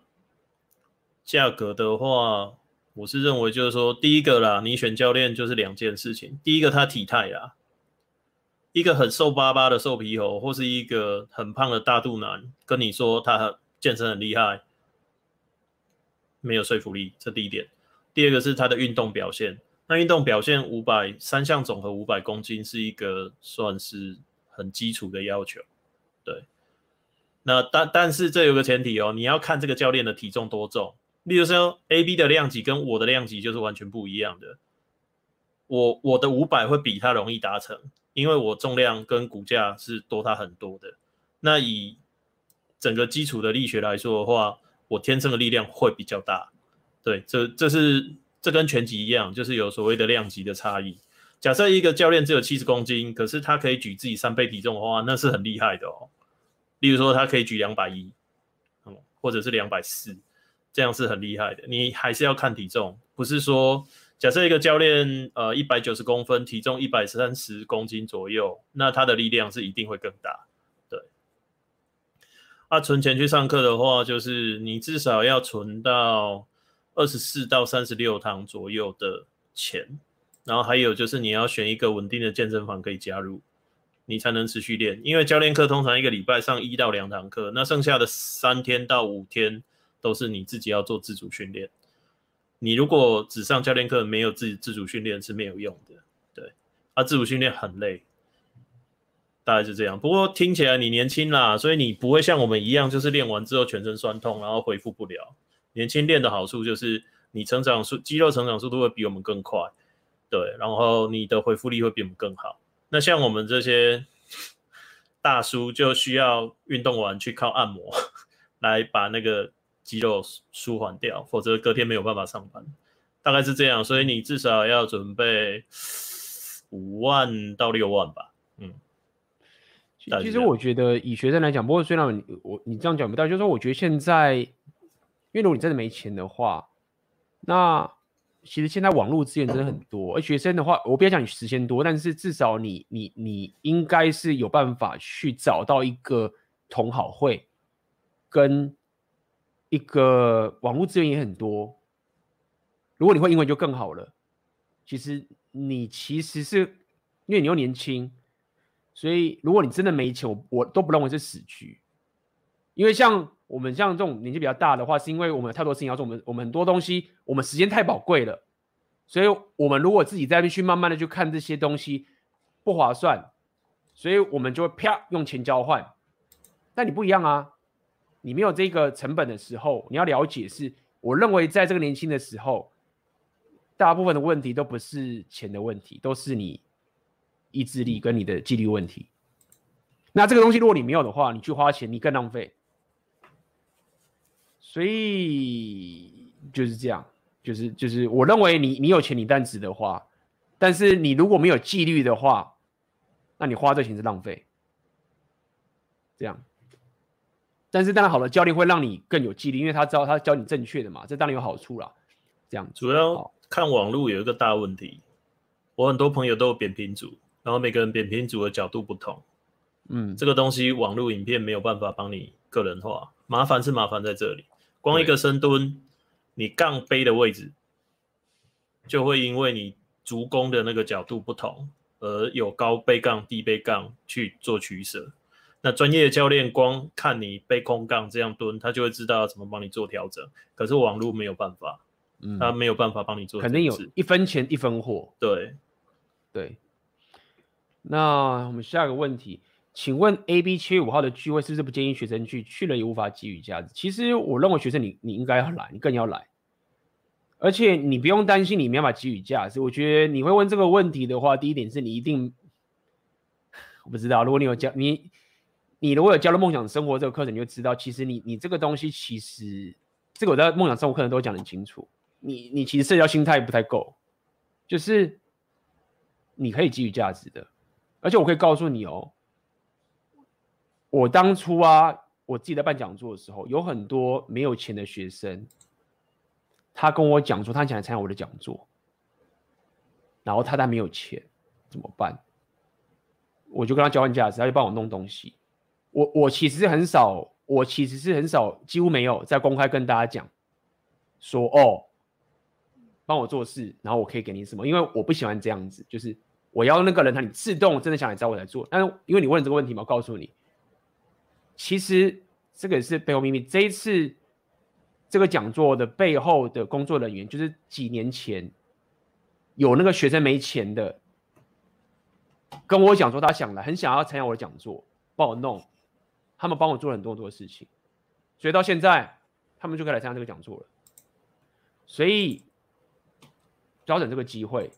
价格的话，我是认为就是说，第一个啦，你选教练就是两件事情。第一个他体态啦，一个很瘦巴巴的瘦皮猴，或是一个很胖的大肚腩，跟你说他健身很厉害，没有说服力，这第一点。第二个是他的运动表现，那运动表现五百三项总和五百公斤是一个算是很基础的要求，那但但是这有个前提哦，你要看这个教练的体重多重。例如说，A B 的量级跟我的量级就是完全不一样的。我我的五百会比他容易达成，因为我重量跟骨架是多他很多的。那以整个基础的力学来说的话，我天生的力量会比较大。对，这这是这跟拳击一样，就是有所谓的量级的差异。假设一个教练只有七十公斤，可是他可以举自己三倍体重的话，那是很厉害的哦。例如说，他可以举两百一，嗯，或者是两百四，这样是很厉害的。你还是要看体重，不是说假设一个教练呃一百九十公分，体重一百三十公斤左右，那他的力量是一定会更大。对，啊，存钱去上课的话，就是你至少要存到。二十四到三十六堂左右的钱，然后还有就是你要选一个稳定的健身房可以加入，你才能持续练。因为教练课通常一个礼拜上一到两堂课，那剩下的三天到五天都是你自己要做自主训练。你如果只上教练课，没有自自主训练是没有用的。对，啊，自主训练很累，大概是这样。不过听起来你年轻啦，所以你不会像我们一样，就是练完之后全身酸痛，然后恢复不了。年轻练的好处就是你成长速肌肉成长速度会比我们更快，对，然后你的恢复力会比我们更好。那像我们这些大叔就需要运动完去靠按摩 来把那个肌肉舒缓掉，否则隔天没有办法上班。大概是这样，所以你至少要准备五万到六万吧。嗯，其实我觉得以学生来讲，不过虽然我你这样讲不到，就是说我觉得现在。因为如果你真的没钱的话，那其实现在网络资源真的很多。而学生的话，我不要讲你时间多，但是至少你你你应该是有办法去找到一个同好会，跟一个网络资源也很多。如果你会英文就更好了。其实你其实是因为你又年轻，所以如果你真的没钱，我我都不认为是死局，因为像。我们像这种年纪比较大的话，是因为我们有太多事情要做，我们我们很多东西，我们时间太宝贵了，所以我们如果自己再去慢慢的去看这些东西，不划算，所以我们就会啪用钱交换。但你不一样啊，你没有这个成本的时候，你要了解是，我认为在这个年轻的时候，大部分的问题都不是钱的问题，都是你意志力跟你的纪律问题。那这个东西如果你没有的话，你去花钱，你更浪费。所以就是这样，就是就是，我认为你你有钱你但值得花，但是你如果没有纪律的话，那你花这钱是浪费。这样，但是当然好了，教练会让你更有纪律，因为他知道他教你正确的嘛，这当然有好处啦。这样，主要看网络有一个大问题，我很多朋友都有扁平足，然后每个人扁平足的角度不同，嗯，这个东西网络影片没有办法帮你个人化，麻烦是麻烦在这里。光一个深蹲，你杠背的位置就会因为你足弓的那个角度不同，而有高背杠、低背杠去做取舍。那专业的教练光看你背空杠这样蹲，他就会知道要怎么帮你做调整。可是网络没有办法，嗯，他没有办法帮你做。肯定有一分钱一分货。对，对。那我们下一个问题。请问 A B 七月五号的聚会是不是不建议学生去？去了也无法给予价值。其实我认为学生你你应该要来，你更要来。而且你不用担心你没办法给予价值。我觉得你会问这个问题的话，第一点是你一定，我不知道，如果你有教你，你如果有加入梦想生活这个课程，你就知道，其实你你这个东西其实，这个我在梦想生活课程都讲得很清楚。你你其实社交心态不太够，就是你可以给予价值的，而且我可以告诉你哦，我当初啊，我自己在办讲座的时候，有很多没有钱的学生，他跟我讲说他想来参加我的讲座，然后他但没有钱，怎么办？我就跟他交换价值，他就帮我弄东西。我我其实是很少，我其实是很少，几乎没有在公开跟大家讲说哦。帮我做事，然后我可以给你什么？因为我不喜欢这样子，就是我要那个人，他你自动真的想来找我来做。但是因为你问这个问题嘛，我告诉你，其实这个也是背后秘密。这一次这个讲座的背后的工作人员，就是几年前有那个学生没钱的，跟我讲说他想来，很想要参加我的讲座，帮我弄，他们帮我做了很多很多事情，所以到现在他们就可以来参加这个讲座了。所以。调整这个机会，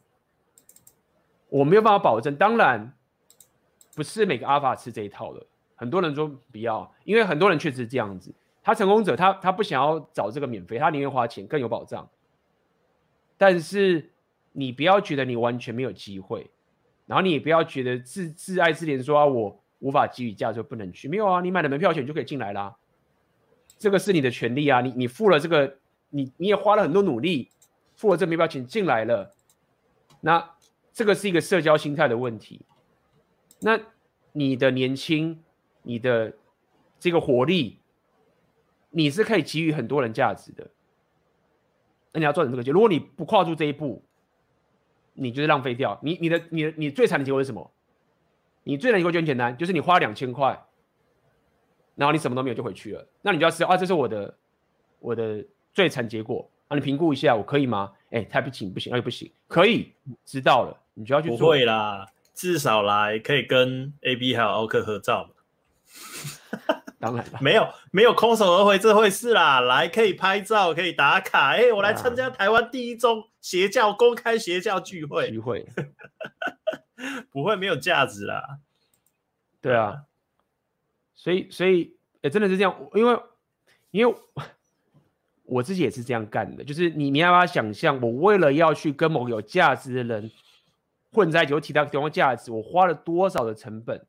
我没有办法保证。当然，不是每个阿法吃这一套的。很多人说不要，因为很多人确实是这样子。他成功者，他他不想要找这个免费，他宁愿花钱更有保障。但是你不要觉得你完全没有机会，然后你也不要觉得自自爱自怜，说啊我无法给予价值不能去。没有啊，你买了门票钱就可以进来啦。这个是你的权利啊，你你付了这个，你你也花了很多努力。付了这门票钱进来了，那这个是一个社交心态的问题。那你的年轻，你的这个活力，你是可以给予很多人价值的。那你要做成这个结，如果你不跨出这一步，你就是浪费掉。你你的你的你最惨的结果是什么？你最惨的结果就很简单，就是你花两千块，然后你什么都没有就回去了。那你就要知道啊，这是我的我的最惨结果。啊，你评估一下，我可以吗？哎，太不行，不行，那就不行。可以，知道了，你就要去做。不会啦，至少来可以跟 AB 还有奥克合照。当然了，没有没有空手而回这回事啦。来，可以拍照，可以打卡。哎，我来参加台湾第一宗邪教公开邪教聚会。聚会 不会没有价值啦。对啊，所以所以哎，真的是这样，因为因为。我自己也是这样干的，就是你，你要不要想象，我为了要去跟某个有价值的人混在一起，我提到提供价值，我花了多少的成本，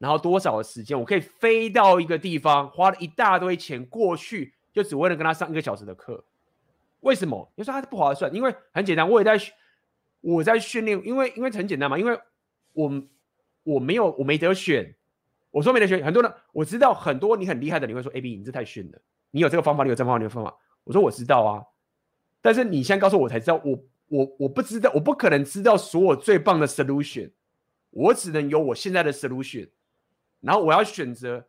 然后多少的时间，我可以飞到一个地方，花了一大堆钱过去，就只为了跟他上一个小时的课。为什么？你说他不划算？因为很简单，我也在我在训练，因为因为很简单嘛，因为我我没有我没得选，我说没得选，很多人我知道很多你很厉害的，你会说 AB 你这太逊了。你有这个方法，你有这方法，你有方法。我说我知道啊，但是你先告诉，我才知道，我我我不知道，我不可能知道所有最棒的 solution，我只能有我现在的 solution，然后我要选择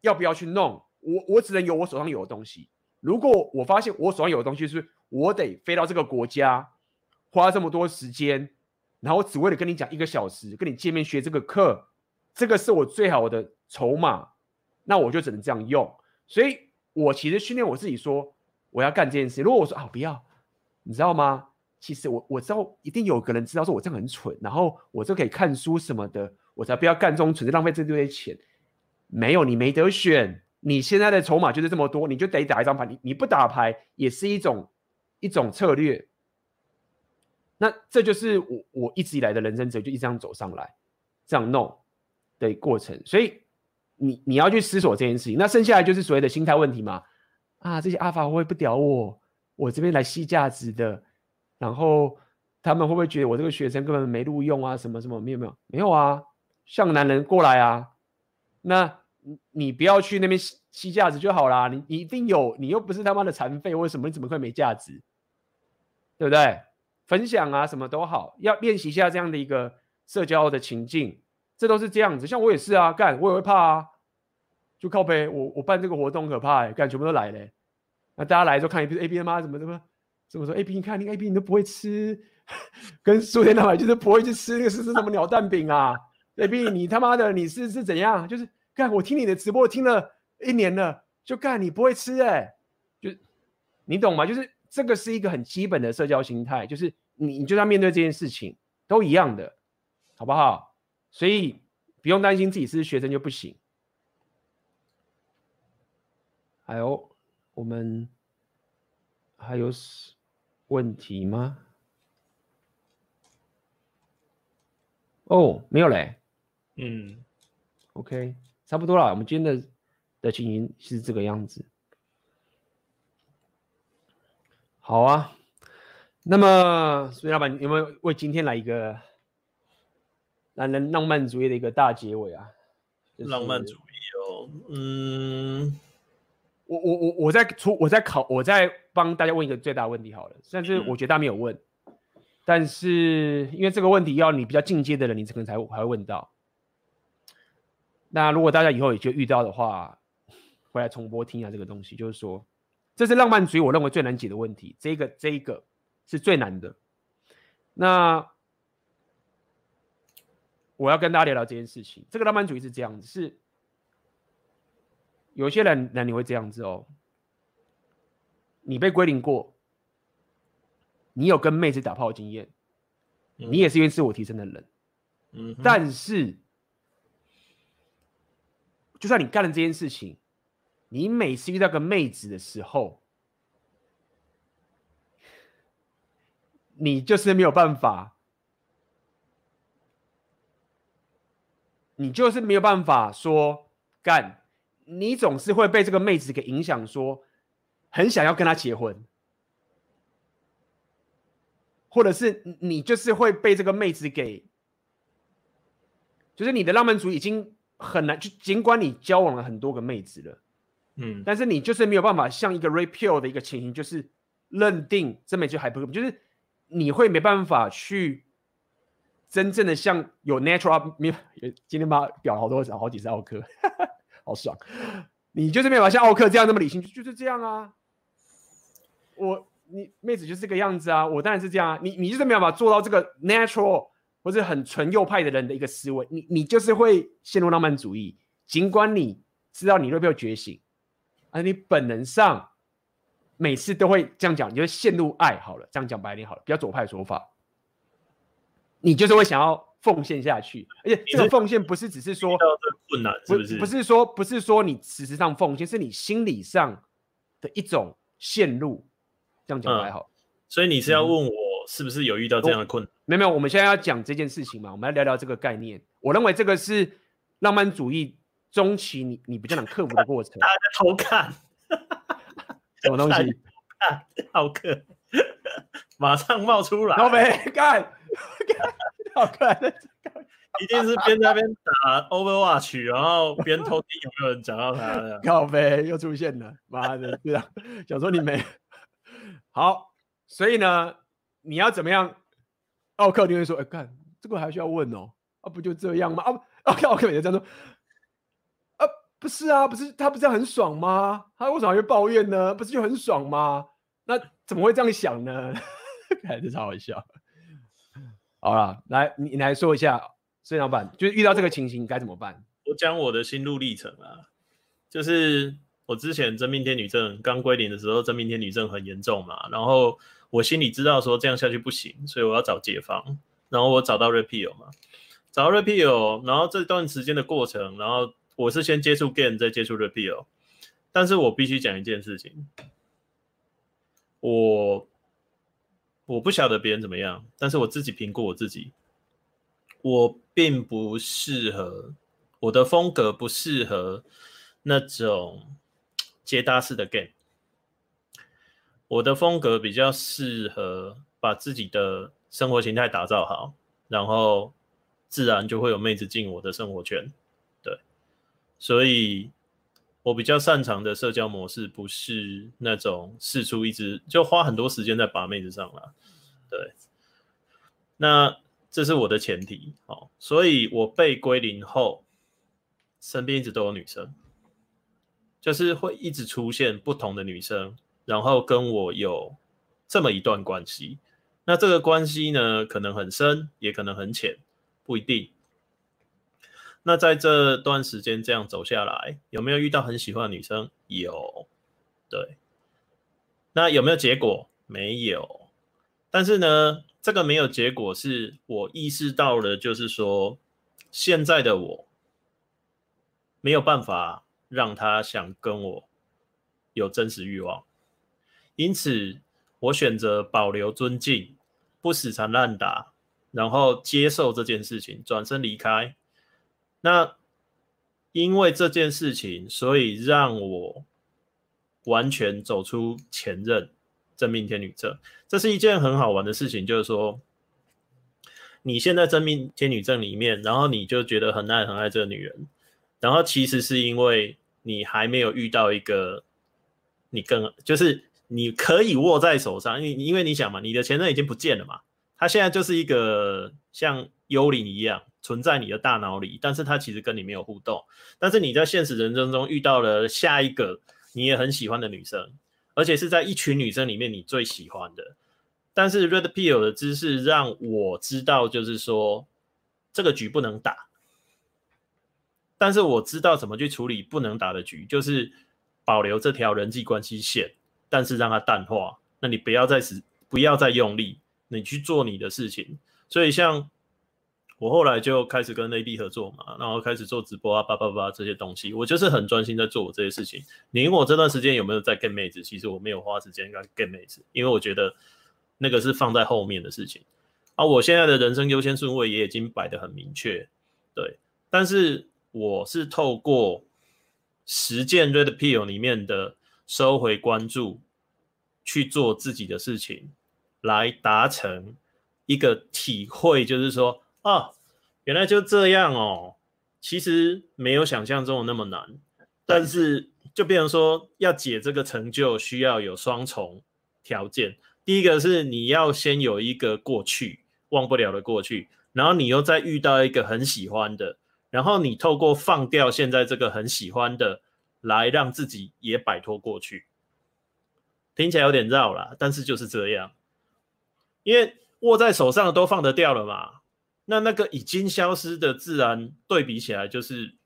要不要去弄，我我只能有我手上有的东西。如果我发现我手上有的东西是我得飞到这个国家，花这么多时间，然后只为了跟你讲一个小时，跟你见面学这个课，这个是我最好的筹码，那我就只能这样用，所以。我其实训练我自己说，我要干这件事。如果我说啊不要，你知道吗？其实我我知道一定有个人知道说我这样很蠢，然后我就可以看书什么的，我才不要干这种蠢事，浪费这堆钱。没有，你没得选，你现在的筹码就是这么多，你就得打一张牌。你你不打牌也是一种一种策略。那这就是我我一直以来的人生哲学，就一直这样走上来，这样弄的过程。所以。你你要去思索这件事情，那剩下来就是所谓的心态问题嘛？啊，这些阿法会不会不屌我？我这边来吸价值的，然后他们会不会觉得我这个学生根本没录用啊？什么什么没有没有没有啊？像男人过来啊，那你不要去那边吸吸价值就好啦。你你一定有，你又不是他妈的残废，为什么你怎么会没价值？对不对？分享啊，什么都好，要练习一下这样的一个社交的情境，这都是这样子。像我也是啊，干我也会怕啊。就靠背，我我办这个活动可怕哎，干全部都来嘞。那大家来之后看一遍 A B 妈怎么怎么怎么说 A B 你看那个 A B 你都不会吃，跟书店老板就是不会去吃那个是什么鸟蛋饼啊？A B 你他妈的你是是怎样？就是干我听你的直播听了一年了，就干你不会吃哎，就你懂吗？就是这个是一个很基本的社交心态，就是你你就要面对这件事情，都一样的，好不好？所以不用担心自己是学生就不行。还有我们还有问题吗？哦，没有嘞。嗯，OK，差不多了。我们今天的的情形是这个样子。好啊，那么所以老板有没有为今天来一个男人浪漫主义的一个大结尾啊？就是、浪漫主义哦，嗯，我我我我在出我在考我在帮大家问一个最大问题好了，但是我觉得大家没有问，嗯、但是因为这个问题要你比较进阶的人，你可能才才会问到。那如果大家以后也就遇到的话，回来重播听一下这个东西，就是说。这是浪漫主义，我认为最难解的问题。这个，这一个是最难的。那我要跟大家聊聊这件事情。这个浪漫主义是这样子：是有些人男你会这样子哦，你被归零过，你有跟妹子打炮经验，你也是因为自我提升的人。嗯，但是，就算你干了这件事情。你每次遇到个妹子的时候，你就是没有办法，你就是没有办法说干，你总是会被这个妹子给影响，说很想要跟她结婚，或者是你就是会被这个妹子给，就是你的浪漫主义已经很难，就尽管你交往了很多个妹子了。嗯，但是你就是没有办法像一个 repeal 的一个情形，就是认定这枚就还不够，就是你会没办法去真正的像有 natural，没有 今天把表好多好几次奥克，好爽，你就是没有办法像奥克这样那么理性，就是这样啊。我你妹子就是这个样子啊，我当然是这样啊。你你就是没有办法做到这个 natural 或者很纯右派的人的一个思维，你你就是会陷入浪漫主义，尽管你知道你 repeal 觉醒。而你本能上每次都会这样讲，你就陷入爱好了。这样讲白点好了，比较左派的说法，你就是会想要奉献下去。而且这个奉献不是只是说困难，是不是？不是说不是说你事实上奉献，是你心理上的一种陷入。这样讲还好、嗯。所以你是要问我是不是有遇到这样的困难？嗯、没有没有，我们现在要讲这件事情嘛，我们来聊聊这个概念。我认为这个是浪漫主义。中期你你比较难克服的过程，大家偷看，什么东西？看奥克，马上冒出来，干，好看，一定是边在那边打 Overwatch，然后边偷听有没有人讲到他的，靠北又出现了，妈的，对啊，想说你没好，所以呢，你要怎么样？奥克就会说，哎，看这个还需要问哦，啊，不就这样吗？啊，奥克奥克也这样说。啊不是啊，不是他不是很爽吗？他为什么要抱怨呢？不是就很爽吗？那怎么会这样想呢？还是超好笑。好了，来你你来说一下，孙老板，就是遇到这个情形该怎么办？我讲我的心路历程啊，就是我之前真命天女症刚归零的时候，真命天女症很严重嘛，然后我心里知道说这样下去不行，所以我要找解方，然后我找到 Repeal 嘛，找到 Repeal，然后这段时间的过程，然后。我是先接触 Game，再接触 Repeal，但是我必须讲一件事情，我我不晓得别人怎么样，但是我自己评估我自己，我并不适合，我的风格不适合那种接搭式的 Game，我的风格比较适合把自己的生活形态打造好，然后自然就会有妹子进我的生活圈。对所以，我比较擅长的社交模式不是那种四处一直就花很多时间在把妹子上了，对。那这是我的前提，哦，所以我被归零后，身边一直都有女生，就是会一直出现不同的女生，然后跟我有这么一段关系。那这个关系呢，可能很深，也可能很浅，不一定。那在这段时间这样走下来，有没有遇到很喜欢的女生？有，对。那有没有结果？没有。但是呢，这个没有结果，是我意识到了，就是说，现在的我没有办法让他想跟我有真实欲望，因此我选择保留尊敬，不死缠烂打，然后接受这件事情，转身离开。那因为这件事情，所以让我完全走出前任真命天女症。这是一件很好玩的事情，就是说，你现在真命天女症里面，然后你就觉得很爱很爱这个女人，然后其实是因为你还没有遇到一个你更就是你可以握在手上，因因为你想嘛，你的前任已经不见了嘛，他现在就是一个像幽灵一样。存在你的大脑里，但是他其实跟你没有互动。但是你在现实人生中遇到了下一个你也很喜欢的女生，而且是在一群女生里面你最喜欢的。但是 Red Pill 的知识让我知道，就是说这个局不能打。但是我知道怎么去处理不能打的局，就是保留这条人际关系线，但是让它淡化。那你不要再使，不要再用力，你去做你的事情。所以像。我后来就开始跟 AB 合作嘛，然后开始做直播啊，叭叭叭这些东西，我就是很专心在做我这些事情。你问我这段时间有没有在 get 妹子？其实我没有花时间跟 get 妹子，因为我觉得那个是放在后面的事情。啊，我现在的人生优先顺位也已经摆得很明确，对。但是我是透过实践 Red Pill 里面的收回关注，去做自己的事情，来达成一个体会，就是说。哦，原来就这样哦。其实没有想象中的那么难，但是就变成说要解这个成就，需要有双重条件。第一个是你要先有一个过去忘不了的过去，然后你又再遇到一个很喜欢的，然后你透过放掉现在这个很喜欢的，来让自己也摆脱过去。听起来有点绕啦，但是就是这样，因为握在手上的都放得掉了嘛。那那个已经消失的自然对比起来，就是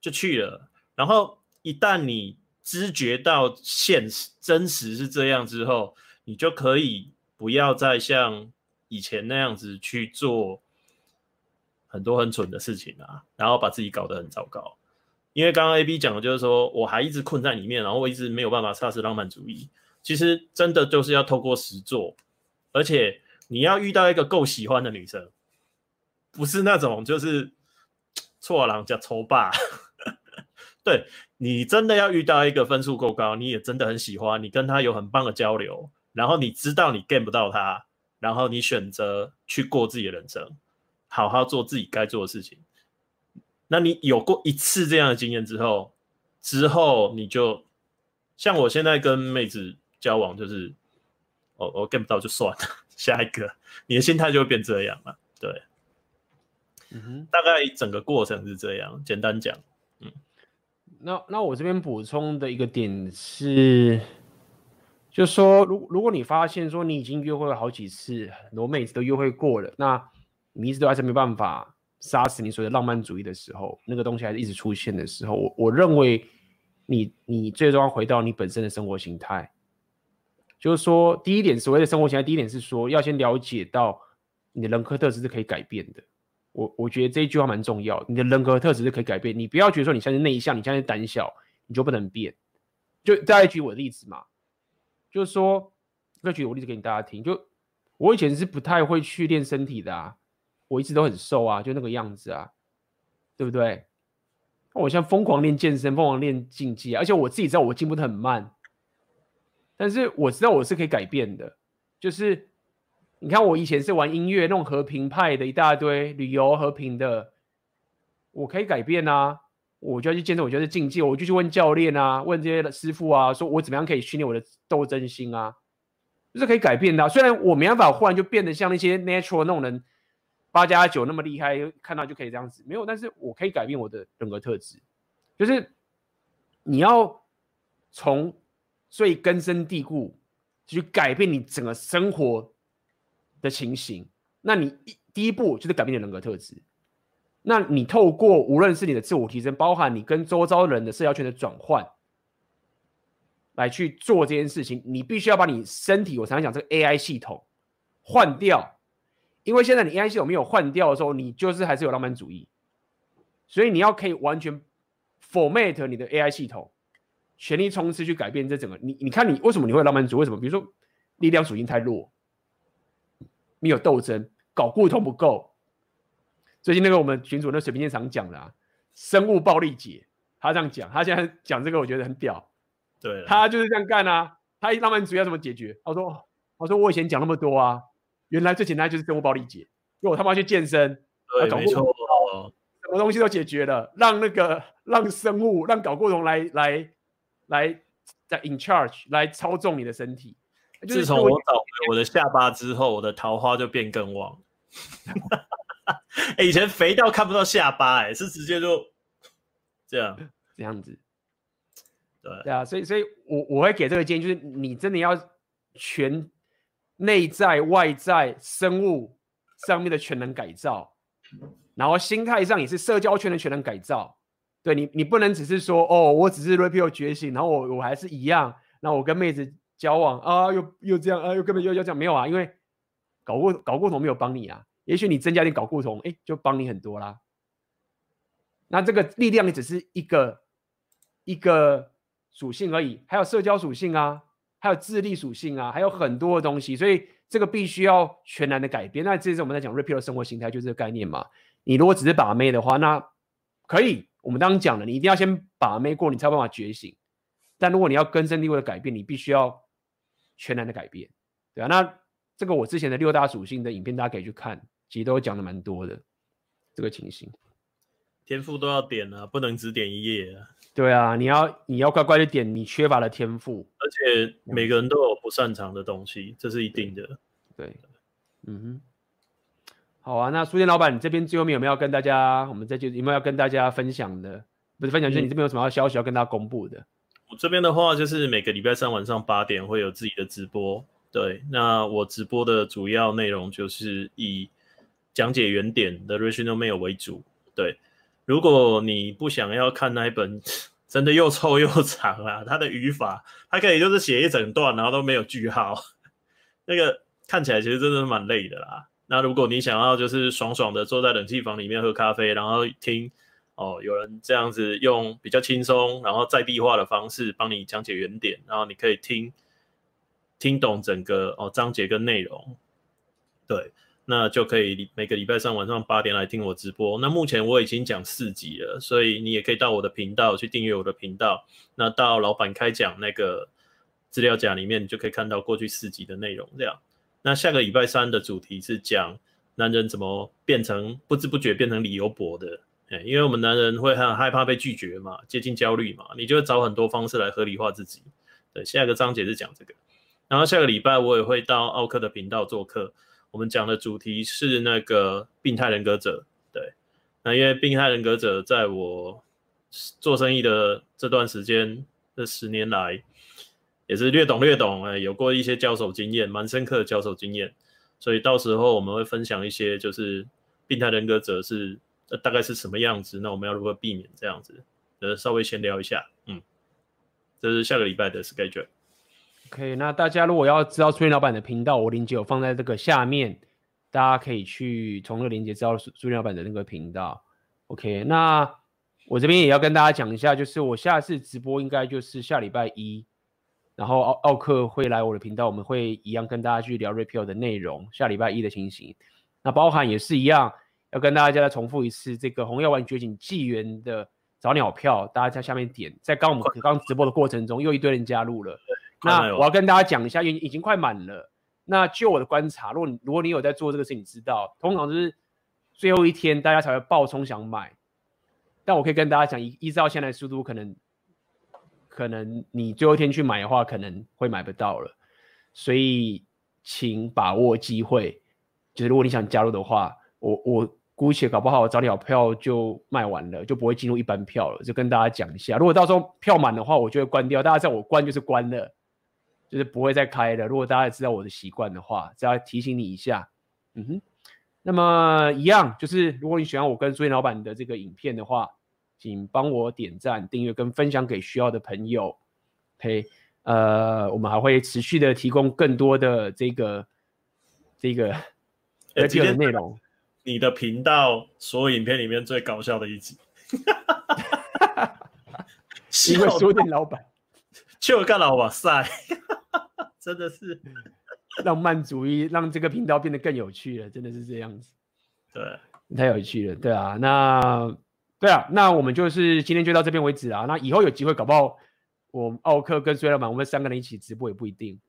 就去了。然后一旦你知觉到现实真实是这样之后，你就可以不要再像以前那样子去做很多很蠢的事情啊，然后把自己搞得很糟糕。因为刚刚 AB 讲的就是说，我还一直困在里面，然后我一直没有办法杀死浪漫主义。其实真的就是要透过实作，而且。你要遇到一个够喜欢的女生，不是那种就是错郎加抽霸，对，你真的要遇到一个分数够高，你也真的很喜欢，你跟她有很棒的交流，然后你知道你 get 不到她，然后你选择去过自己的人生，好好做自己该做的事情。那你有过一次这样的经验之后，之后你就像我现在跟妹子交往，就是我我 get 不到就算了。下一个，你的心态就会变这样了，对，嗯哼，大概整个过程是这样，简单讲，嗯，那那我这边补充的一个点是，就说，如如果你发现说你已经约会了好几次，很多妹子都约会过了，那你一直都还是没办法杀死你所谓的浪漫主义的时候，那个东西还是一直出现的时候，我我认为你你最终要回到你本身的生活形态。就是说，第一点，所谓的生活形态，第一点是说，要先了解到你的人格特质是可以改变的。我我觉得这一句话蛮重要，你的人格特质是可以改变。你不要觉得说你现在内向，你现在胆小，你就不能变。就再举我的例子嘛，就是说，再举我例子给你大家听。就我以前是不太会去练身体的啊，我一直都很瘦啊，就那个样子啊，对不对？我现在疯狂练健身，疯狂练竞技啊，而且我自己知道我进步的很慢。但是我知道我是可以改变的，就是你看我以前是玩音乐那种和平派的一大堆旅游和平的，我可以改变啊，我就要去健身，我就要去竞技，我就去问教练啊，问这些师傅啊，说我怎么样可以训练我的斗争心啊，就是可以改变的。虽然我没办法忽然就变得像那些 natural 那种人八加九那么厉害，看到就可以这样子，没有，但是我可以改变我的人格特质，就是你要从。最根深蒂固，去改变你整个生活的情形。那你一第一步就是改变你的人格特质。那你透过无论是你的自我提升，包含你跟周遭人的社交圈的转换，来去做这件事情，你必须要把你身体，我常常讲这个 AI 系统换掉，因为现在你 AI 系统没有换掉的时候，你就是还是有浪漫主义，所以你要可以完全 format 你的 AI 系统，全力冲刺去改变这整个你。你看你为什么你会浪漫主义？为什么？比如说力量属性太弱，没有斗争，搞固酮不够。最近那个我们群主那水平线常讲的啊，生物暴力解，他这样讲，他现在讲这个我觉得很屌。对，他就是这样干啊！他一浪漫主义要怎么解决？他说：“他说我以前讲那么多啊，原来最简单就是生物暴力解，因为我他妈去健身，对，没错，什么东西都解决了，让那个让生物让睾固酮来来来在 in charge 来操纵你的身体。自从我找回我的下巴之后，我的桃花就变更旺。哎，以前肥到看不到下巴，哎，是直接就这样这样子。”对，对啊，所以所以我我会给这个建议，就是你真的要全内在外在生物上面的全能改造，然后心态上也是社交圈的全能改造。对你，你不能只是说哦，我只是 Rapio 觉醒，然后我我还是一样，然后我跟妹子交往啊，又又这样啊，又根本又要这样，没有啊，因为搞固搞固酮没有帮你啊，也许你增加点搞固酮，哎，就帮你很多啦。那这个力量也只是一个一个。属性而已，还有社交属性啊，还有智力属性啊，还有很多的东西，所以这个必须要全然的改变。那这是我们在讲 r e p e a l 的生活形态，就是这个概念嘛。你如果只是把妹的话，那可以，我们刚刚讲了，你一定要先把妹过，你才有办法觉醒。但如果你要根深蒂固的改变，你必须要全然的改变，对啊。那这个我之前的六大属性的影片，大家可以去看，其实都讲的蛮多的这个情形。天赋都要点啊，不能只点一页啊。对啊，你要你要乖乖的点你缺乏的天赋，而且每个人都有不擅长的东西，这是一定的。对，嗯哼，好啊。那书店老板，你这边最后面有没有要跟大家，我们再就有没有要跟大家分享的？不是分享，就是你这边有什么消息要跟大家公布的？嗯、我这边的话，就是每个礼拜三晚上八点会有自己的直播。对，那我直播的主要内容就是以讲解原点的 Rational Mail 为主。对。如果你不想要看那一本 真的又臭又长啊，它的语法，它可以就是写一整段，然后都没有句号，那个看起来其实真的蛮累的啦。那如果你想要就是爽爽的坐在冷气房里面喝咖啡，然后听哦有人这样子用比较轻松然后在地化的方式帮你讲解原点，然后你可以听听懂整个哦章节跟内容，对。那就可以每个礼拜三晚上八点来听我直播。那目前我已经讲四集了，所以你也可以到我的频道去订阅我的频道。那到老板开讲那个资料夹里面，你就可以看到过去四集的内容。这样，那下个礼拜三的主题是讲男人怎么变成不知不觉变成理由伯的。哎，因为我们男人会很害怕被拒绝嘛，接近焦虑嘛，你就会找很多方式来合理化自己。对，下一个章节是讲这个。然后下个礼拜我也会到奥克的频道做客。我们讲的主题是那个病态人格者，对，那因为病态人格者在我做生意的这段时间，这十年来也是略懂略懂，哎，有过一些交手经验，蛮深刻的交手经验，所以到时候我们会分享一些，就是病态人格者是大概是什么样子，那我们要如何避免这样子，呃，稍微闲聊一下，嗯，这是下个礼拜的 schedule。OK，那大家如果要知道书店老板的频道，我链接有放在这个下面，大家可以去从那个链接知道书店老板的那个频道。OK，那我这边也要跟大家讲一下，就是我下次直播应该就是下礼拜一，然后奥奥克会来我的频道，我们会一样跟大家去聊 Rapio 的内容。下礼拜一的情形，那包含也是一样，要跟大家再重复一次这个红药丸觉醒纪元的早鸟票，大家在下面点，在刚我们刚直播的过程中，又一堆人加入了。那我要跟大家讲一下，因为已经快满了。那就我的观察，如果如果你有在做这个事，你知道，通常就是最后一天大家才会爆冲想买。但我可以跟大家讲，依依照现在速度，可能可能你最后一天去买的话，可能会买不到了。所以请把握机会，就是如果你想加入的话，我我姑且搞不好我早鸟票就卖完了，就不会进入一般票了。就跟大家讲一下，如果到时候票满的话，我就会关掉。大家知道我关就是关了。就是不会再开了。如果大家也知道我的习惯的话，只要提醒你一下。嗯哼，那么一样就是，如果你喜欢我跟书店老板的这个影片的话，请帮我点赞、订阅跟分享给需要的朋友。OK，呃，我们还会持续的提供更多的这个这个呃 这个内容。你的频道所有影片里面最搞笑的一集，因为书店老板，就干了哇塞，真的是浪漫主义让这个频道变得更有趣了，真的是这样子。对，太有趣了，对啊，那对啊，那我们就是今天就到这边为止啊。那以后有机会，搞不好我奥克跟孙老板，我们三个人一起直播也不一定，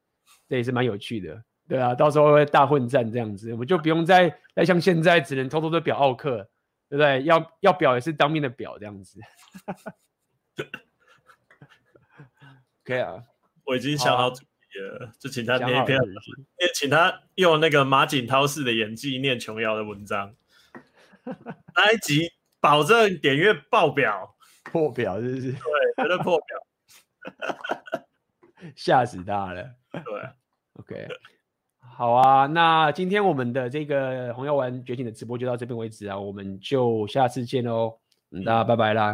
这也是蛮有趣的。对啊，到时候会大混战这样子，我们就不用再再像现在只能偷偷的表奥克，对不对？要要表也是当面的表这样子。可以啊，我已经想好主题了，就请他念一篇，也请他用那个马景涛式的演技念琼瑶的文章。那一集保证点阅爆表，破表是不是？对，绝对破表，吓死他了。对，OK。好啊，那今天我们的这个红药丸觉醒的直播就到这边为止啊，我们就下次见喽，嗯，大家拜拜啦。